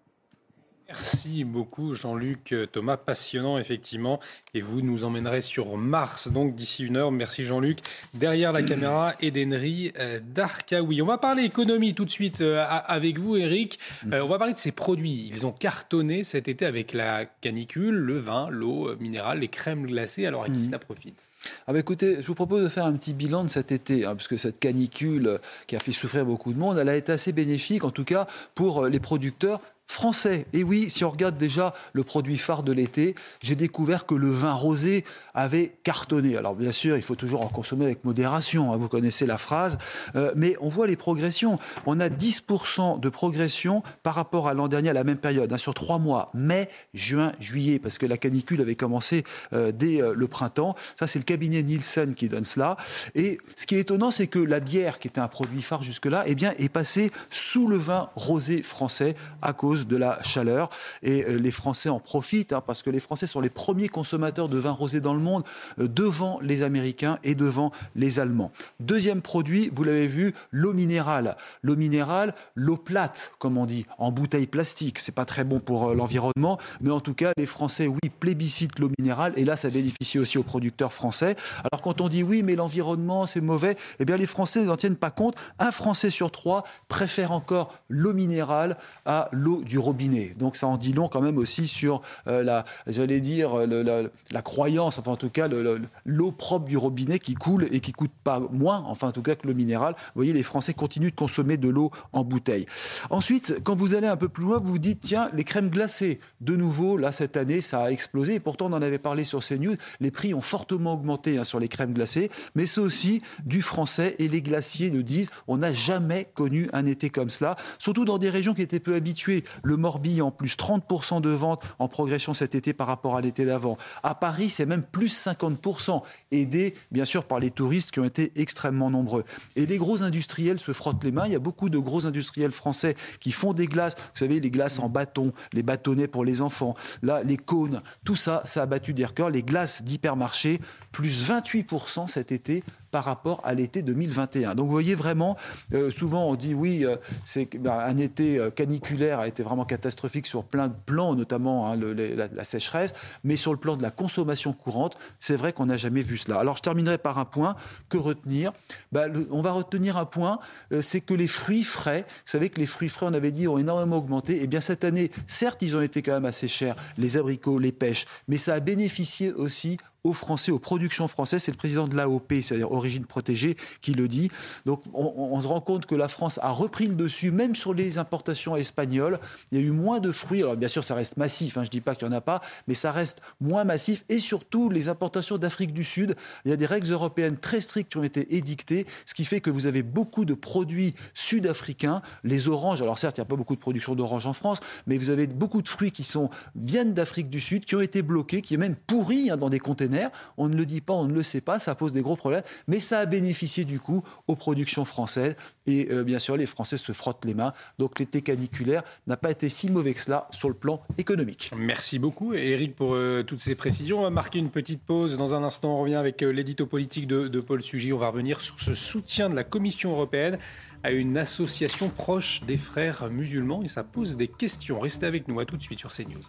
Merci beaucoup Jean-Luc Thomas, passionnant effectivement. Et vous nous emmènerez sur Mars donc d'ici une heure. Merci Jean-Luc. Derrière la caméra, Edenry euh, Darkaoui. On va parler économie tout de suite euh, avec vous Eric. Euh, on va parler de ces produits. Ils ont cartonné cet été avec la canicule, le vin, l'eau minérale, les crèmes glacées. Alors à qui ça profite? Ah bah écoutez, je vous propose de faire un petit bilan de cet été, hein, puisque cette canicule qui a fait souffrir beaucoup de monde, elle a été assez bénéfique, en tout cas pour les producteurs français. Et oui, si on regarde déjà le produit phare de l'été, j'ai découvert que le vin rosé avait cartonné. Alors bien sûr, il faut toujours en consommer avec modération, hein, vous connaissez la phrase, euh, mais on voit les progressions. On a 10% de progression par rapport à l'an dernier à la même période, hein, sur trois mois, mai, juin, juillet, parce que la canicule avait commencé euh, dès euh, le printemps. Ça, c'est le cabinet Nielsen qui donne cela. Et ce qui est étonnant, c'est que la bière, qui était un produit phare jusque-là, eh bien, est passée sous le vin rosé français à cause de la chaleur. Et les Français en profitent, hein, parce que les Français sont les premiers consommateurs de vin rosé dans le monde, devant les Américains et devant les Allemands. Deuxième produit, vous l'avez vu, l'eau minérale. L'eau minérale, l'eau plate, comme on dit, en bouteille plastique. C'est pas très bon pour euh, l'environnement, mais en tout cas, les Français, oui, plébiscitent l'eau minérale, et là, ça bénéficie aussi aux producteurs français. Alors quand on dit oui, mais l'environnement, c'est mauvais, eh bien, les Français n'en tiennent pas compte. Un Français sur trois préfère encore l'eau minérale à l'eau du robinet. Donc ça en dit long quand même aussi sur euh, la, j'allais dire, la, croyance, enfin en tout cas, l'eau propre du robinet qui coule et qui coûte pas moins, enfin en tout cas que le minéral. Vous voyez, les Français continuent de consommer de l'eau en bouteille. Ensuite, quand vous allez un peu plus loin, vous vous dites, tiens, les crèmes glacées, de nouveau, là, cette année, ça a explosé. Et pourtant, on en avait parlé sur CNews, les prix ont fortement augmenté hein, sur les crèmes glacées, mais c'est aussi du français. Et les glaciers nous disent, on n'a jamais connu un été comme cela, surtout dans des régions qui étaient peu habituées. Le Morbihan, plus 30% de ventes en progression cet été par rapport à l'été d'avant. À Paris, c'est même plus 50%, aidés bien sûr par les touristes qui ont été extrêmement nombreux. Et les gros industriels se frottent les mains. Il y a beaucoup de gros industriels français qui font des glaces. Vous savez, les glaces en bâton, les bâtonnets pour les enfants, là, les cônes, tout ça, ça a battu des records. Les glaces d'hypermarché, plus 28% cet été par rapport à l'été 2021. Donc vous voyez vraiment, euh, souvent on dit oui, euh, c'est ben, un été euh, caniculaire a été vraiment catastrophique sur plein de plans, notamment hein, la, sécheresse, mais sur le plan de la consommation courante, c'est vrai qu'on n'a jamais vu cela. Alors je terminerai par un point que retenir? Ben, on va retenir un point, c'est que les fruits frais, vous savez que les fruits frais, on avait dit, ont énormément augmenté. Et eh bien cette année, certes, ils ont été quand même assez chers, les abricots, les pêches, mais ça a bénéficié aussi aux Français, aux productions françaises. C'est le président de l'AOP, c'est-à-dire Origine Protégée, qui le dit. Donc on, se rend compte que la France a repris le dessus, même sur les importations espagnoles. Il y a eu moins de fruits. Alors bien sûr, ça reste massif, hein, je ne dis pas qu'il n'y en a pas, mais ça reste moins massif. Et surtout, les importations d'Afrique du Sud, il y a des règles européennes très strictes qui ont été édictées, ce qui fait que vous avez beaucoup de produits sud-africains. Les oranges, alors certes, il n'y a pas beaucoup de production d'oranges en France, mais vous avez beaucoup de fruits qui sont, viennent d'Afrique du Sud, qui ont été bloqués, qui est même pourris hein, dans des containers on ne le dit pas, on ne le sait pas, ça pose des gros problèmes, mais ça a bénéficié du coup aux productions françaises. Et euh, bien sûr, les Français se frottent les mains. Donc l'été caniculaire n'a pas été si mauvais que cela sur le plan économique. Merci beaucoup, Eric, pour euh, toutes ces précisions. On va marquer une petite pause. Dans un instant, on revient avec euh, l'édito politique de, de Paul Sugy. On va revenir sur ce soutien de la Commission européenne à une association proche des frères musulmans et ça pose des questions. Restez avec nous, à tout de suite sur CNews.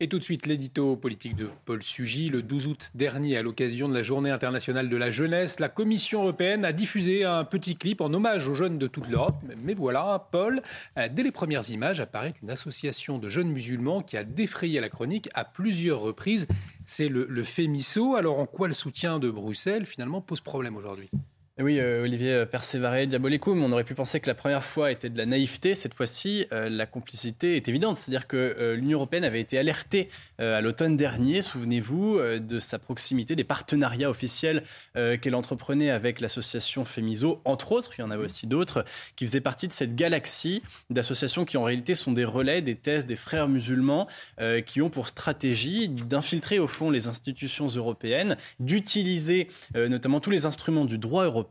Et tout de suite, l'édito politique de Paul Sugy. Le 12 août dernier, à l'occasion de la Journée internationale de la jeunesse, la Commission européenne a diffusé un petit clip en hommage aux jeunes de toute l'Europe. Mais voilà, Paul, dès les premières images apparaît une association de jeunes musulmans qui a défrayé la chronique à plusieurs reprises. C'est le, le FEMISO. Alors en quoi le soutien de Bruxelles finalement pose problème aujourd'hui? Oui, euh, Olivier euh, Persévaré, Diabolicum, on aurait pu penser que la première fois était de la naïveté. Cette fois-ci, euh, la complicité est évidente. C'est-à-dire que l'Union européenne avait été alertée à l'automne dernier, souvenez-vous, de sa proximité, des partenariats officiels qu'elle entreprenait avec l'association FEMISO, entre autres, il y en avait aussi d'autres, qui faisaient partie de cette galaxie d'associations qui en réalité sont des relais des thèses des frères musulmans, qui ont pour stratégie d'infiltrer au fond les institutions européennes, d'utiliser notamment tous les instruments du droit européen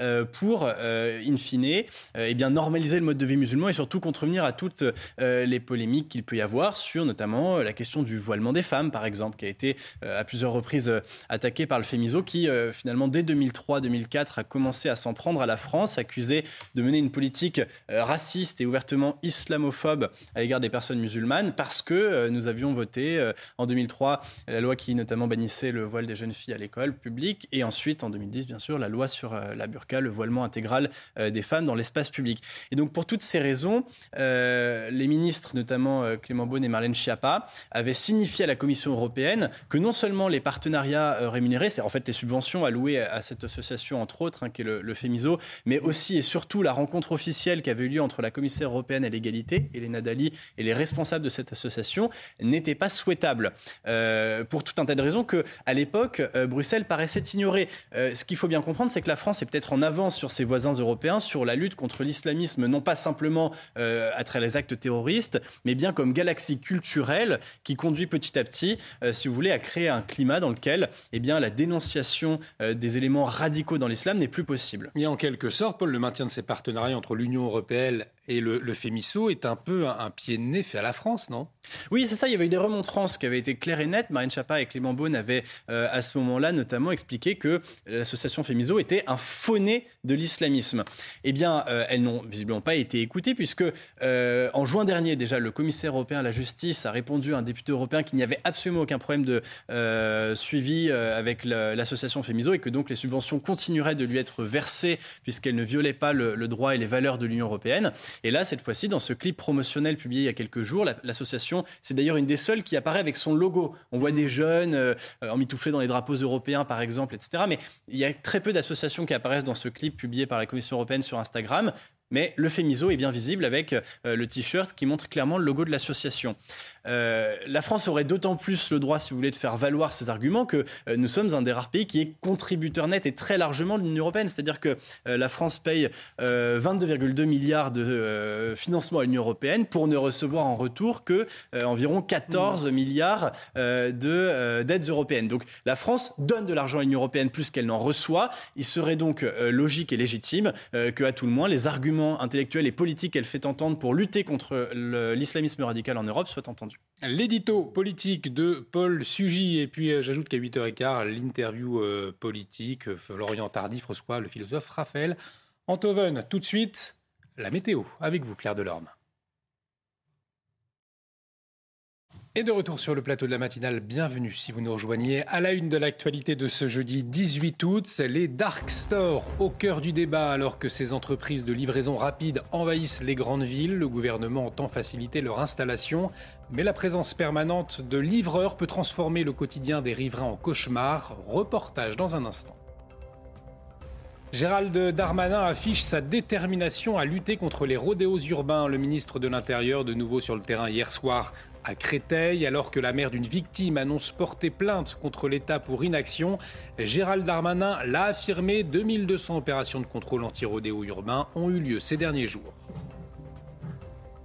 euh, pour, euh, in fine, euh, eh bien, normaliser le mode de vie musulman et surtout contrevenir à toutes les polémiques qu'il peut y avoir sur notamment la question du voilement des femmes, par exemple, qui a été à plusieurs reprises attaqué par le FEMISO, qui finalement, dès 2003-2004, a commencé à s'en prendre à la France, accusé de mener une politique raciste et ouvertement islamophobe à l'égard des personnes musulmanes, parce que nous avions voté en 2003 la loi qui notamment bannissait le voile des jeunes filles à l'école publique, et ensuite en 2010, bien sûr, la loi sur sur la burqa, le voilement intégral des femmes dans l'espace public. Et donc pour toutes ces raisons, les ministres, notamment Clément Beaune et Marlène Schiappa, avaient signifié à la Commission européenne que non seulement les partenariats rémunérés, c'est en fait les subventions allouées à cette association entre autres, hein, qui est le, FEMISO, mais aussi et surtout la rencontre officielle qui avait eu lieu entre la commissaire européenne à l'égalité, Elena Dali, et les responsables de cette association n'était pas souhaitable. Euh, pour tout un tas de raisons que, à l'époque, euh, Bruxelles paraissait ignorer. Euh, ce qu'il faut bien comprendre, c'est que la France est peut-être en avance sur ses voisins européens sur la lutte contre l'islamisme, non pas simplement à travers les actes terroristes, mais bien comme galaxie culturelle qui conduit petit à petit, si vous voulez, à créer un climat dans lequel eh bien, la dénonciation des éléments radicaux dans l'islam n'est plus possible. Et en quelque sorte, Paul, le maintien de ces partenariats entre l'Union européenne et le, le FEMISO est un peu un, pied de nez fait à la France, non? Oui, c'est ça. Il y avait eu des remontrances qui avaient été claires et nettes. Marine Chapa et Clément Beaune avaient, euh, à ce moment-là, notamment expliqué que l'association FEMISO était un fauné de l'islamisme. Eh bien, euh, elles n'ont visiblement pas été écoutées, puisque euh, en juin dernier, déjà, le commissaire européen à la justice a répondu à un député européen qu'il n'y avait absolument aucun problème de suivi avec l'association FEMISO et que donc les subventions continueraient de lui être versées puisqu'elles ne violaient pas le droit et les valeurs de l'Union européenne. Et là, cette fois-ci, dans ce clip promotionnel publié il y a quelques jours, l'association, c'est d'ailleurs une des seules qui apparaît avec son logo. On voit des jeunes euh, emmitouflés dans les drapeaux européens, par exemple, etc. Mais il y a très peu d'associations qui apparaissent dans ce clip publié par la Commission européenne sur Instagram. Mais le Fémiso est bien visible avec euh, le t-shirt qui montre clairement le logo de l'association. Euh, la France aurait d'autant plus le droit, si vous voulez, de faire valoir ces arguments que euh, nous sommes un des rares pays qui est contributeur net et très largement de l'Union européenne. C'est-à-dire que la France paye 22,2 milliards de financement à l'Union européenne pour ne recevoir en retour que environ 14 milliards d'aides européennes. Donc la France donne de l'argent à l'Union européenne plus qu'elle n'en reçoit. Il serait donc logique et légitime que, à tout le moins, les arguments intellectuelle et politique qu'elle fait entendre pour lutter contre l'islamisme radical en Europe soit L'édito politique de Paul Sugy. Et puis euh, j'ajoute qu'à 8h15, l'interview euh, politique, euh, Lorient Tardif reçoit le philosophe Raphaël Antoven. Tout de suite, la météo avec vous, Claire Delorme. Et de retour sur le plateau de la matinale, bienvenue si vous nous rejoignez. À la une de l'actualité de ce jeudi 18 août, les dark stores au cœur du débat alors que ces entreprises de livraison rapide envahissent les grandes villes. Le gouvernement entend faciliter leur installation, mais la présence permanente de livreurs peut transformer le quotidien des riverains en cauchemar. Reportage dans un instant. Gérald Darmanin affiche sa détermination à lutter contre les rodéos urbains. Le ministre de l'Intérieur, de nouveau sur le terrain hier soir, à Créteil, alors que la mère d'une victime annonce porter plainte contre l'État pour inaction, Gérald Darmanin l'a affirmé, 2200 opérations de contrôle anti-rodéo urbain ont eu lieu ces derniers jours.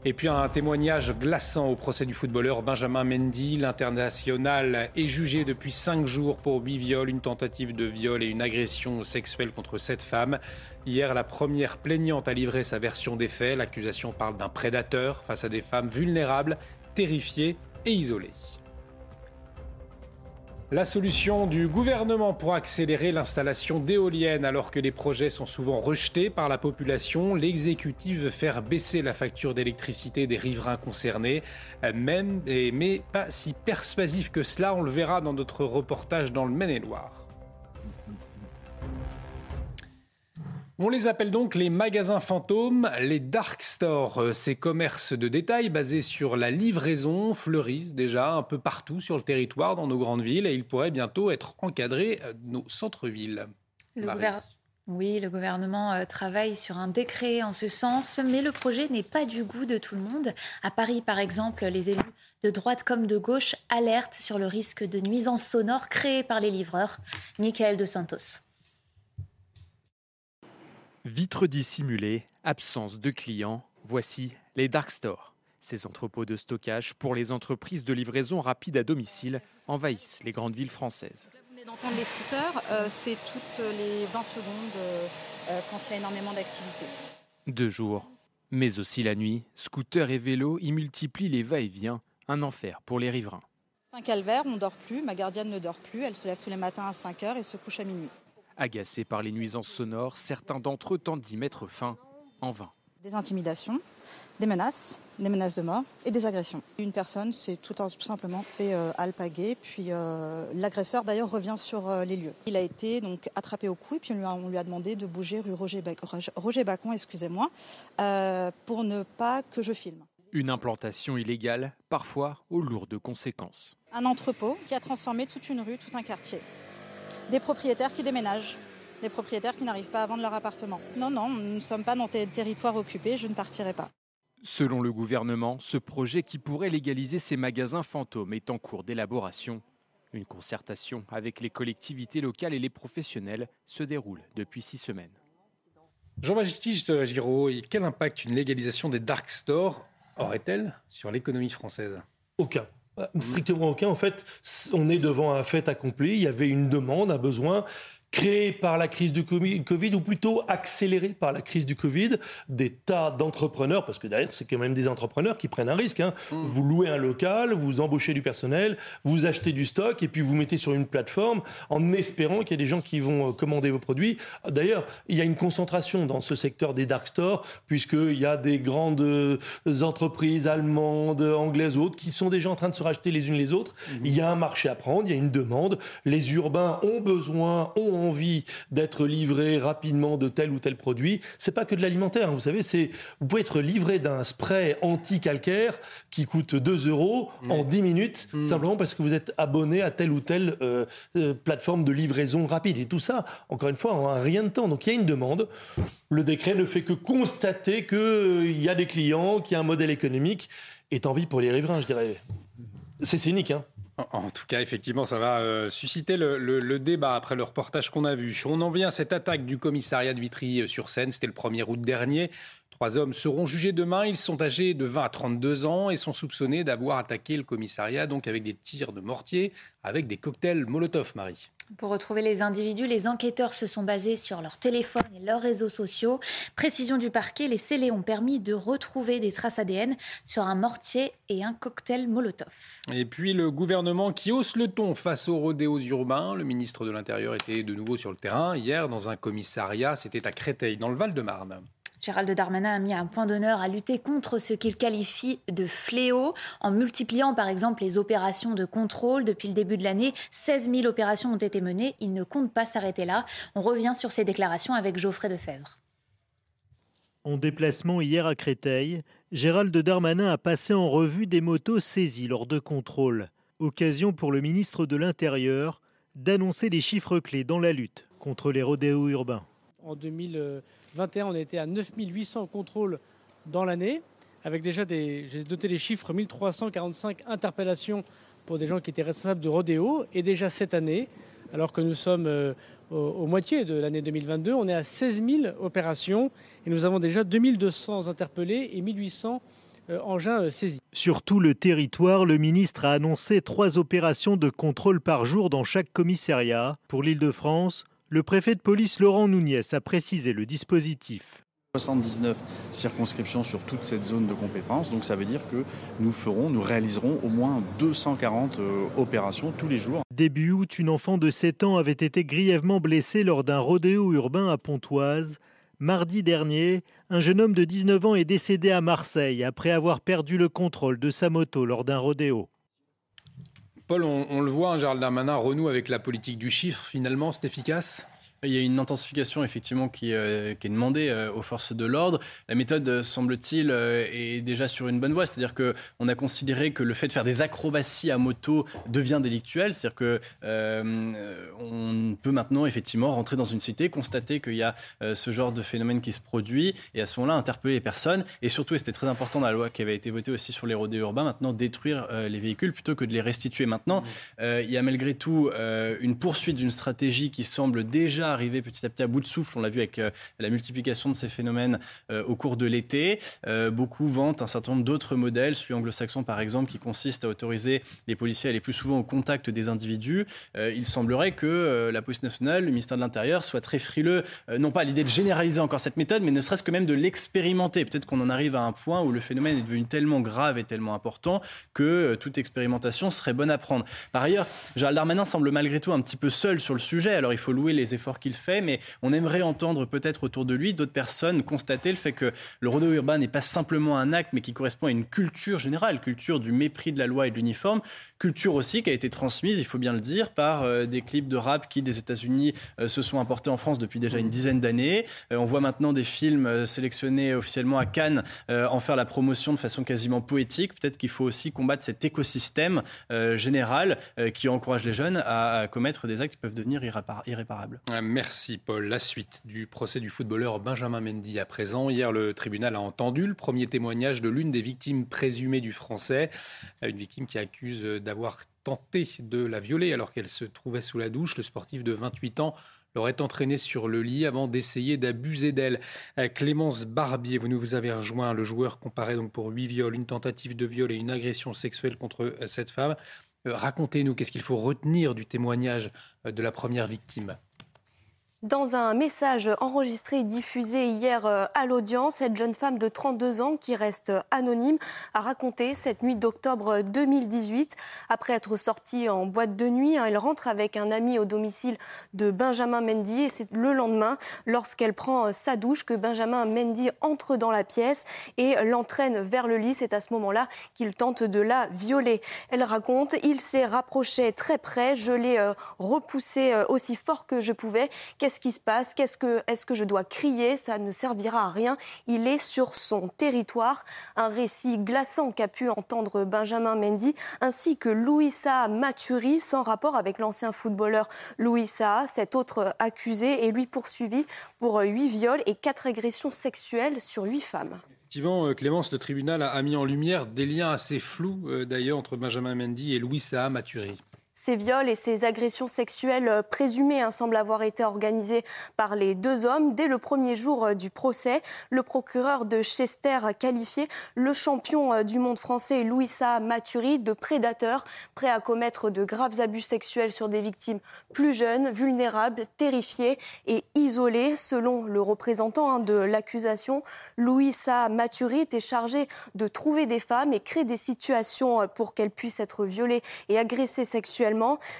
Et puis un témoignage glaçant au procès du footballeur Benjamin Mendy. L'international est jugé depuis cinq jours pour huit viols, une tentative de viol et une agression sexuelle contre sept femmes. Hier, la première plaignante a livré sa version des faits. L'accusation parle d'un prédateur face à des femmes vulnérables terrifiés et isolés. La solution du gouvernement pour accélérer l'installation d'éoliennes alors que les projets sont souvent rejetés par la population, l'exécutif veut faire baisser la facture d'électricité des riverains concernés, même, mais pas si persuasif que cela, on le verra dans notre reportage dans le Maine-et-Loire. On les appelle donc les magasins fantômes, les dark stores. Euh, ces commerces de détail basés sur la livraison fleurissent déjà un peu partout sur le territoire dans nos grandes villes et ils pourraient bientôt être encadrés euh, nos centres-villes. Oui, le gouvernement euh, travaille sur un décret en ce sens, mais le projet n'est pas du goût de tout le monde. À Paris, par exemple, les élus de droite comme de gauche alertent sur le risque de nuisances sonores créées par les livreurs. Michael De Santos. Vitres dissimulées, absence de clients, voici les dark stores. Ces entrepôts de stockage pour les entreprises de livraison rapide à domicile envahissent les grandes villes françaises. Là, vous venez d'entendre les scooters, euh, c'est toutes les 20 secondes euh, euh, quand il y a énormément d'activité. Deux jours, mais aussi la nuit, scooters et vélos y multiplient les va-et-vient, un enfer pour les riverains. C'est un calvaire, on ne dort plus, ma gardienne ne dort plus, elle se lève tous les matins à 5 h et se couche à minuit. Agacés par les nuisances sonores, certains d'entre eux tentent d'y mettre fin en vain. Des intimidations, des menaces, des menaces de mort et des agressions. Une personne s'est tout, simplement fait euh, alpaguer, puis euh, l'agresseur d'ailleurs revient sur euh, les lieux. Il a été donc attrapé au cou et puis on lui a, demandé de bouger rue Roger, Bacon, excusez-moi, pour ne pas que je filme. Une implantation illégale, parfois aux lourdes conséquences. Un entrepôt qui a transformé toute une rue, tout un quartier. Des propriétaires qui déménagent, des propriétaires qui n'arrivent pas à vendre leur appartement. Non, non, nous ne sommes pas dans des territoires occupés, je ne partirai pas. Selon le gouvernement, ce projet qui pourrait légaliser ces magasins fantômes est en cours d'élaboration. Une concertation avec les collectivités locales et les professionnels se déroule depuis six semaines. Jean-Baptiste Giraud, quel impact une légalisation des dark stores aurait-elle sur l'économie française? Aucun. Strictement aucun. En fait, on est devant un fait accompli. Il y avait une demande, un besoin créé par la crise du Covid, ou plutôt accéléré par la crise du Covid, des tas d'entrepreneurs, parce que derrière, c'est quand même des entrepreneurs qui prennent un risque. Hein. Mm. Vous louez un local, vous embauchez du personnel, vous achetez du stock, et puis vous mettez sur une plateforme en espérant qu'il y a des gens qui vont euh, commander vos produits. D'ailleurs, il y a une concentration dans ce secteur des dark stores, puisqu'il y a des grandes euh, entreprises allemandes, anglaises, autres, qui sont déjà en train de se racheter les unes les autres. Mm-hmm. Il y a un marché à prendre, il y a une demande. Les urbains ont besoin, ont envie d'être livré rapidement de tel ou tel produit, c'est pas que de l'alimentaire. Hein. Vous savez, c'est vous pouvez être livré d'un spray anti-calcaire qui coûte 2 euros en 10 minutes, mm. simplement parce que vous êtes abonné à telle ou telle euh, euh, plateforme de livraison rapide. Et tout ça, encore une fois, en rien de temps. Donc il y a une demande. Le décret ne fait que constater qu'il euh, y a des clients, qu'il y a un modèle économique. Et tant pis pour les riverains, je dirais. C'est cynique, hein en tout cas, effectivement, ça va euh, susciter le, débat après le reportage qu'on a vu. On en vient à cette attaque du commissariat de Vitry-sur-Seine. C'était le 1er août dernier. Trois hommes seront jugés demain. Ils sont âgés de 20 à 32 ans et sont soupçonnés d'avoir attaqué le commissariat donc avec des tirs de mortier, avec des cocktails Molotov, Marie. Pour retrouver les individus, les enquêteurs se sont basés sur leur téléphone et leurs réseaux sociaux. Précision du parquet, les scellés ont permis de retrouver des traces ADN sur un mortier et un cocktail Molotov. Et puis le gouvernement qui hausse le ton face aux rodéos urbains. Le ministre de l'Intérieur était de nouveau sur le terrain hier dans un commissariat. C'était à Créteil, dans le Val-de-Marne. Gérald Darmanin a mis un point d'honneur à lutter contre ce qu'il qualifie de fléau en multipliant par exemple les opérations de contrôle. Depuis le début de l'année, 16 000 opérations ont été menées. Il ne compte pas s'arrêter là. On revient sur ces déclarations avec Geoffrey Defebvre. En déplacement hier à Créteil, Gérald Darmanin a passé en revue des motos saisies lors de contrôles. Occasion pour le ministre de l'Intérieur d'annoncer des chiffres clés dans la lutte contre les rodéos urbains. En 2000 21, on été à 9800 contrôles dans l'année, avec déjà des, j'ai noté les chiffres, 1345 interpellations pour des gens qui étaient responsables de rodéo. Et déjà cette année, alors que nous sommes euh, au, moitié de l'année 2022, on est à 16 000 opérations et nous avons déjà 2200 interpellés et 1800 euh, engins euh, saisis. Sur tout le territoire, le ministre a annoncé trois opérations de contrôle par jour dans chaque commissariat. Pour l'île de France, le préfet de police Laurent Nouniès a précisé le dispositif. 79 circonscriptions sur toute cette zone de compétence. Donc ça veut dire que nous ferons, nous réaliserons au moins 240 euh, opérations tous les jours. Début août, une enfant de 7 ans avait été grièvement blessée lors d'un rodéo urbain à Pontoise. Mardi dernier, un jeune homme de 19 ans est décédé à Marseille après avoir perdu le contrôle de sa moto lors d'un rodéo. On, le voit, hein, Gérald Darmanin renoue avec la politique du chiffre. Finalement, c'est efficace? Il y a une intensification effectivement qui, euh, est demandée euh, aux forces de l'ordre. La méthode, euh, semble-t-il, est déjà sur une bonne voie. C'est-à-dire qu'on a considéré que le fait de faire des acrobaties à moto devient délictuel. C'est-à-dire que on peut maintenant effectivement rentrer dans une cité, constater qu'il y a ce genre de phénomène qui se produit et à ce moment-là interpeller les personnes. Et surtout, et c'était très important dans la loi qui avait été votée aussi sur les rodéos urbains, maintenant détruire les véhicules plutôt que de les restituer. Maintenant, mmh. il y a malgré tout une poursuite d'une stratégie qui semble déjà arriver petit à petit à bout de souffle. On l'a vu avec euh, la multiplication de ces phénomènes euh, au cours de l'été. Euh, beaucoup vantent un certain nombre d'autres modèles, celui anglo-saxon par exemple, qui consiste à autoriser les policiers à aller plus souvent au contact des individus. il semblerait que la police nationale, le ministère de l'Intérieur, soit très frileux, non pas à l'idée de généraliser encore cette méthode, mais ne serait-ce que même de l'expérimenter. Peut-être qu'on en arrive à un point où le phénomène est devenu tellement grave et tellement important que toute expérimentation serait bonne à prendre. Par ailleurs, Gérald Darmanin semble malgré tout un petit peu seul sur le sujet. Alors il faut louer les efforts fait, mais on aimerait entendre peut-être autour de lui d'autres personnes constater le fait que le rodéo urbain n'est pas simplement un acte, mais qui correspond à une culture générale, culture du mépris de la loi et de l'uniforme, culture aussi qui a été transmise, il faut bien le dire, par euh, des clips de rap qui des États-Unis euh, se sont importés en France depuis déjà une dizaine d'années. Euh, on voit maintenant des films sélectionnés officiellement à Cannes en faire la promotion de façon quasiment poétique. Peut-être qu'il faut aussi combattre cet écosystème général qui encourage les jeunes à, commettre des actes qui peuvent devenir irréparables. Merci Paul. La suite du procès du footballeur Benjamin Mendy à présent. Hier, le tribunal a entendu le premier témoignage de l'une des victimes présumées du français, une victime qui accuse d'avoir tenté de la violer alors qu'elle se trouvait sous la douche. Le sportif de 28 ans l'aurait entraînée sur le lit avant d'essayer d'abuser d'elle. Euh, Clémence Barbier, vous nous avez rejoint. Le joueur comparé donc pour huit viols, une tentative de viol et une agression sexuelle contre euh, cette femme. Euh, racontez-nous, qu'est-ce qu'il faut retenir du témoignage de la première victime? Dans un message enregistré et diffusé hier euh, à l'audience, cette jeune femme de 32 ans qui reste anonyme a raconté cette nuit d'octobre 2018. Après être sortie en boîte de nuit, hein, elle rentre avec un ami au domicile de Benjamin Mendy et c'est le lendemain, lorsqu'elle prend euh, sa douche, que Benjamin Mendy entre dans la pièce et l'entraîne vers le lit. C'est à ce moment-là qu'il tente de la violer. Elle raconte, il s'est rapproché très près, je l'ai euh, repoussé aussi fort que je pouvais qu'est-ce qui se passe? Qu'est-ce que, Est-ce que je dois crier? Ça ne servira à rien. Il est sur son territoire. Un récit glaçant qu'a pu entendre Benjamin Mendy, ainsi que Louisa Maturi, sans rapport avec l'ancien footballeur Louis Saha. Cet autre accusé est lui poursuivi pour huit viols et quatre agressions sexuelles sur huit femmes. Effectivement, euh, Clémence, le tribunal a mis en lumière des liens assez flous euh, d'ailleurs entre Benjamin Mendy et Louis Saha Maturi. Ces viols et ces agressions sexuelles euh, présumées hein, semblent avoir été organisés par les deux hommes. Dès le premier jour euh, du procès, le procureur de Chester qualifié le champion euh, du monde français Louisa Maturi de prédateur, prêt à commettre de graves abus sexuels sur des victimes plus jeunes, vulnérables, terrifiées et isolées. Selon le représentant hein, de l'accusation, Louisa Maturi était chargé de trouver des femmes et créer des situations pour qu'elles puissent être violées et agressées sexuellement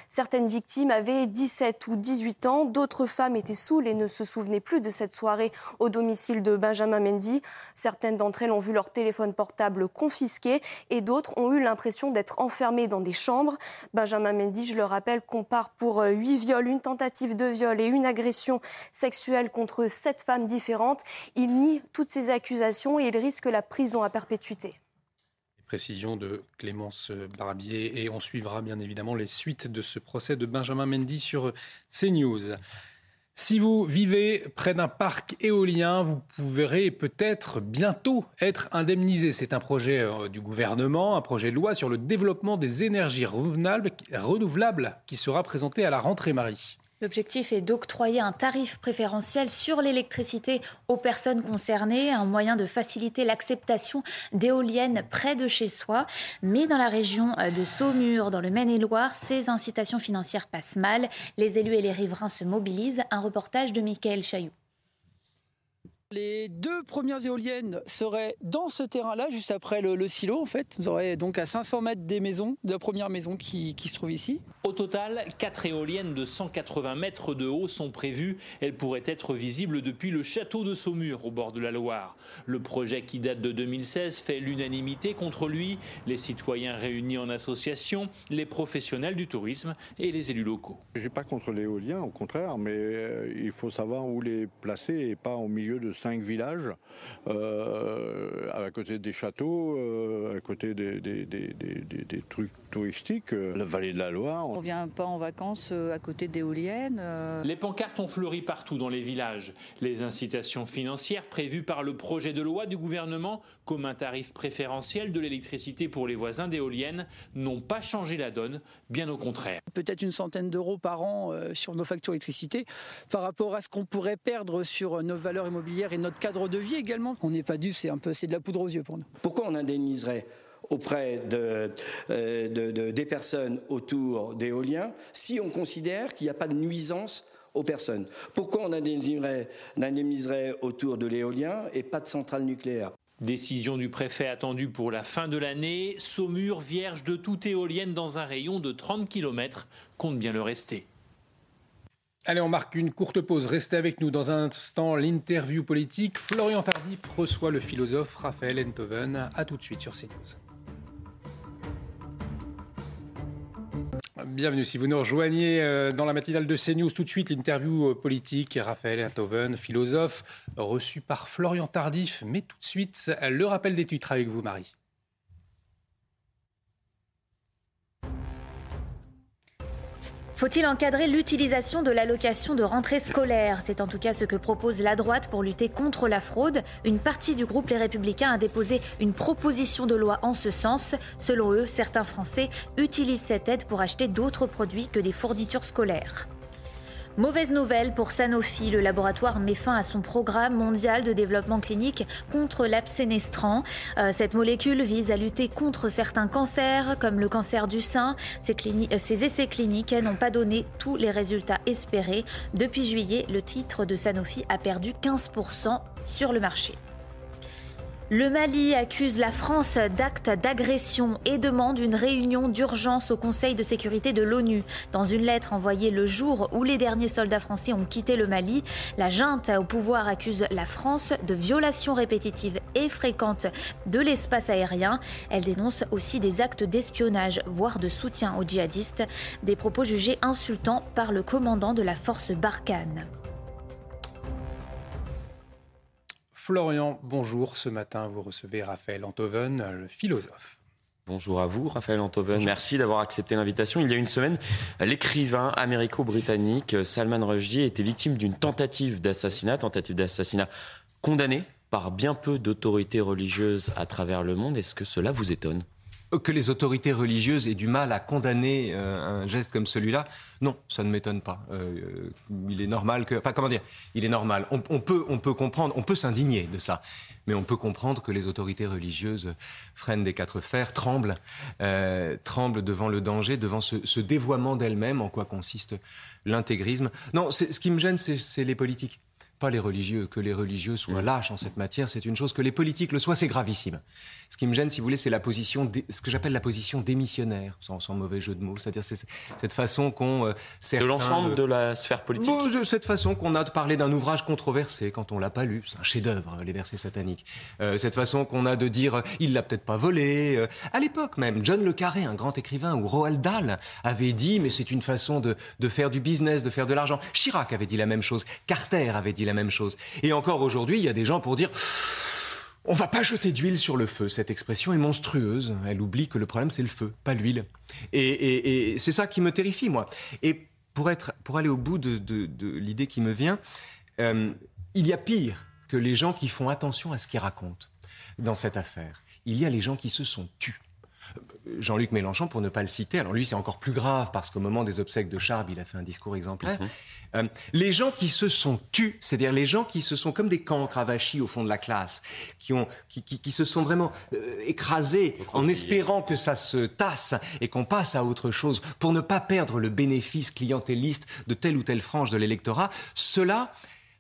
Certaines victimes avaient 17 ou 18 ans, d'autres femmes étaient saoules et ne se souvenaient plus de cette soirée au domicile de Benjamin Mendy. Certaines d'entre elles ont vu leur téléphone portable confisqué et d'autres ont eu l'impression d'être enfermées dans des chambres. Benjamin Mendy, je le rappelle, compare pour 8 viols, une tentative de viol et une agression sexuelle contre 7 femmes différentes. Il nie toutes ces accusations et il risque la prison à perpétuité. Précision de Clémence Barbier et on suivra bien évidemment les suites de ce procès de Benjamin Mendy sur CNews. Si vous vivez près d'un parc éolien, vous pourrez peut-être bientôt être indemnisé. C'est un projet euh, du gouvernement, un projet de loi sur le développement des énergies renouvelables qui sera présenté à la rentrée Marie. L'objectif est d'octroyer un tarif préférentiel sur l'électricité aux personnes concernées, un moyen de faciliter l'acceptation d'éoliennes près de chez soi. Mais dans la région de Saumur, dans le Maine-et-Loire, ces incitations financières passent mal. Les élus et les riverains se mobilisent. Un reportage de Michael Chailloux. Les deux premières éoliennes seraient dans ce terrain-là, juste après le, silo, en fait. Vous aurez donc à 500 mètres des maisons, de la première maison qui, se trouve ici. Au total, quatre éoliennes de 180 mètres de haut sont prévues. Elles pourraient être visibles depuis le château de Saumur, au bord de la Loire. Le projet qui date de 2016 fait l'unanimité contre lui. Les citoyens réunis en association, les professionnels du tourisme et les élus locaux. Je ne suis pas contre l'éolien, au contraire, mais euh, il faut savoir où les placer et pas au milieu de cinq villages, euh, à côté des châteaux, euh, à côté des, des, trucs euh, la vallée de la Loire. On vient pas en vacances à côté d'éoliennes. Les pancartes ont fleuri partout dans les villages. Les incitations financières prévues par le projet de loi du gouvernement, comme un tarif préférentiel de l'électricité pour les voisins d'éoliennes, n'ont pas changé la donne, bien au contraire. Peut-être une centaine d'euros par an sur nos factures d'électricité par rapport à ce qu'on pourrait perdre sur nos valeurs immobilières et notre cadre de vie également. On n'est pas dû, c'est un peu c'est de la poudre aux yeux pour nous. Pourquoi on indemniserait auprès de, euh, des personnes autour d'éoliens si on considère qu'il n'y a pas de nuisance aux personnes Pourquoi on indemniserait, indemniserait autour de l'éolien et pas de centrale nucléaire? Décision du préfet attendue pour la fin de l'année. Saumur, vierge de toute éolienne dans un rayon de 30 km, compte bien le rester. Allez, on marque une courte pause. Restez avec nous dans un instant. L'interview politique. Florian Tardif reçoit le philosophe Raphaël Enthoven. A tout de suite sur CNews. Bienvenue si vous nous rejoignez euh, dans la matinale de CNews. Tout de suite, l'interview euh, politique. Raphaël Enthoven, philosophe, reçu par Florian Tardif. Mais tout de suite, le rappel des titres avec vous, Marie. Faut-il encadrer l'utilisation de l'allocation de rentrée scolaire? C'est en tout cas ce que propose la droite pour lutter contre la fraude. Une partie du groupe Les Républicains a déposé une proposition de loi en ce sens. Selon eux, certains Français utilisent cette aide pour acheter d'autres produits que des fournitures scolaires. Mauvaise nouvelle pour Sanofi, le laboratoire met fin à son programme mondial de développement clinique contre l'absénestran. Euh, cette molécule vise à lutter contre certains cancers comme le cancer du sein. Ces, euh, ces essais cliniques n'ont pas donné tous les résultats espérés. Depuis juillet, le titre de Sanofi a perdu 15% sur le marché. Le Mali accuse la France d'actes d'agression et demande une réunion d'urgence au Conseil de sécurité de l'ONU. Dans une lettre envoyée le jour où les derniers soldats français ont quitté le Mali, la junte au pouvoir accuse la France de violations répétitives et fréquentes de l'espace aérien. Elle dénonce aussi des actes d'espionnage, voire de soutien aux djihadistes, des propos jugés insultants par le commandant de la force Barkhane. Florian, bonjour. Ce matin, vous recevez Raphaël Antoven, le philosophe. Bonjour à vous, Raphaël Antoven. Merci d'avoir accepté l'invitation. Il y a une semaine, l'écrivain américo-britannique Salman Rushdie était victime d'une tentative d'assassinat, tentative d'assassinat condamnée par bien peu d'autorités religieuses à travers le monde. Est-ce que cela vous étonne? Que les autorités religieuses aient du mal à condamner euh, un geste comme celui-là, non, ça ne m'étonne pas. Euh, il est normal que, enfin, comment dire, il est normal. On, peut, on peut comprendre, on peut s'indigner de ça, mais on peut comprendre que les autorités religieuses freinent des quatre fers, tremblent, euh, tremblent devant le danger, devant ce, dévoiement d'elles-mêmes, en quoi consiste l'intégrisme. Non, ce qui me gêne, c'est les politiques pas les religieux. Que les religieux soient lâches en cette matière, c'est une chose. Que les politiques le soient, c'est gravissime. Ce qui me gêne, si vous voulez, c'est la position, ce que j'appelle la position démissionnaire, sans, mauvais jeu de mots. C'est-à-dire cette façon qu'on... Euh, de l'ensemble de la sphère politique Cette façon qu'on a de parler d'un ouvrage controversé quand on l'a pas lu. C'est un chef-d'œuvre, les versets sataniques. Euh, cette façon qu'on a de dire, euh, il l'a peut-être pas volé. à l'époque même, John Le Carré, un grand écrivain, ou Roald Dahl, avait dit, mais c'est une façon de, de faire du business, de faire de l'argent. Chirac avait dit la même chose. Carter avait dit la même chose. Et encore aujourd'hui, il y a des gens pour dire on va pas jeter d'huile sur le feu. Cette expression est monstrueuse. Elle oublie que le problème c'est le feu, pas l'huile. Et, c'est ça qui me terrifie moi. Et pour être, pour aller au bout de, l'idée qui me vient, euh, il y a pire que les gens qui font attention à ce qu'ils racontent dans cette affaire. Il y a les gens qui se sont tus. Jean-Luc Mélenchon, pour ne pas le citer, alors lui c'est encore plus grave parce qu'au moment des obsèques de Charb, il a fait un discours exemplaire. Mhm. Euh, les gens qui se sont tus, c'est-à-dire les gens qui se sont comme des cancres avachis au fond de la classe, qui, ont, qui, qui, se sont vraiment euh, écrasés en espérant que ça se tasse et qu'on passe à autre chose pour ne pas perdre le bénéfice clientéliste de telle ou telle frange de l'électorat, cela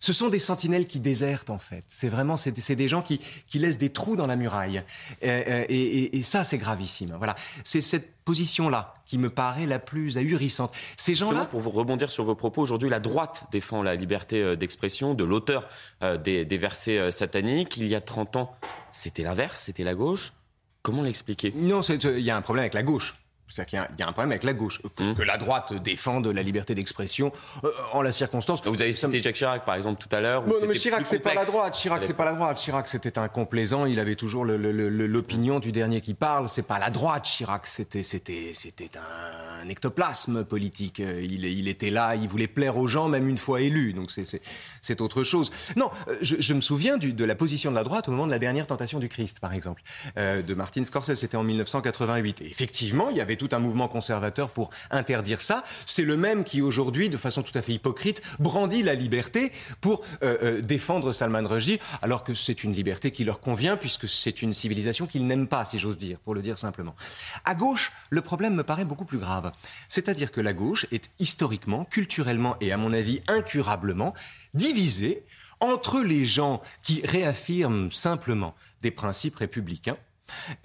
ce sont des sentinelles qui désertent en fait. C'est vraiment c'est des gens qui, qui, laissent des trous dans la muraille. Euh, euh, et, et, et ça c'est gravissime. Voilà, c'est cette position là qui me paraît la plus ahurissante. Ces gens-là. Pour vous rebondir sur vos propos, aujourd'hui la droite défend la liberté euh, d'expression de l'auteur des, des, versets sataniques. Il y a 30 ans, c'était l'inverse, c'était la gauche. Comment l'expliquer? Non, il y a un problème avec la gauche. C'est-à-dire qu'il y, a un problème avec la gauche. Que, mmh. la droite défende la liberté d'expression euh, en la circonstance. Vous avez cité Jacques Chirac, par exemple, tout à l'heure. Bon, mais Chirac, c'est pas la droite. Chirac, c'est pas la droite. Chirac, c'était un complaisant. Il avait toujours l'opinion du dernier qui parle. C'est pas la droite. Chirac, c'était, c'était un, ectoplasme politique. Il, il, était là. Il voulait plaire aux gens, même une fois élu. Donc c'est, autre chose. Non, euh, je, je me souviens du, de la position de la droite au moment de la dernière tentation du Christ, par exemple, euh, de Martin Scorsese. C'était en 1988. Et effectivement, il y avait tout un mouvement conservateur pour interdire ça. C'est le même qui aujourd'hui, de façon tout à fait hypocrite, brandit la liberté pour euh, euh, défendre Salman Rushdie, alors que c'est une liberté qui leur convient puisque c'est une civilisation qu'ils n'aiment pas, si j'ose dire, pour le dire simplement. À gauche, le problème me paraît beaucoup plus grave. C'est-à-dire que la gauche est historiquement, culturellement et à mon avis incurablement divisée entre les gens qui réaffirment simplement des principes républicains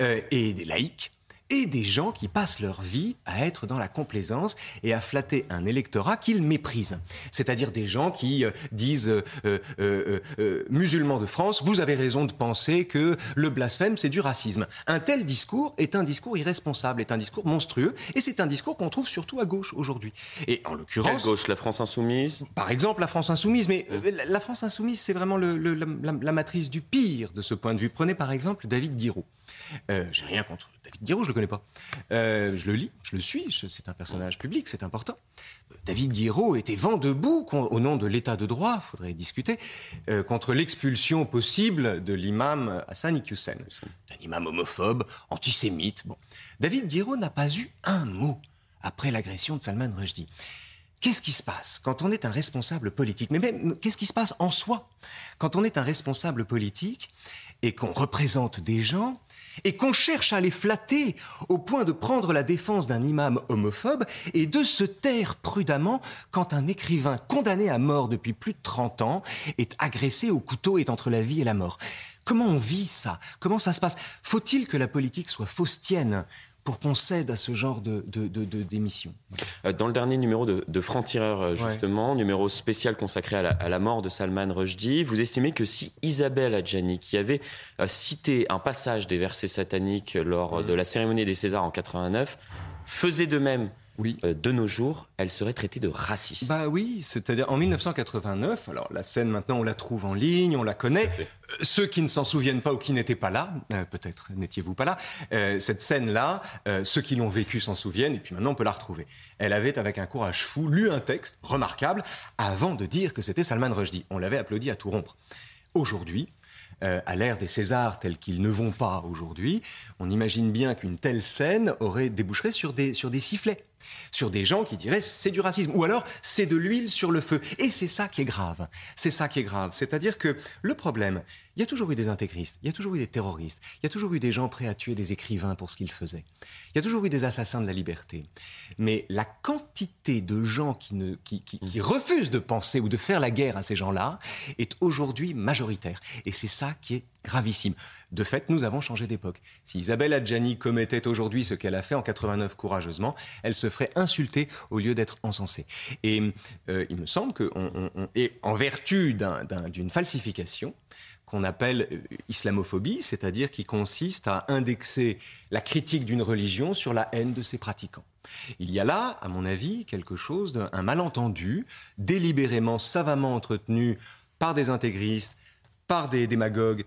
euh, et des laïcs et des gens qui passent leur vie à être dans la complaisance et à flatter un électorat qu'ils méprisent. C'est-à-dire des gens qui euh, disent euh, euh, musulmans de France, vous avez raison de penser que le blasphème c'est du racisme. Un tel discours est un discours irresponsable, est un discours monstrueux et c'est un discours qu'on trouve surtout à gauche aujourd'hui. Et en l'occurrence, Quelle gauche, la France insoumise? Par exemple, la France insoumise, mais la France insoumise c'est vraiment le, la, la, matrice du pire de ce point de vue. Prenez par exemple David Guiraud. J'ai rien contre David Guiraud, je le connais pas. Euh, je le lis, je le suis, c'est un personnage public, c'est important. David Guiraud était vent debout au nom de l'état de droit, faudrait discuter, euh, contre l'expulsion possible de l'imam Hassan Iqiyoussen, un imam homophobe, antisémite. Bon. David Guiraud n'a pas eu un mot après l'agression de Salman Rushdie. Qu'est-ce qui se passe quand on est un responsable politique? Mais même, qu'est-ce qui se passe en soi Quand on est un responsable politique et qu'on représente des gens et qu'on cherche à les flatter au point de prendre la défense d'un imam homophobe et de se taire prudemment quand un écrivain condamné à mort depuis plus de 30 ans est agressé au couteau et entre la vie et la mort. Comment on vit ça? Comment ça se passe? Faut-il que la politique soit faustienne? Pour qu'on cède à ce genre de, d'émission. Euh, dans le dernier numéro de, de Franc-Tireur, euh, justement, numéro spécial consacré à la, mort de Salman Rushdie, vous estimez que si Isabelle Adjani, qui avait euh, cité un passage des versets sataniques lors de la cérémonie des Césars en 89, faisait de même oui. Euh, de nos jours, elle serait traitée de raciste. Bah oui, c'est-à-dire en 1989, alors la scène maintenant on la trouve en ligne, on la connaît. Euh, ceux qui ne s'en souviennent pas ou qui n'étaient pas là, euh, peut-être n'étiez-vous pas là, cette scène-là, ceux qui l'ont vécue s'en souviennent et puis maintenant on peut la retrouver. Elle avait avec un courage fou lu un texte remarquable avant de dire que c'était Salman Rushdie. On l'avait applaudi à tout rompre. Aujourd'hui, à l'ère des Césars tels qu'ils ne vont pas aujourd'hui, on imagine bien qu'une telle scène aurait débouché sur des, sur des sifflets sur des gens qui diraient c'est du racisme ou alors c'est de l'huile sur le feu. Et c'est ça qui est grave. C'est ça qui est grave. C'est-à-dire que le problème, il y a toujours eu des intégristes, il y a toujours eu des terroristes, il y a toujours eu des gens prêts à tuer des écrivains pour ce qu'ils faisaient. Il y a toujours eu des assassins de la liberté. Mais la quantité de gens qui, ne, qui, qui, qui refusent de penser ou de faire la guerre à ces gens-là est aujourd'hui majoritaire. Et c'est ça qui est gravissime. De fait, nous avons changé d'époque. Si Isabelle Adjani commettait aujourd'hui ce qu'elle a fait en 89 courageusement, elle se ferait insulter au lieu d'être encensée. Et euh, il me semble que, et en vertu d'une falsification, qu'on appelle euh, islamophobie, c'est-à-dire qui consiste à indexer la critique d'une religion sur la haine de ses pratiquants. Il y a là, à mon avis, quelque chose d'un malentendu, délibérément, savamment entretenu par des intégristes, par des démagogues,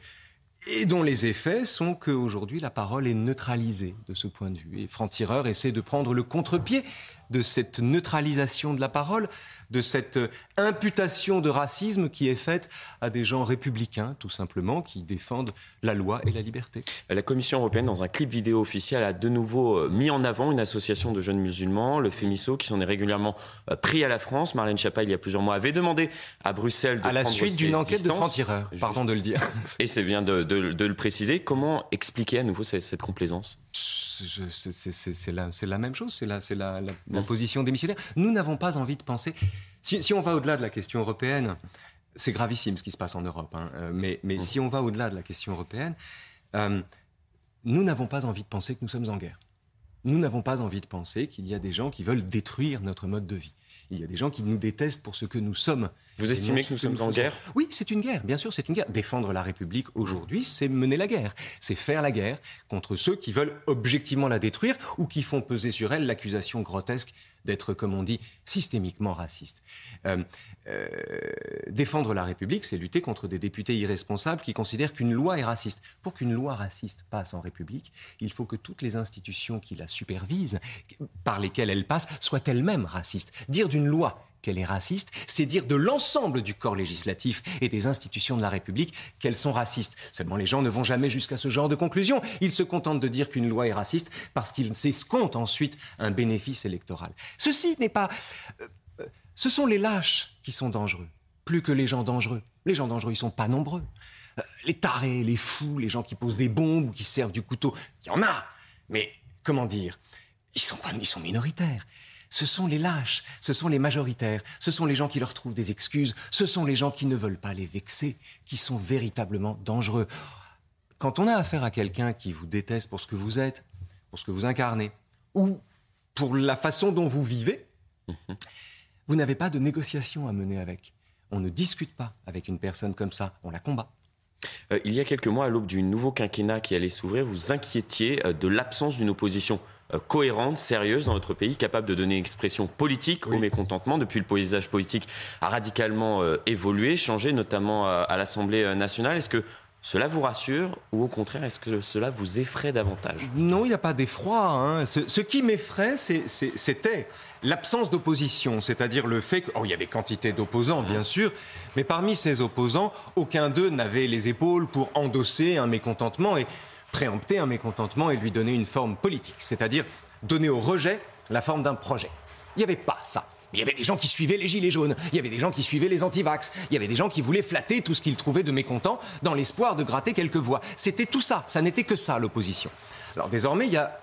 et dont les effets sont qu'aujourd'hui la parole est neutralisée de ce point de vue. Et Franc-Tireur essaie de prendre le contre-pied de cette neutralisation de la parole, de cette imputation de racisme qui est faite à des gens républicains, tout simplement, qui défendent la loi et la liberté. La Commission européenne, dans un clip vidéo officiel, a de nouveau euh, mis en avant une association de jeunes musulmans, le FEMISO, qui s'en est régulièrement euh, pris à la France. Marlène Chapa, il y a plusieurs mois, avait demandé à Bruxelles de À la suite d'une enquête de franc-tireur, pardon de le dire. Et c'est bien de, le préciser. Comment expliquer à nouveau cette, complaisance? C'est la, la, même chose, c'est la, la, la, position démissionnaire. Nous n'avons pas envie de penser si, on va au-delà de la question européenne, c'est gravissime ce qui se passe en Europe, hein, euh, mais, mmh. si on va au-delà de la question européenne, euh, nous n'avons pas envie de penser que nous sommes en guerre. Nous n'avons pas envie de penser qu'il y a des gens qui veulent détruire notre mode de vie. Il y a des gens qui nous détestent pour ce que nous sommes. Vous estimez que nous sommes en guerre? Oui, c'est une guerre, bien sûr, c'est une guerre. Défendre la République aujourd'hui, c'est mener la guerre. C'est faire la guerre contre ceux qui veulent objectivement la détruire ou qui font peser sur elle l'accusation grotesque d'être, comme on dit, systémiquement raciste. Euh, euh, défendre la République, c'est lutter contre des députés irresponsables qui considèrent qu'une loi est raciste. Pour qu'une loi raciste passe en République, il faut que toutes les institutions qui la supervisent, par lesquelles elle passe, soient elles-mêmes racistes. Dire d'une loi qu'elle est raciste, c'est dire de l'ensemble du corps législatif et des institutions de la République qu'elles sont racistes. Seulement les gens ne vont jamais jusqu'à ce genre de conclusion. Ils se contentent de dire qu'une loi est raciste parce qu'ils s'escomptent ensuite un bénéfice électoral. Ceci n'est pas... Ce sont les lâches qui sont dangereux, plus que les gens dangereux. Les gens dangereux, ils sont pas nombreux. Euh, les tarés, les fous, les gens qui posent des bombes ou qui servent du couteau, il y en a. Mais comment dire ils sont, ils sont minoritaires ce sont les lâches, ce sont les majoritaires, ce sont les gens qui leur trouvent des excuses, ce sont les gens qui ne veulent pas les vexer, qui sont véritablement dangereux. Quand on a affaire à quelqu'un qui vous déteste pour ce que vous êtes, pour ce que vous incarnez, ou pour la façon dont vous vivez, mhm. Vous n'avez pas de négociation à mener avec. On ne discute pas avec une personne comme ça, on la combat. Euh, il y a quelques mois, à l'aube du nouveau quinquennat qui allait s'ouvrir, vous inquiétiez euh, de l'absence d'une opposition euh, cohérente, sérieuse dans notre pays, capable de donner expression politique au mécontentement. Depuis, le paysage politique a radicalement évolué, changé, notamment à l'Assemblée nationale. Est-ce que cela vous rassure ou au contraire, est-ce que cela vous effraie davantage? Non, il n'y a pas d'effroi. Hein. Ce, qui m'effraie, c'était l'absence d'opposition, c'est-à-dire le fait qu'il oh, y avait quantité d'opposants, bien sûr, mais parmi ces opposants, aucun d'eux n'avait les épaules pour endosser un mécontentement et préempter un mécontentement et lui donner une forme politique, c'est-à-dire donner au rejet la forme d'un projet. Il n'y avait pas ça. Il y avait des gens qui suivaient les gilets jaunes, il y avait des gens qui suivaient les antivax, il y avait des gens qui voulaient flatter tout ce qu'ils trouvaient de mécontent dans l'espoir de gratter quelques voix. C'était tout ça, ça n'était que ça l'opposition. Alors désormais, il y a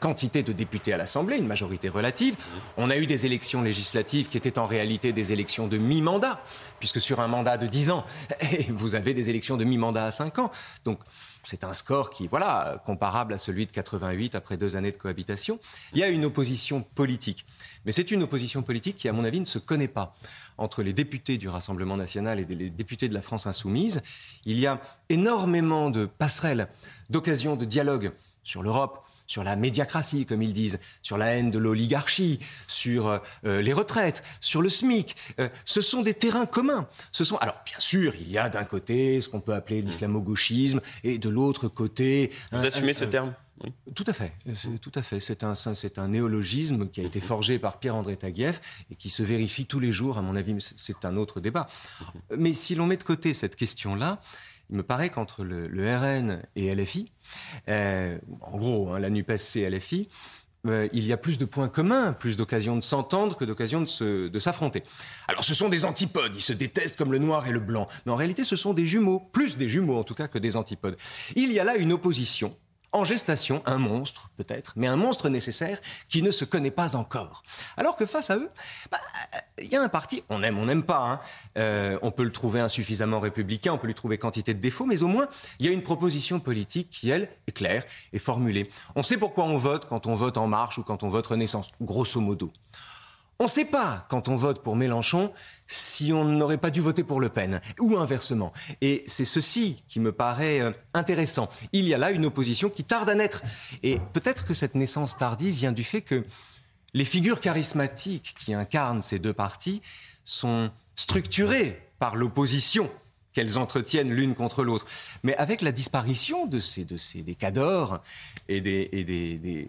quantité de députés à l'Assemblée, une majorité relative. On a eu des élections législatives qui étaient en réalité des élections de mi-mandat, puisque sur un mandat de 10 ans, vous avez des élections de mi-mandat à 5 ans. Donc c'est un score qui, voilà, comparable à celui de 88 après deux années de cohabitation. Il y a une opposition politique. Mais c'est une opposition politique qui, à mon avis, ne se connaît pas. Entre les députés du Rassemblement national et les députés de la France insoumise, il y a énormément de passerelles, d'occasions de dialogue sur l'Europe, sur la médiacratie, comme ils disent, sur la haine de l'oligarchie, sur euh, les retraites, sur le SMIC. Euh, ce sont des terrains communs. Ce sont alors bien sûr, il y a d'un côté ce qu'on peut appeler l'islamo-gauchisme et de l'autre côté. Vous assumez ce terme? Oui. Tout à fait, tout à fait. C'est un, c'est un néologisme qui a été forgé par Pierre-André Taguieff et qui se vérifie tous les jours, à mon avis, c'est un autre débat. Mais si l'on met de côté cette question-là, il me paraît qu'entre le, RN et LFI, euh, en gros, hein, la NUPES c'est LFI, euh, il y a plus de points communs, plus d'occasions de s'entendre que d'occasions de s'affronter. Alors ce sont des antipodes, ils se détestent comme le noir et le blanc, mais en réalité ce sont des jumeaux, plus des jumeaux en tout cas que des antipodes. Il y a là une opposition en gestation un monstre, peut-être, mais un monstre nécessaire qui ne se connaît pas encore. Alors que face à eux, bah, il y a un parti, on aime, on n'aime pas, hein. euh, on peut le trouver insuffisamment républicain, on peut lui trouver quantité de défauts, mais au moins, il y a une proposition politique qui, elle, est claire et formulée. On sait pourquoi on vote quand on vote En Marche ou quand on vote Renaissance, grosso modo. On ne sait pas, quand on vote pour Mélenchon, si on n'aurait pas dû voter pour Le Pen, ou inversement. Et c'est ceci qui me paraît euh, intéressant. Il y a là une opposition qui tarde à naître. Et peut-être que cette naissance tardive vient du fait que les figures charismatiques qui incarnent ces deux partis sont structurées par l'opposition qu'elles entretiennent l'une contre l'autre. Mais avec la disparition de ces, de ces des cadors et des, et des, des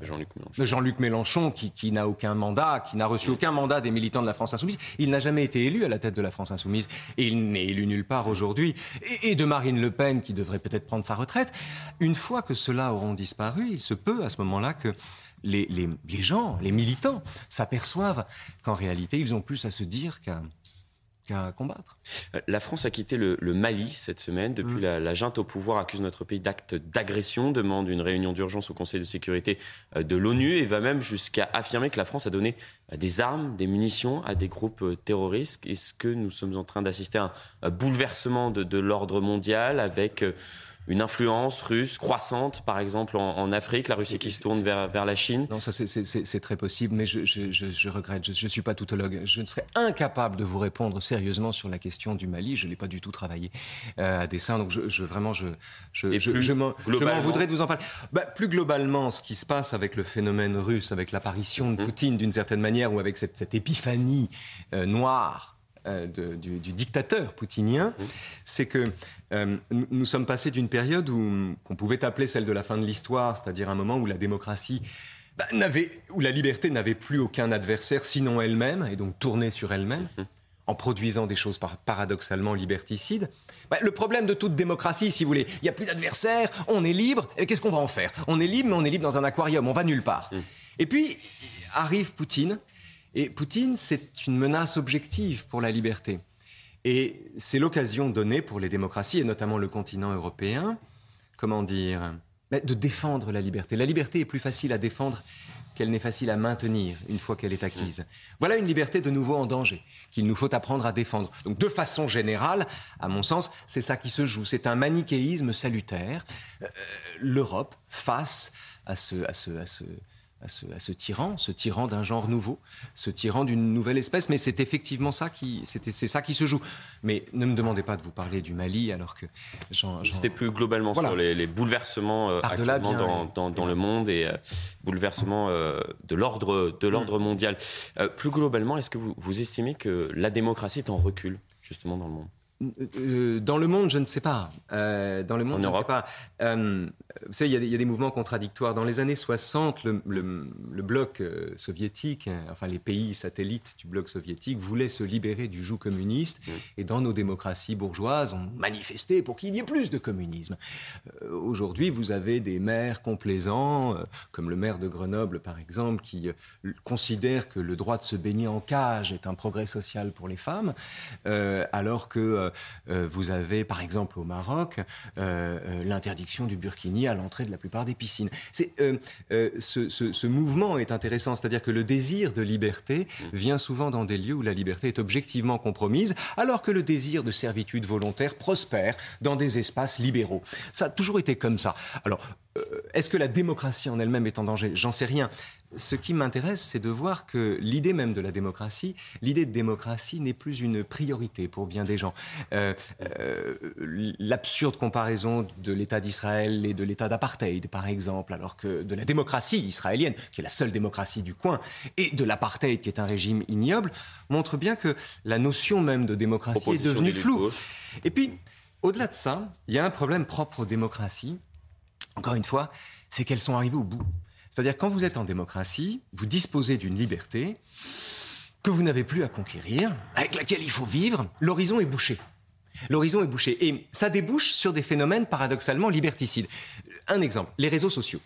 Jean-Luc Mélenchon, de Jean-Luc Mélenchon qui, qui n'a aucun mandat, qui n'a reçu aucun mandat des militants de la France insoumise, il n'a jamais été élu à la tête de la France insoumise et il n'est élu nulle part aujourd'hui. Et, et, de Marine Le Pen qui devrait peut-être prendre sa retraite. Une fois que ceux-là auront disparu, il se peut à ce moment-là que les, les, les gens, les militants, s'aperçoivent qu'en réalité, ils ont plus à se dire qu'à combattre. Euh, la France a quitté le, Mali cette semaine. Depuis, mm. la, junte au pouvoir accuse notre pays d'actes d'agression, demande une réunion d'urgence au Conseil de sécurité euh, de l'ONU et va même jusqu'à affirmer que la France a donné euh, des armes, des munitions à des groupes terroristes. Est-ce que nous sommes en train d'assister à un bouleversement de, de l'ordre mondial avec une influence russe croissante, par exemple en, Afrique, la Russie qui se tourne vers, vers la Chine Non, ça c'est très possible, mais je, je, je, regrette, je ne suis pas toutologue. Je ne serais incapable de vous répondre sérieusement sur la question du Mali. Je ne l'ai pas du tout travaillé euh, à dessein, donc je, vraiment, je, je, je m'en voudrais de vous en parler. Bah, plus globalement, ce qui se passe avec le phénomène russe, avec l'apparition de mhm. Poutine d'une certaine manière, ou avec cette, cette épiphanie euh, noire euh, du, dictateur poutinien, mmh. c'est que euh, nous, sommes passés d'une période où qu'on pouvait appeler celle de la fin de l'histoire, c'est-à-dire un moment où la démocratie bah, n'avait, où la liberté n'avait plus aucun adversaire sinon elle-même, et donc tournée sur elle-même. Mmh. en produisant des choses paradoxalement liberticides. Bah, le problème de toute démocratie, si vous voulez, il n'y a plus d'adversaires, on est libre, et qu'est-ce qu'on va en faire? On est libre, mais on est libre dans un aquarium, on va nulle part. Mmh. Et puis arrive Poutine, et Poutine, c'est une menace objective pour la liberté. Et c'est l'occasion donnée pour les démocraties, et notamment le continent européen, comment dire, de défendre la liberté. La liberté est plus facile à défendre qu'elle n'est facile à maintenir une fois qu'elle est acquise. Voilà une liberté de nouveau en danger, qu'il nous faut apprendre à défendre. Donc de façon générale, à mon sens, c'est ça qui se joue. C'est un manichéisme salutaire. Euh, L'Europe face à ce, à ce, à ce, à ce, tyran, ce tyran d'un genre nouveau, ce tyran d'une nouvelle espèce. Mais c'est effectivement ça qui, c'est ça qui se joue. Mais ne me demandez pas de vous parler du Mali alors que C'était plus globalement sur les, bouleversements euh, actuellement dans, le monde et euh, bouleversements euh, de l'ordre de l'ordre mm. mondial. plus globalement, est-ce que vous, vous estimez que la démocratie est en recul justement dans le monde? Dans le monde, je ne sais pas. Dans le monde, je ne sais pas. Euh, vous savez, il y, a des mouvements contradictoires. Dans les années 60, le, bloc soviétique, hein, enfin les pays satellites du bloc soviétique, voulaient se libérer du joug communiste. Et dans nos démocraties bourgeoises, on manifestait pour qu'il y ait plus de communisme. Aujourd'hui, vous avez des maires complaisants, comme le maire de Grenoble, par exemple, qui considère que le droit de se baigner en cage est un progrès social pour les femmes, alors que euh, vous avez, par exemple, au Maroc, euh, euh, l'interdiction du burkini à l'entrée de la plupart des piscines. ce, mouvement est intéressant, c'est-à-dire que le désir de liberté vient souvent dans des lieux où la liberté est objectivement compromise, alors que le désir de servitude volontaire prospère dans des espaces libéraux. Ça a toujours été comme ça. Alors, est-ce que la démocratie en elle-même est en danger? J'en sais rien ce qui m'intéresse, c'est de voir que l'idée même de la démocratie, l'idée de démocratie n'est plus une priorité pour bien des gens. Euh, euh, l'absurde comparaison de l'État d'Israël et de l'État d'apartheid, par exemple, alors que de la démocratie israélienne, qui est la seule démocratie du coin, et de l'apartheid, qui est un régime ignoble, montre bien que la notion même de démocratie est devenue floue. Et puis, au-delà de ça, il y a un problème propre aux démocraties. Encore une fois, c'est qu'elles sont arrivées au bout. C'est-à-dire quand vous êtes en démocratie, vous disposez d'une liberté que vous n'avez plus à conquérir, avec laquelle il faut vivre, l'horizon est bouché. L'horizon est bouché. Et ça débouche sur des phénomènes paradoxalement liberticides. Un exemple, les réseaux sociaux.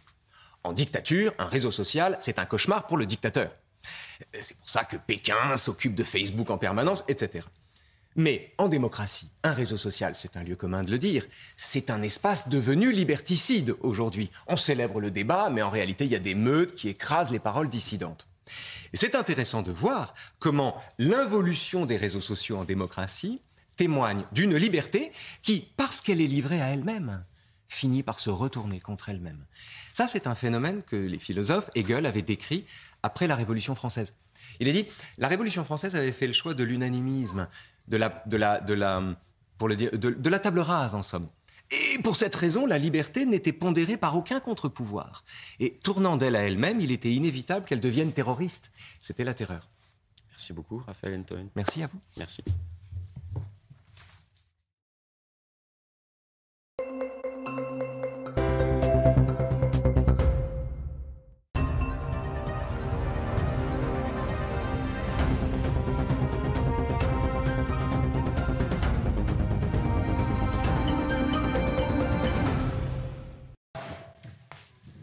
En dictature, un réseau social, c'est un cauchemar pour le dictateur. C'est pour ça que Pékin s'occupe de Facebook en permanence, etc. Mais en démocratie, un réseau social, c'est un lieu commun de le dire, c'est un espace devenu liberticide aujourd'hui. On célèbre le débat, mais en réalité, il y a des meutes qui écrasent les paroles dissidentes. C'est intéressant de voir comment l'involution des réseaux sociaux en démocratie témoigne d'une liberté qui, parce qu'elle est livrée à elle-même, finit par se retourner contre elle-même. Ça, c'est un phénomène que les philosophes, Hegel avait décrit après la Révolution française. Il a dit, la Révolution française avait fait le choix de l'unanimisme, de la, de la, de la, pour le dire, de, la table rase, en somme. Et pour cette raison, la liberté n'était pondérée par aucun contre-pouvoir. Et tournant d'elle à elle-même, il était inévitable qu'elle devienne terroriste. C'était la terreur. Merci beaucoup, Raphaël Antoine. Merci à vous. Merci.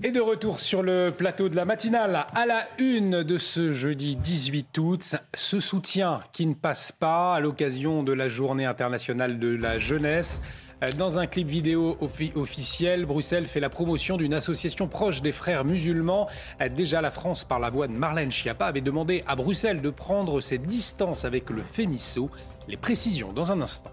Et de retour sur le plateau de la matinale, à la une de ce jeudi 18 août, ce soutien qui ne passe pas à l'occasion de la journée internationale de la jeunesse. Dans un clip vidéo officiel, Bruxelles fait la promotion d'une association proche des frères musulmans. Déjà, la France, par la voix de Marlène Schiappa, avait demandé à Bruxelles de prendre ses distances avec le FEMISO. Les précisions dans un instant.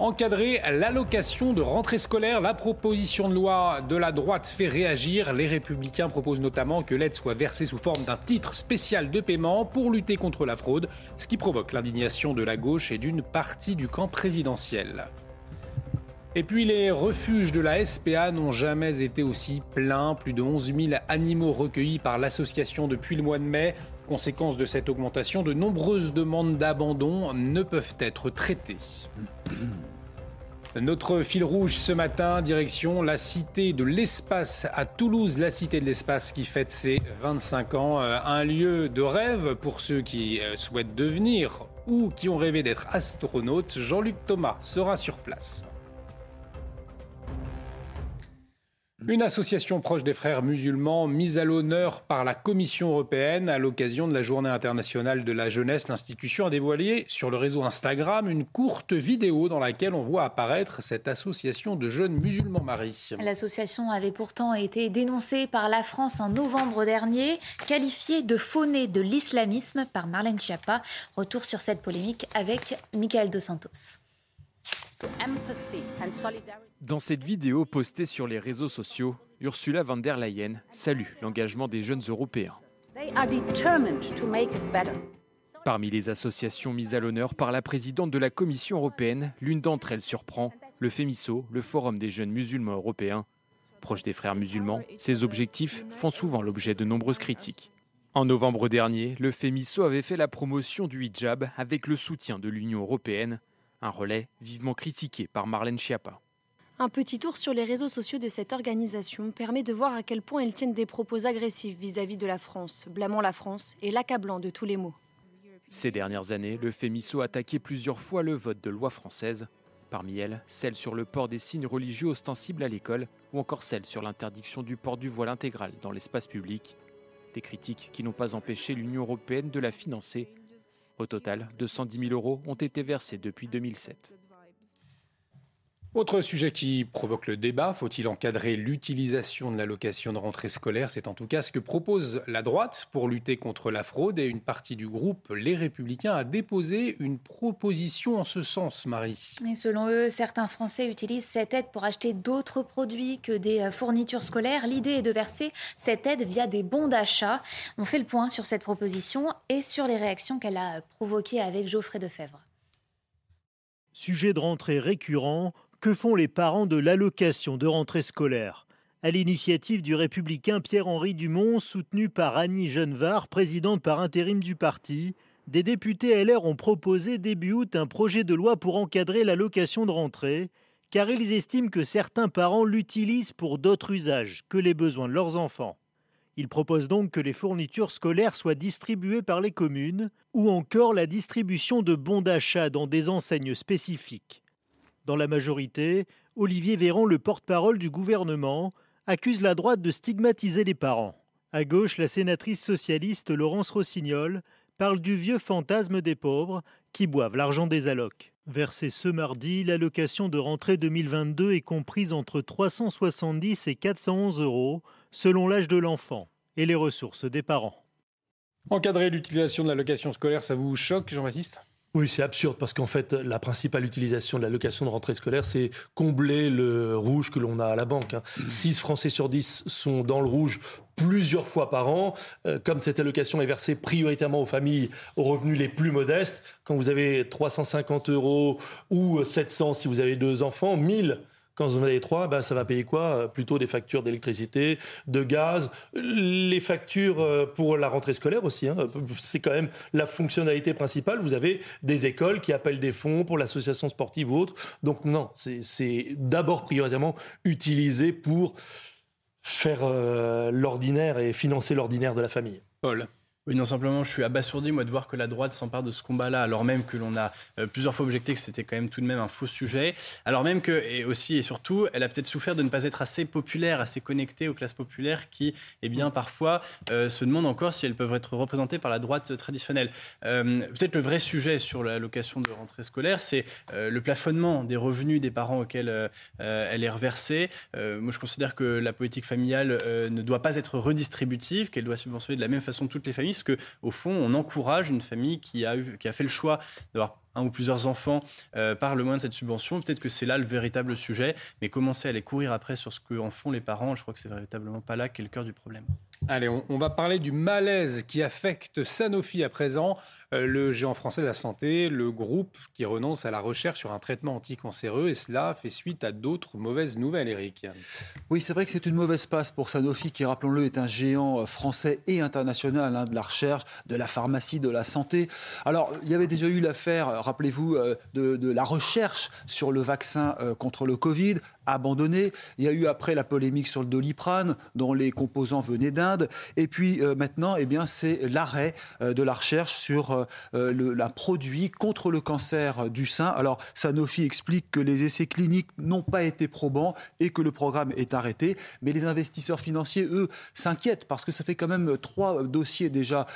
Encadrer l'allocation de rentrée scolaire, la proposition de loi de la droite fait réagir. Les républicains proposent notamment que l'aide soit versée sous forme d'un titre spécial de paiement pour lutter contre la fraude, ce qui provoque l'indignation de la gauche et d'une partie du camp présidentiel. Et puis les refuges de la SPA n'ont jamais été aussi pleins. Plus de 11 000 animaux recueillis par l'association depuis le mois de mai. Conséquence de cette augmentation, de nombreuses demandes d'abandon ne peuvent être traitées. Notre fil rouge ce matin, direction la Cité de l'Espace à Toulouse, la Cité de l'Espace qui fête ses 25 ans, euh, un lieu de rêve pour ceux qui euh, souhaitent devenir ou qui ont rêvé d'être astronautes. Jean-Luc Thomas sera sur place. Une association proche des frères musulmans mise à l'honneur par la Commission européenne à l'occasion de la Journée internationale de la jeunesse. L'institution a dévoilé sur le réseau Instagram une courte vidéo dans laquelle on voit apparaître cette association de jeunes musulmans Marie. L'association avait pourtant été dénoncée par la France en novembre dernier, qualifiée de faunée de l'islamisme par Marlène Schiappa. Retour sur cette polémique avec Michael Dos Santos. Dans cette vidéo postée sur les réseaux sociaux, Ursula von der Leyen salue l'engagement des jeunes Européens. Parmi les associations mises à l'honneur par la présidente de la Commission européenne, l'une d'entre elles surprend, le FEMISO, le Forum des jeunes musulmans européens. Proche des frères musulmans, ces objectifs font souvent l'objet de nombreuses critiques. En novembre dernier, le FEMISO avait fait la promotion du hijab avec le soutien de l'Union européenne, un relais vivement critiqué par Marlène Schiappa. Un petit tour sur les réseaux sociaux de cette organisation permet de voir à quel point ils tiennent des propos agressifs vis-à-vis de la France, blâmant la France et l'accablant de tous les maux. Ces dernières années, le FEMISO a attaqué plusieurs fois le vote de loi française, parmi elles celle sur le port des signes religieux ostensibles à l'école ou encore celle sur l'interdiction du port du voile intégral dans l'espace public. Des critiques qui n'ont pas empêché l'Union européenne de la financer au total, 210 000 euros ont été versés depuis 2007. Autre sujet qui provoque le débat, faut-il encadrer l'utilisation de l'allocation de rentrée scolaire? C'est en tout cas ce que propose la droite pour lutter contre la fraude et une partie du groupe Les Républicains a déposé une proposition en ce sens, Marie. Et selon eux, certains Français utilisent cette aide pour acheter d'autres produits que des euh, fournitures scolaires. L'idée est de verser cette aide via des bons d'achat. On fait le point sur cette proposition et sur les réactions qu'elle a provoquées avec Geoffrey Defebvre. Sujet de rentrée récurrent, que font les parents de l'allocation de rentrée scolaire? À l'initiative du républicain Pierre-Henri Dumont, soutenu par Annie Genevard, présidente par intérim du parti, des députés LR ont proposé début août un projet de loi pour encadrer l'allocation de rentrée, car ils estiment que certains parents l'utilisent pour d'autres usages que les besoins de leurs enfants. Ils proposent donc que les fournitures scolaires soient distribuées par les communes ou encore la distribution de bons d'achat dans des enseignes spécifiques. Dans la majorité, Olivier Véran, le porte-parole du gouvernement, accuse la droite de stigmatiser les parents. À gauche, la sénatrice socialiste Laurence Rossignol parle du vieux fantasme des pauvres qui boivent l'argent des allocs. Versée ce mardi, l'allocation de rentrée 2022 est comprise entre 370 et 411 euros selon l'âge de l'enfant et les ressources des parents. Encadrer l'utilisation de l'allocation scolaire, ça vous choque, Jean-Baptiste? Oui, c'est absurde parce qu'en fait, la principale utilisation de l'allocation de rentrée scolaire, c'est combler le rouge que l'on a à la banque. 6 hein. Français sur 10 sont dans le rouge plusieurs fois par an. Euh, comme cette allocation est versée prioritairement aux familles aux revenus les plus modestes, quand vous avez 350 euros ou 700 si vous avez deux enfants, 1000 quand vous en avez trois, ben, ça va payer quoi? Plutôt des factures d'électricité, de gaz, les factures euh, pour la rentrée scolaire aussi. Hein. C'est quand même la fonctionnalité principale. Vous avez des écoles qui appellent des fonds pour l'association sportive ou autre. Donc non, c'est d'abord prioritairement utilisé pour faire euh, l'ordinaire et financer l'ordinaire de la famille. Paul oui, non, simplement, je suis abasourdi, moi, de voir que la droite s'empare de ce combat-là, alors même que l'on a euh, plusieurs fois objecté que c'était quand même tout de même un faux sujet, alors même que, et aussi et surtout, elle a peut-être souffert de ne pas être assez populaire, assez connectée aux classes populaires qui, eh bien, parfois, euh, se demandent encore si elles peuvent être représentées par la droite traditionnelle. Euh, peut-être le vrai sujet sur l'allocation de rentrée scolaire, c'est le plafonnement des revenus des parents auxquels elle est reversée. moi, je considère que la politique familiale ne doit pas être redistributive, qu'elle doit subventionner de la même façon toutes les familles que au fond, on encourage une famille qui a, qui a fait le choix d'avoir un ou plusieurs enfants euh, par le moins de cette subvention. Peut-être que c'est là le véritable sujet, mais commencer à aller courir après sur ce qu'en font les parents, je crois que c'est véritablement pas là qu'est le cœur du problème. Allez, on, va parler du malaise qui affecte Sanofi à présent, le géant français de la santé, le groupe qui renonce à la recherche sur un traitement anticancéreux, et cela fait suite à d'autres mauvaises nouvelles, Eric. Oui, c'est vrai que c'est une mauvaise passe pour Sanofi, qui, rappelons-le, est un géant euh, français et international hein, de la recherche, de la pharmacie, de la santé. Alors, il y avait déjà eu l'affaire rappelez-vous, de, la recherche sur le vaccin contre le Covid, abandonné. Il y a eu après la polémique sur le doliprane, dont les composants venaient d'Inde. Et puis euh, maintenant, eh c'est l'arrêt euh, de la recherche sur euh, le, la produit contre le cancer du sein. Alors, Sanofi explique que les essais cliniques n'ont pas été probants et que le programme est arrêté. Mais les investisseurs financiers, eux, s'inquiètent parce que ça fait quand même trois dossiers déjà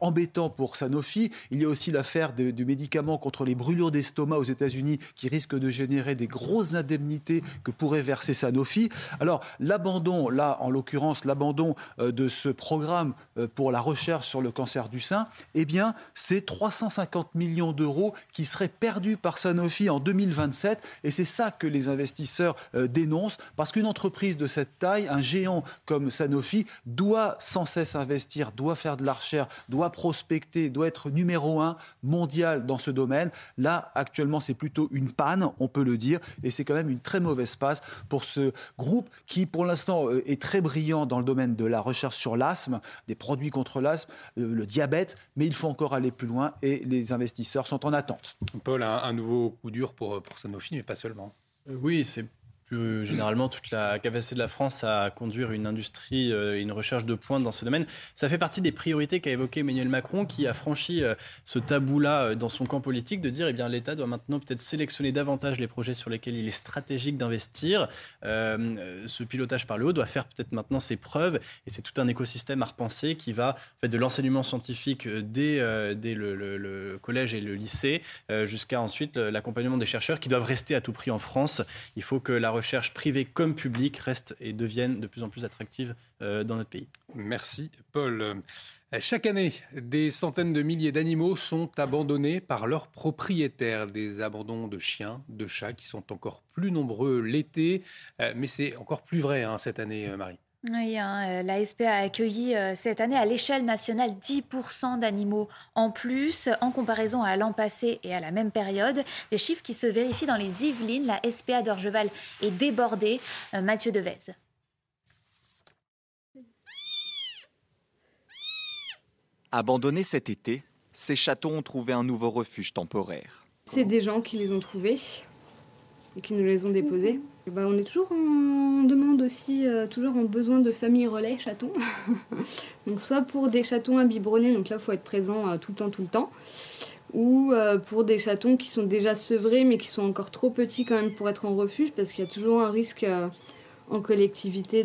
embêtants pour Sanofi. Il y a aussi l'affaire du médicament contre les brûlures d'estomac aux États-Unis qui risque de générer des grosses indemnités que pourrait verser Sanofi. Alors l'abandon, là en l'occurrence l'abandon euh, de ce programme euh, pour la recherche sur le cancer du sein, eh bien c'est 350 millions d'euros qui seraient perdus par Sanofi en 2027 et c'est ça que les investisseurs euh, dénoncent parce qu'une entreprise de cette taille, un géant comme Sanofi, doit sans cesse investir, doit faire de la recherche, doit prospecter, doit être numéro un mondial dans ce domaine. Là actuellement c'est plutôt une panne, on peut le dire, et c'est quand même une très mauvaise passe pour ce groupe qui, pour l'instant, euh, est très brillant dans le domaine de la recherche sur l'asthme, des produits contre l'asthme, euh, le diabète, mais il faut encore aller plus loin et les investisseurs sont en attente. Paul, un, un nouveau coup dur pour, pour Sanofi, mais pas seulement. Oui, c'est généralement toute la capacité de la France à conduire une industrie et une recherche de pointe dans ce domaine. Ça fait partie des priorités qu'a évoqué Emmanuel Macron, qui a franchi euh, ce tabou-là euh, dans son camp politique, de dire eh bien l'État doit maintenant peut-être sélectionner davantage les projets sur lesquels il est stratégique d'investir. Euh, ce pilotage par le haut doit faire peut-être maintenant ses preuves, et c'est tout un écosystème à repenser qui va en fait, de l'enseignement scientifique dès, dès le, le, collège et le lycée jusqu'à ensuite l'accompagnement des chercheurs qui doivent rester à tout prix en France. Il faut que la recherche privée comme publique reste et devienne de plus en plus attractive euh, dans notre pays. Merci Paul. Euh, chaque année, des centaines de milliers d'animaux sont abandonnés par leurs propriétaires. Des abandons de chiens, de chats qui sont encore plus nombreux l'été. Euh, mais c'est encore plus vrai hein, cette année, Marie. Oui, hein, euh, la SPA a accueilli euh, cette année à l'échelle nationale 10% d'animaux en plus en comparaison à l'an passé et à la même période. Des chiffres qui se vérifient dans les Yvelines. La SPA d'Orgeval est débordée. Euh, Mathieu Devez. Abandonnés cet été, ces chatons ont trouvé un nouveau refuge temporaire. C'est des gens qui les ont trouvés et qui nous les ont déposés. Bah, on est toujours en demande aussi, euh, toujours en besoin de familles relais chatons. donc soit pour des chatons à biberonner, donc là il faut être présent euh, tout le temps, tout le temps. Ou euh, pour des chatons qui sont déjà sevrés mais qui sont encore trop petits quand même pour être en refuge parce qu'il y a toujours un risque en collectivité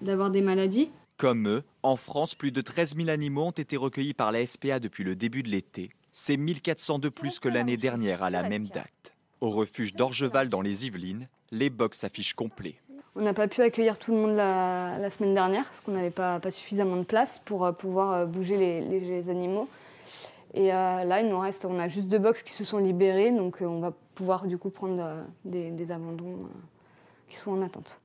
d'avoir des maladies. Comme eux, en France, plus de 13 000 animaux ont été recueillis par la SPA depuis le début de l'été. C'est 1400 de plus que l'année dernière à la même date. Au refuge d'Orgeval dans les Yvelines, les box affichent complets. On n'a pas pu accueillir tout le monde la, semaine dernière parce qu'on n'avait pas, suffisamment de place pour euh, pouvoir euh, bouger les, animaux. Et euh, là, il nous reste, on a juste deux box qui se sont libérées, donc on va pouvoir du coup prendre des, des abandons qui sont en attente.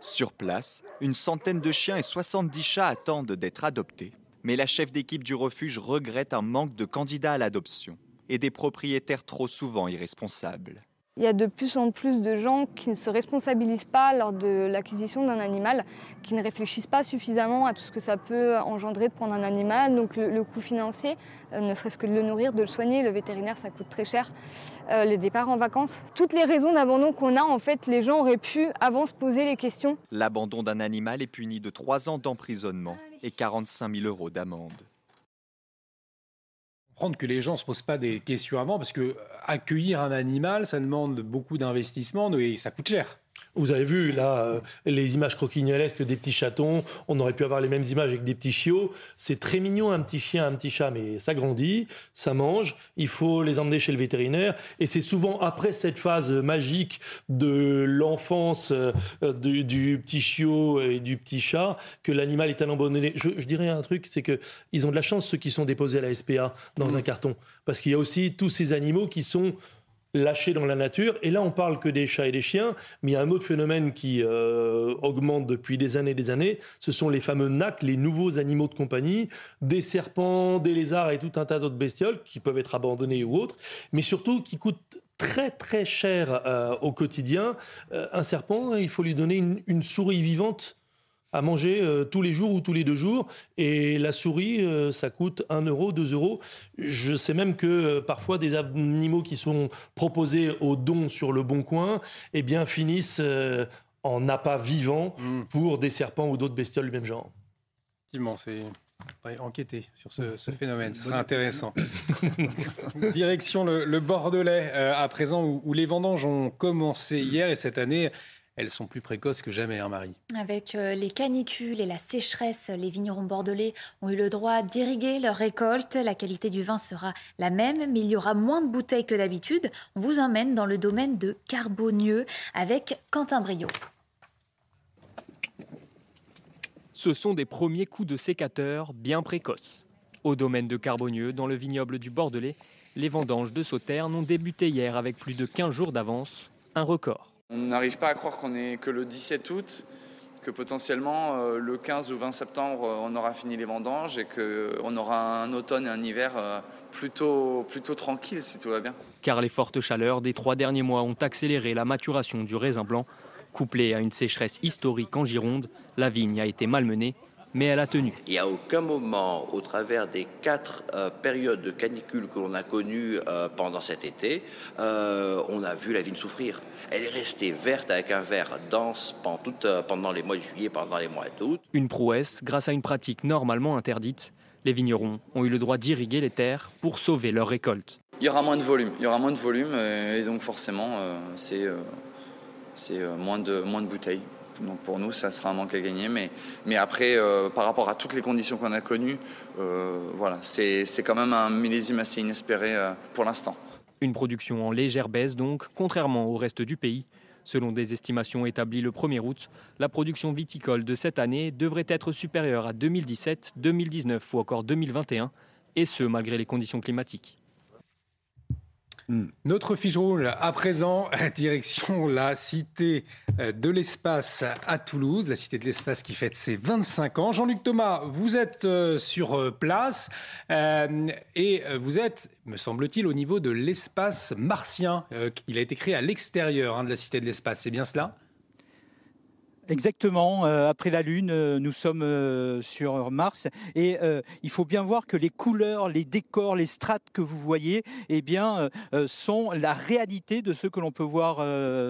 Sur place, une centaine de chiens et 70 chats attendent d'être adoptés. Mais la chef d'équipe du refuge regrette un manque de candidats à l'adoption et des propriétaires trop souvent irresponsables. Il y a de plus en plus de gens qui ne se responsabilisent pas lors de l'acquisition d'un animal, qui ne réfléchissent pas suffisamment à tout ce que ça peut engendrer de prendre un animal. Donc le, coût financier, euh, ne serait-ce que de le nourrir, de le soigner, le vétérinaire, ça coûte très cher. Euh, les départs en vacances, toutes les raisons d'abandon qu'on a, en fait, les gens auraient pu avant se poser les questions. L'abandon d'un animal est puni de 3 ans d'emprisonnement et 45 000 euros d'amende que les gens ne se posent pas des questions avant, parce que accueillir un animal, ça demande beaucoup d'investissement et ça coûte cher. Vous avez vu là euh, les images croquignolesques des petits chatons. On aurait pu avoir les mêmes images avec des petits chiots. C'est très mignon un petit chien, un petit chat, mais ça grandit, ça mange. Il faut les emmener chez le vétérinaire. Et c'est souvent après cette phase magique de l'enfance euh, du, petit chiot et du petit chat que l'animal est abandonné. Je, je dirais un truc, c'est que ils ont de la chance ceux qui sont déposés à la SPA dans mmh. un carton, parce qu'il y a aussi tous ces animaux qui sont lâchés dans la nature. Et là, on parle que des chats et des chiens, mais il y a un autre phénomène qui euh, augmente depuis des années et des années. Ce sont les fameux NAC, les nouveaux animaux de compagnie, des serpents, des lézards et tout un tas d'autres bestioles qui peuvent être abandonnés ou autres, mais surtout qui coûtent très très cher euh, au quotidien. Euh, un serpent, il faut lui donner une souris vivante à manger tous les jours ou tous les deux jours. Et la souris, ça coûte 1 euro, 2 euros. Je sais même que parfois des animaux qui sont proposés au don sur le bon coin, eh bien, finissent en appât vivant mm. pour des serpents ou d'autres bestioles du même genre. Effectivement, c'est enquêter sur ce, phénomène. Ce serait intéressant. Direction le, Bordelais, euh, à présent, où, les vendanges ont commencé hier et cette année. Elles sont plus précoces que jamais, hein, Marie. Avec euh, les canicules et la sécheresse, les vignerons bordelais ont eu le droit d'irriguer leur récolte. La qualité du vin sera la même, mais il y aura moins de bouteilles que d'habitude. On vous emmène dans le domaine de Carbonieux avec Quentin Brio. Ce sont des premiers coups de sécateur bien précoces. Au domaine de Carbonieux, dans le vignoble du Bordelais, les vendanges de Sauterne ont débuté hier avec plus de 15 jours d'avance, un record. On n'arrive pas à croire qu'on est que le 17 août, que potentiellement euh, le 15 ou 20 septembre, euh, on aura fini les vendanges et qu'on aura un automne et un hiver euh, plutôt, plutôt tranquille si tout va bien. Car les fortes chaleurs des trois derniers mois ont accéléré la maturation du raisin blanc Couplée à une sécheresse historique en Gironde, la vigne a été malmenée, mais elle a tenu. Il n'y a aucun moment, au travers des quatre euh, périodes de canicule que l'on a connues euh, pendant cet été, euh, on a vu la vigne souffrir. Elle est restée verte avec un vert dense pendant, pendant les mois de juillet, pendant les mois d'août. Une prouesse grâce à une pratique normalement interdite. Les vignerons ont eu le droit d'irriguer les terres pour sauver leur récolte. Il y aura moins de volume, il y aura moins de volume et donc forcément c'est c'est moins de, moins de bouteilles. Donc pour nous, ça sera un manque à gagner. Mais, mais après, euh, par rapport à toutes les conditions qu'on a connues, euh, voilà, c'est quand même un millésime assez inespéré pour l'instant. Une production en légère baisse donc, contrairement au reste du pays. Selon des estimations établies le 1er août, la production viticole de cette année devrait être supérieure à 2017, 2019 ou encore 2021, et ce malgré les conditions climatiques. Hmm. Notre fiche rouge, à présent, direction la Cité euh, de l'Espace à Toulouse, la Cité de l'Espace qui fête ses 25 ans. Jean-Luc Thomas, vous êtes euh, sur euh, place et vous êtes, me semble-t-il, au niveau de l'espace martien. Il a été créé à l'extérieur hein, de la Cité de l'Espace, c'est bien cela? Exactement, euh, après la Lune, euh, nous sommes euh, sur Mars et il faut bien voir que les couleurs, les décors, les strates que vous voyez, eh bien, sont la réalité de ce que l'on peut voir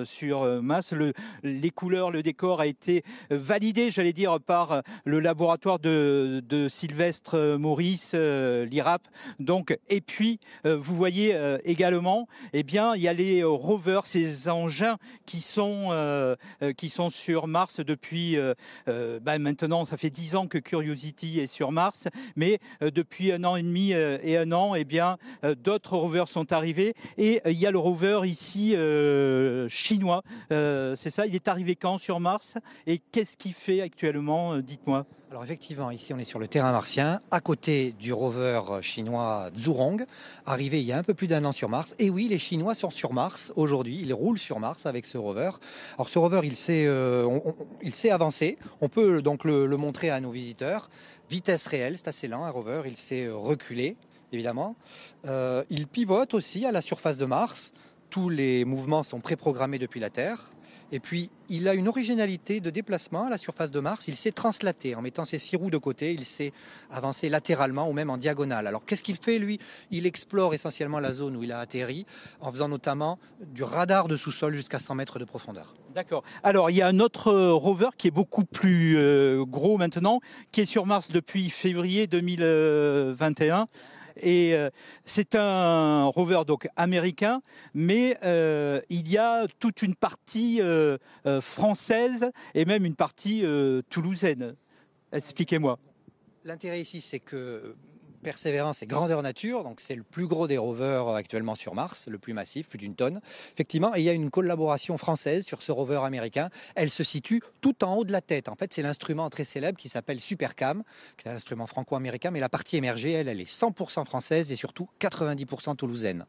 sur Mars. Le, les couleurs, le décor a été validé, j'allais dire, par le laboratoire de, de Sylvestre Maurice, l'IRAP. Donc, et puis, vous voyez également, eh bien, il y a les rovers, ces engins qui sont, qui sont sur Mars depuis euh, euh, bah, maintenant, ça fait dix ans que Curiosity est sur Mars, mais euh, depuis un an et demi et un an, eh bien, d'autres rovers sont arrivés. Et il y a le rover ici chinois. C'est ça, il est arrivé quand sur Mars? Et qu'est-ce qu'il fait actuellement Dites-moi? Alors effectivement, ici on est sur le terrain martien, à côté du rover chinois Zhurong, arrivé il y a un peu plus d'un an sur Mars. Et oui, les Chinois sont sur Mars aujourd'hui, ils roulent sur Mars avec ce rover. Alors ce rover, il s'est, euh, avancé, on peut donc le, montrer à nos visiteurs. Vitesse réelle, c'est assez lent un rover, il s'est reculé évidemment. Euh, il pivote aussi à la surface de Mars. Tous les mouvements sont préprogrammés depuis la Terre. Et puis, il a une originalité de déplacement à la surface de Mars. Il s'est translaté en mettant ses six roues de côté. Il s'est avancé latéralement ou même en diagonale. Alors, qu'est-ce qu'il fait, lui? Il explore essentiellement la zone où il a atterri, en faisant notamment du radar de sous-sol jusqu'à 100 mètres de profondeur. D'accord. Alors, il y a un autre euh, rover qui est beaucoup plus euh, gros maintenant, qui est sur Mars depuis février 2021. Et euh, c'est un rover donc américain, mais euh, il y a toute une partie euh, française et même une partie toulousaine. Expliquez-moi. L'intérêt ici, c'est que Persévérance et grandeur nature, donc c'est le plus gros des rovers actuellement sur Mars, le plus massif, plus d'une tonne. Effectivement, et il y a une collaboration française sur ce rover américain. Elle se situe tout en haut de la tête. En fait, c'est l'instrument très célèbre qui s'appelle Supercam, qui est un instrument franco-américain, mais la partie émergée, elle, elle est 100% française et surtout 90% toulousaine.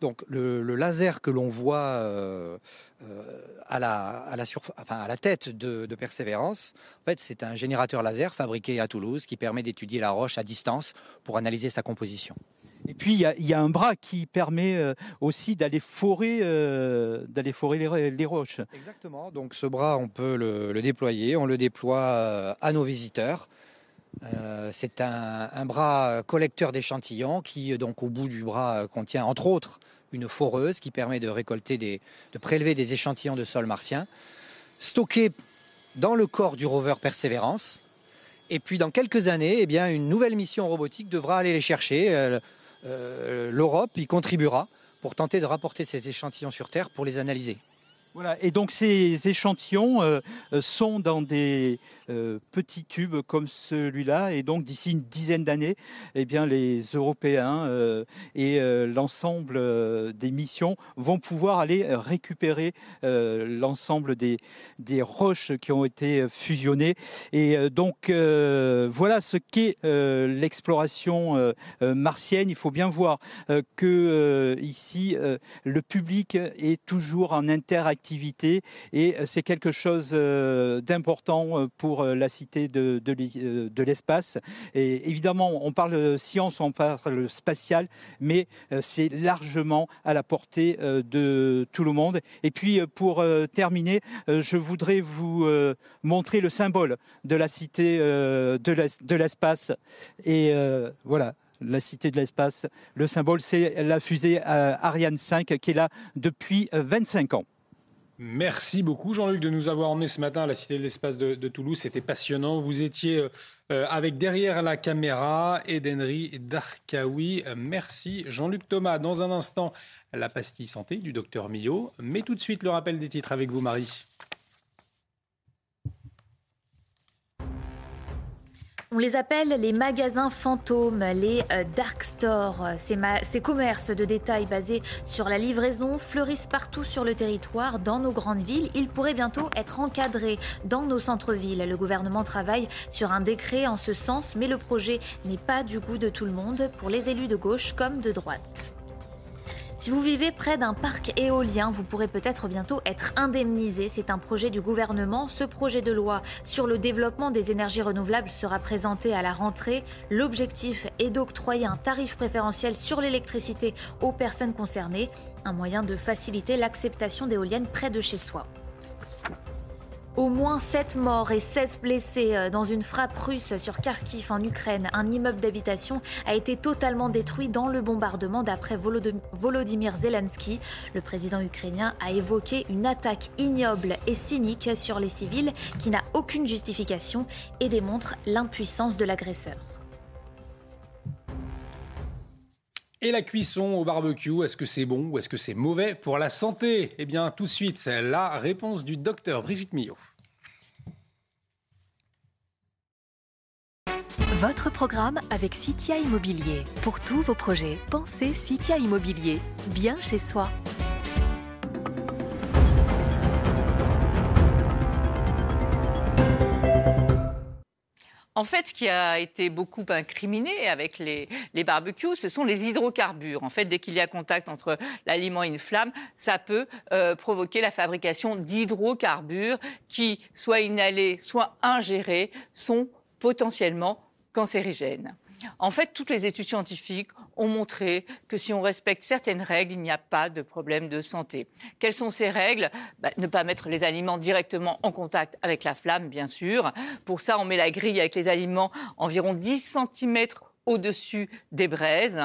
Donc le, laser que l'on voit euh, euh, à, la, à, la enfin, à la tête de, de Persévérance, en fait, c'est un générateur laser fabriqué à Toulouse qui permet d'étudier la roche à distance pour analyser sa composition. Et puis il y, a un bras qui permet euh, aussi d'aller forer, euh, d'aller forer les, roches. Exactement. Donc ce bras, on peut le, déployer. On le déploie euh, à nos visiteurs. c'est un, bras collecteur d'échantillons qui, donc, au bout du bras, contient entre autres une foreuse qui permet de récolter des, de prélever des échantillons de sol martien, stockés dans le corps du rover Persévérance. Et puis dans quelques années, eh bien, une nouvelle mission robotique devra aller les chercher. Euh, l'Europe y contribuera pour tenter de rapporter ces échantillons sur Terre pour les analyser. Voilà, et donc ces échantillons euh, euh, sont dans des euh, petits tubes comme celui-là, et donc d'ici une dizaine d'années, eh bien les Européens et l'ensemble des missions vont pouvoir aller récupérer l'ensemble des, des roches qui ont été fusionnées. Et donc voilà ce qu'est l'exploration martienne. Il faut bien voir que ici le public est toujours en interaction et euh, c'est quelque chose euh, d'important euh, pour la cité de, de, l'espace. Et évidemment, on parle science, on parle spatial, mais c'est largement à la portée de tout le monde. Et puis, pour terminer, je voudrais vous montrer le symbole de la cité de l'espace. Et voilà la cité de l'espace. Le symbole, c'est la fusée Ariane 5 qui est là depuis 25 ans. Merci beaucoup Jean-Luc de nous avoir emmenés ce matin à la Cité de l'Espace de, Toulouse. C'était passionnant. Vous étiez euh, euh, avec derrière la caméra Edenry Darkaoui. merci Jean-Luc Thomas. Dans un instant, la pastille santé du docteur Millot. Mais tout de suite, le rappel des titres avec vous Marie. On les appelle les magasins fantômes, les euh, dark stores. Ces, ces, commerces de détail basés sur la livraison fleurissent partout sur le territoire, dans nos grandes villes. Ils pourraient bientôt être encadrés dans nos centres-villes. Le gouvernement travaille sur un décret en ce sens, mais le projet n'est pas du goût de tout le monde, pour les élus de gauche comme de droite. Si vous vivez près d'un parc éolien, vous pourrez peut-être bientôt être indemnisé. C'est un projet du gouvernement. Ce projet de loi sur le développement des énergies renouvelables sera présenté à la rentrée. L'objectif est d'octroyer un tarif préférentiel sur l'électricité aux personnes concernées, un moyen de faciliter l'acceptation d'éoliennes près de chez soi. Au moins 7 morts et 16 blessés euh, dans une frappe russe sur Kharkiv en Ukraine. Un immeuble d'habitation a été totalement détruit dans le bombardement d'après Volodymyr Zelensky. Le président ukrainien a évoqué une attaque ignoble et cynique sur les civils qui n'a aucune justification et démontre l'impuissance de l'agresseur. Et la cuisson au barbecue, est-ce que c'est bon ou est-ce que c'est mauvais pour la santé? Eh bien, tout de suite, c'est la réponse du docteur Brigitte Millot. Votre programme avec Citia Immobilier. Pour tous vos projets, pensez Citia Immobilier. Bien chez soi. En fait, ce qui a été beaucoup incriminé avec les, barbecues, ce sont les hydrocarbures. En fait, dès qu'il y a contact entre l'aliment et une flamme, ça peut euh, provoquer la fabrication d'hydrocarbures qui, soit inhalés, soit ingérés, sont potentiellement En fait, toutes les études scientifiques ont montré que si on respecte certaines règles, il n'y a pas de problème de santé. Quelles sont ces règles? Bah, Ne pas mettre les aliments directement en contact avec la flamme, bien sûr. Pour ça, on met la grille avec les aliments environ 10 cm au-dessus des braises.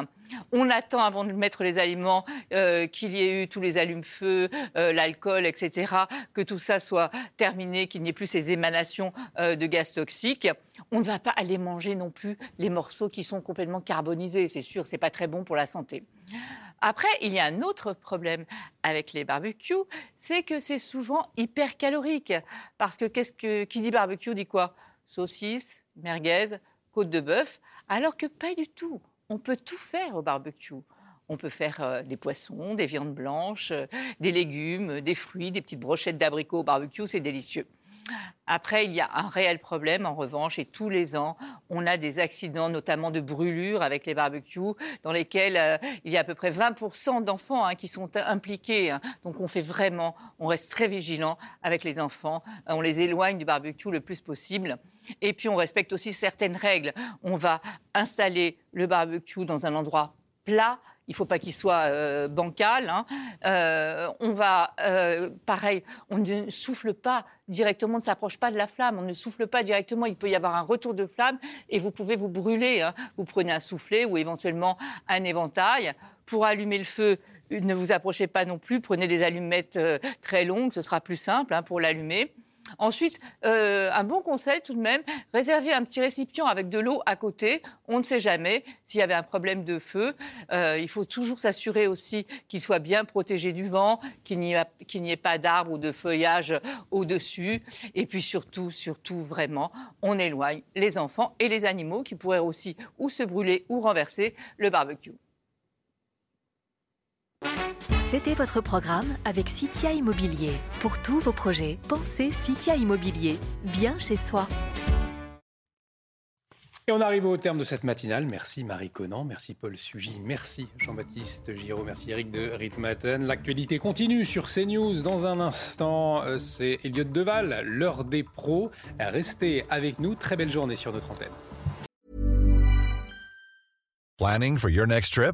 On attend avant de mettre les aliments euh, qu'il y ait eu tous les allumes-feu, euh, l'alcool, etc., que tout ça soit terminé, qu'il n'y ait plus ces émanations euh, de gaz toxiques. On ne va pas aller manger non plus les morceaux qui sont complètement carbonisés. C'est sûr, c'est pas très bon pour la santé. Après, il y a un autre problème avec les barbecues, c'est que c'est souvent hyper calorique. Parce que qu'est-ce que qui dit barbecue dit quoi? Saucisse, merguez, côte de bœuf, alors que pas du tout. On peut tout faire au barbecue. On peut faire euh, des poissons, des viandes blanches, euh, des légumes, des fruits, des petites brochettes d'abricots au barbecue, c'est délicieux. Après, il y a un réel problème, en revanche, et tous les ans, on a des accidents, notamment de brûlures avec les barbecues, dans lesquels euh, il y a à peu près 20% d'enfants hein, qui sont impliqués. Hein. Donc, on fait vraiment, on reste très vigilant avec les enfants. On les éloigne du barbecue le plus possible. Et puis, on respecte aussi certaines règles. On va installer le barbecue dans un endroit plat. Il ne faut pas qu'il soit euh, bancal. Hein. Euh, on va, euh, pareil, on ne souffle pas directement, on ne s'approche pas de la flamme, on ne souffle pas directement. Il peut y avoir un retour de flamme et vous pouvez vous brûler. Hein. Vous prenez un soufflet ou éventuellement un éventail. Pour allumer le feu, ne vous approchez pas non plus. Prenez des allumettes très longues, ce sera plus simple hein, pour l'allumer. Ensuite, euh, un bon conseil tout de même, réservez un petit récipient avec de l'eau à côté. On ne sait jamais s'il y avait un problème de feu. Euh, il faut toujours s'assurer aussi qu'il soit bien protégé du vent, qu'il n'y ait pas d'arbres ou de feuillage au-dessus. Et puis surtout, surtout vraiment, on éloigne les enfants et les animaux qui pourraient aussi ou se brûler ou renverser le barbecue. C'était votre programme avec Citia Immobilier. Pour tous vos projets, pensez Citia Immobilier, bien chez soi. Et on arrive au terme de cette matinale. Merci Marie Conan, merci Paul Sugy, merci Jean-Baptiste Giraud, merci Eric de Ritmaten. L'actualité continue sur CNews. Dans un instant, euh, c'est Elliot Deval, l'heure des pros. Restez avec nous. Très belle journée sur notre antenne. Planning for your next trip?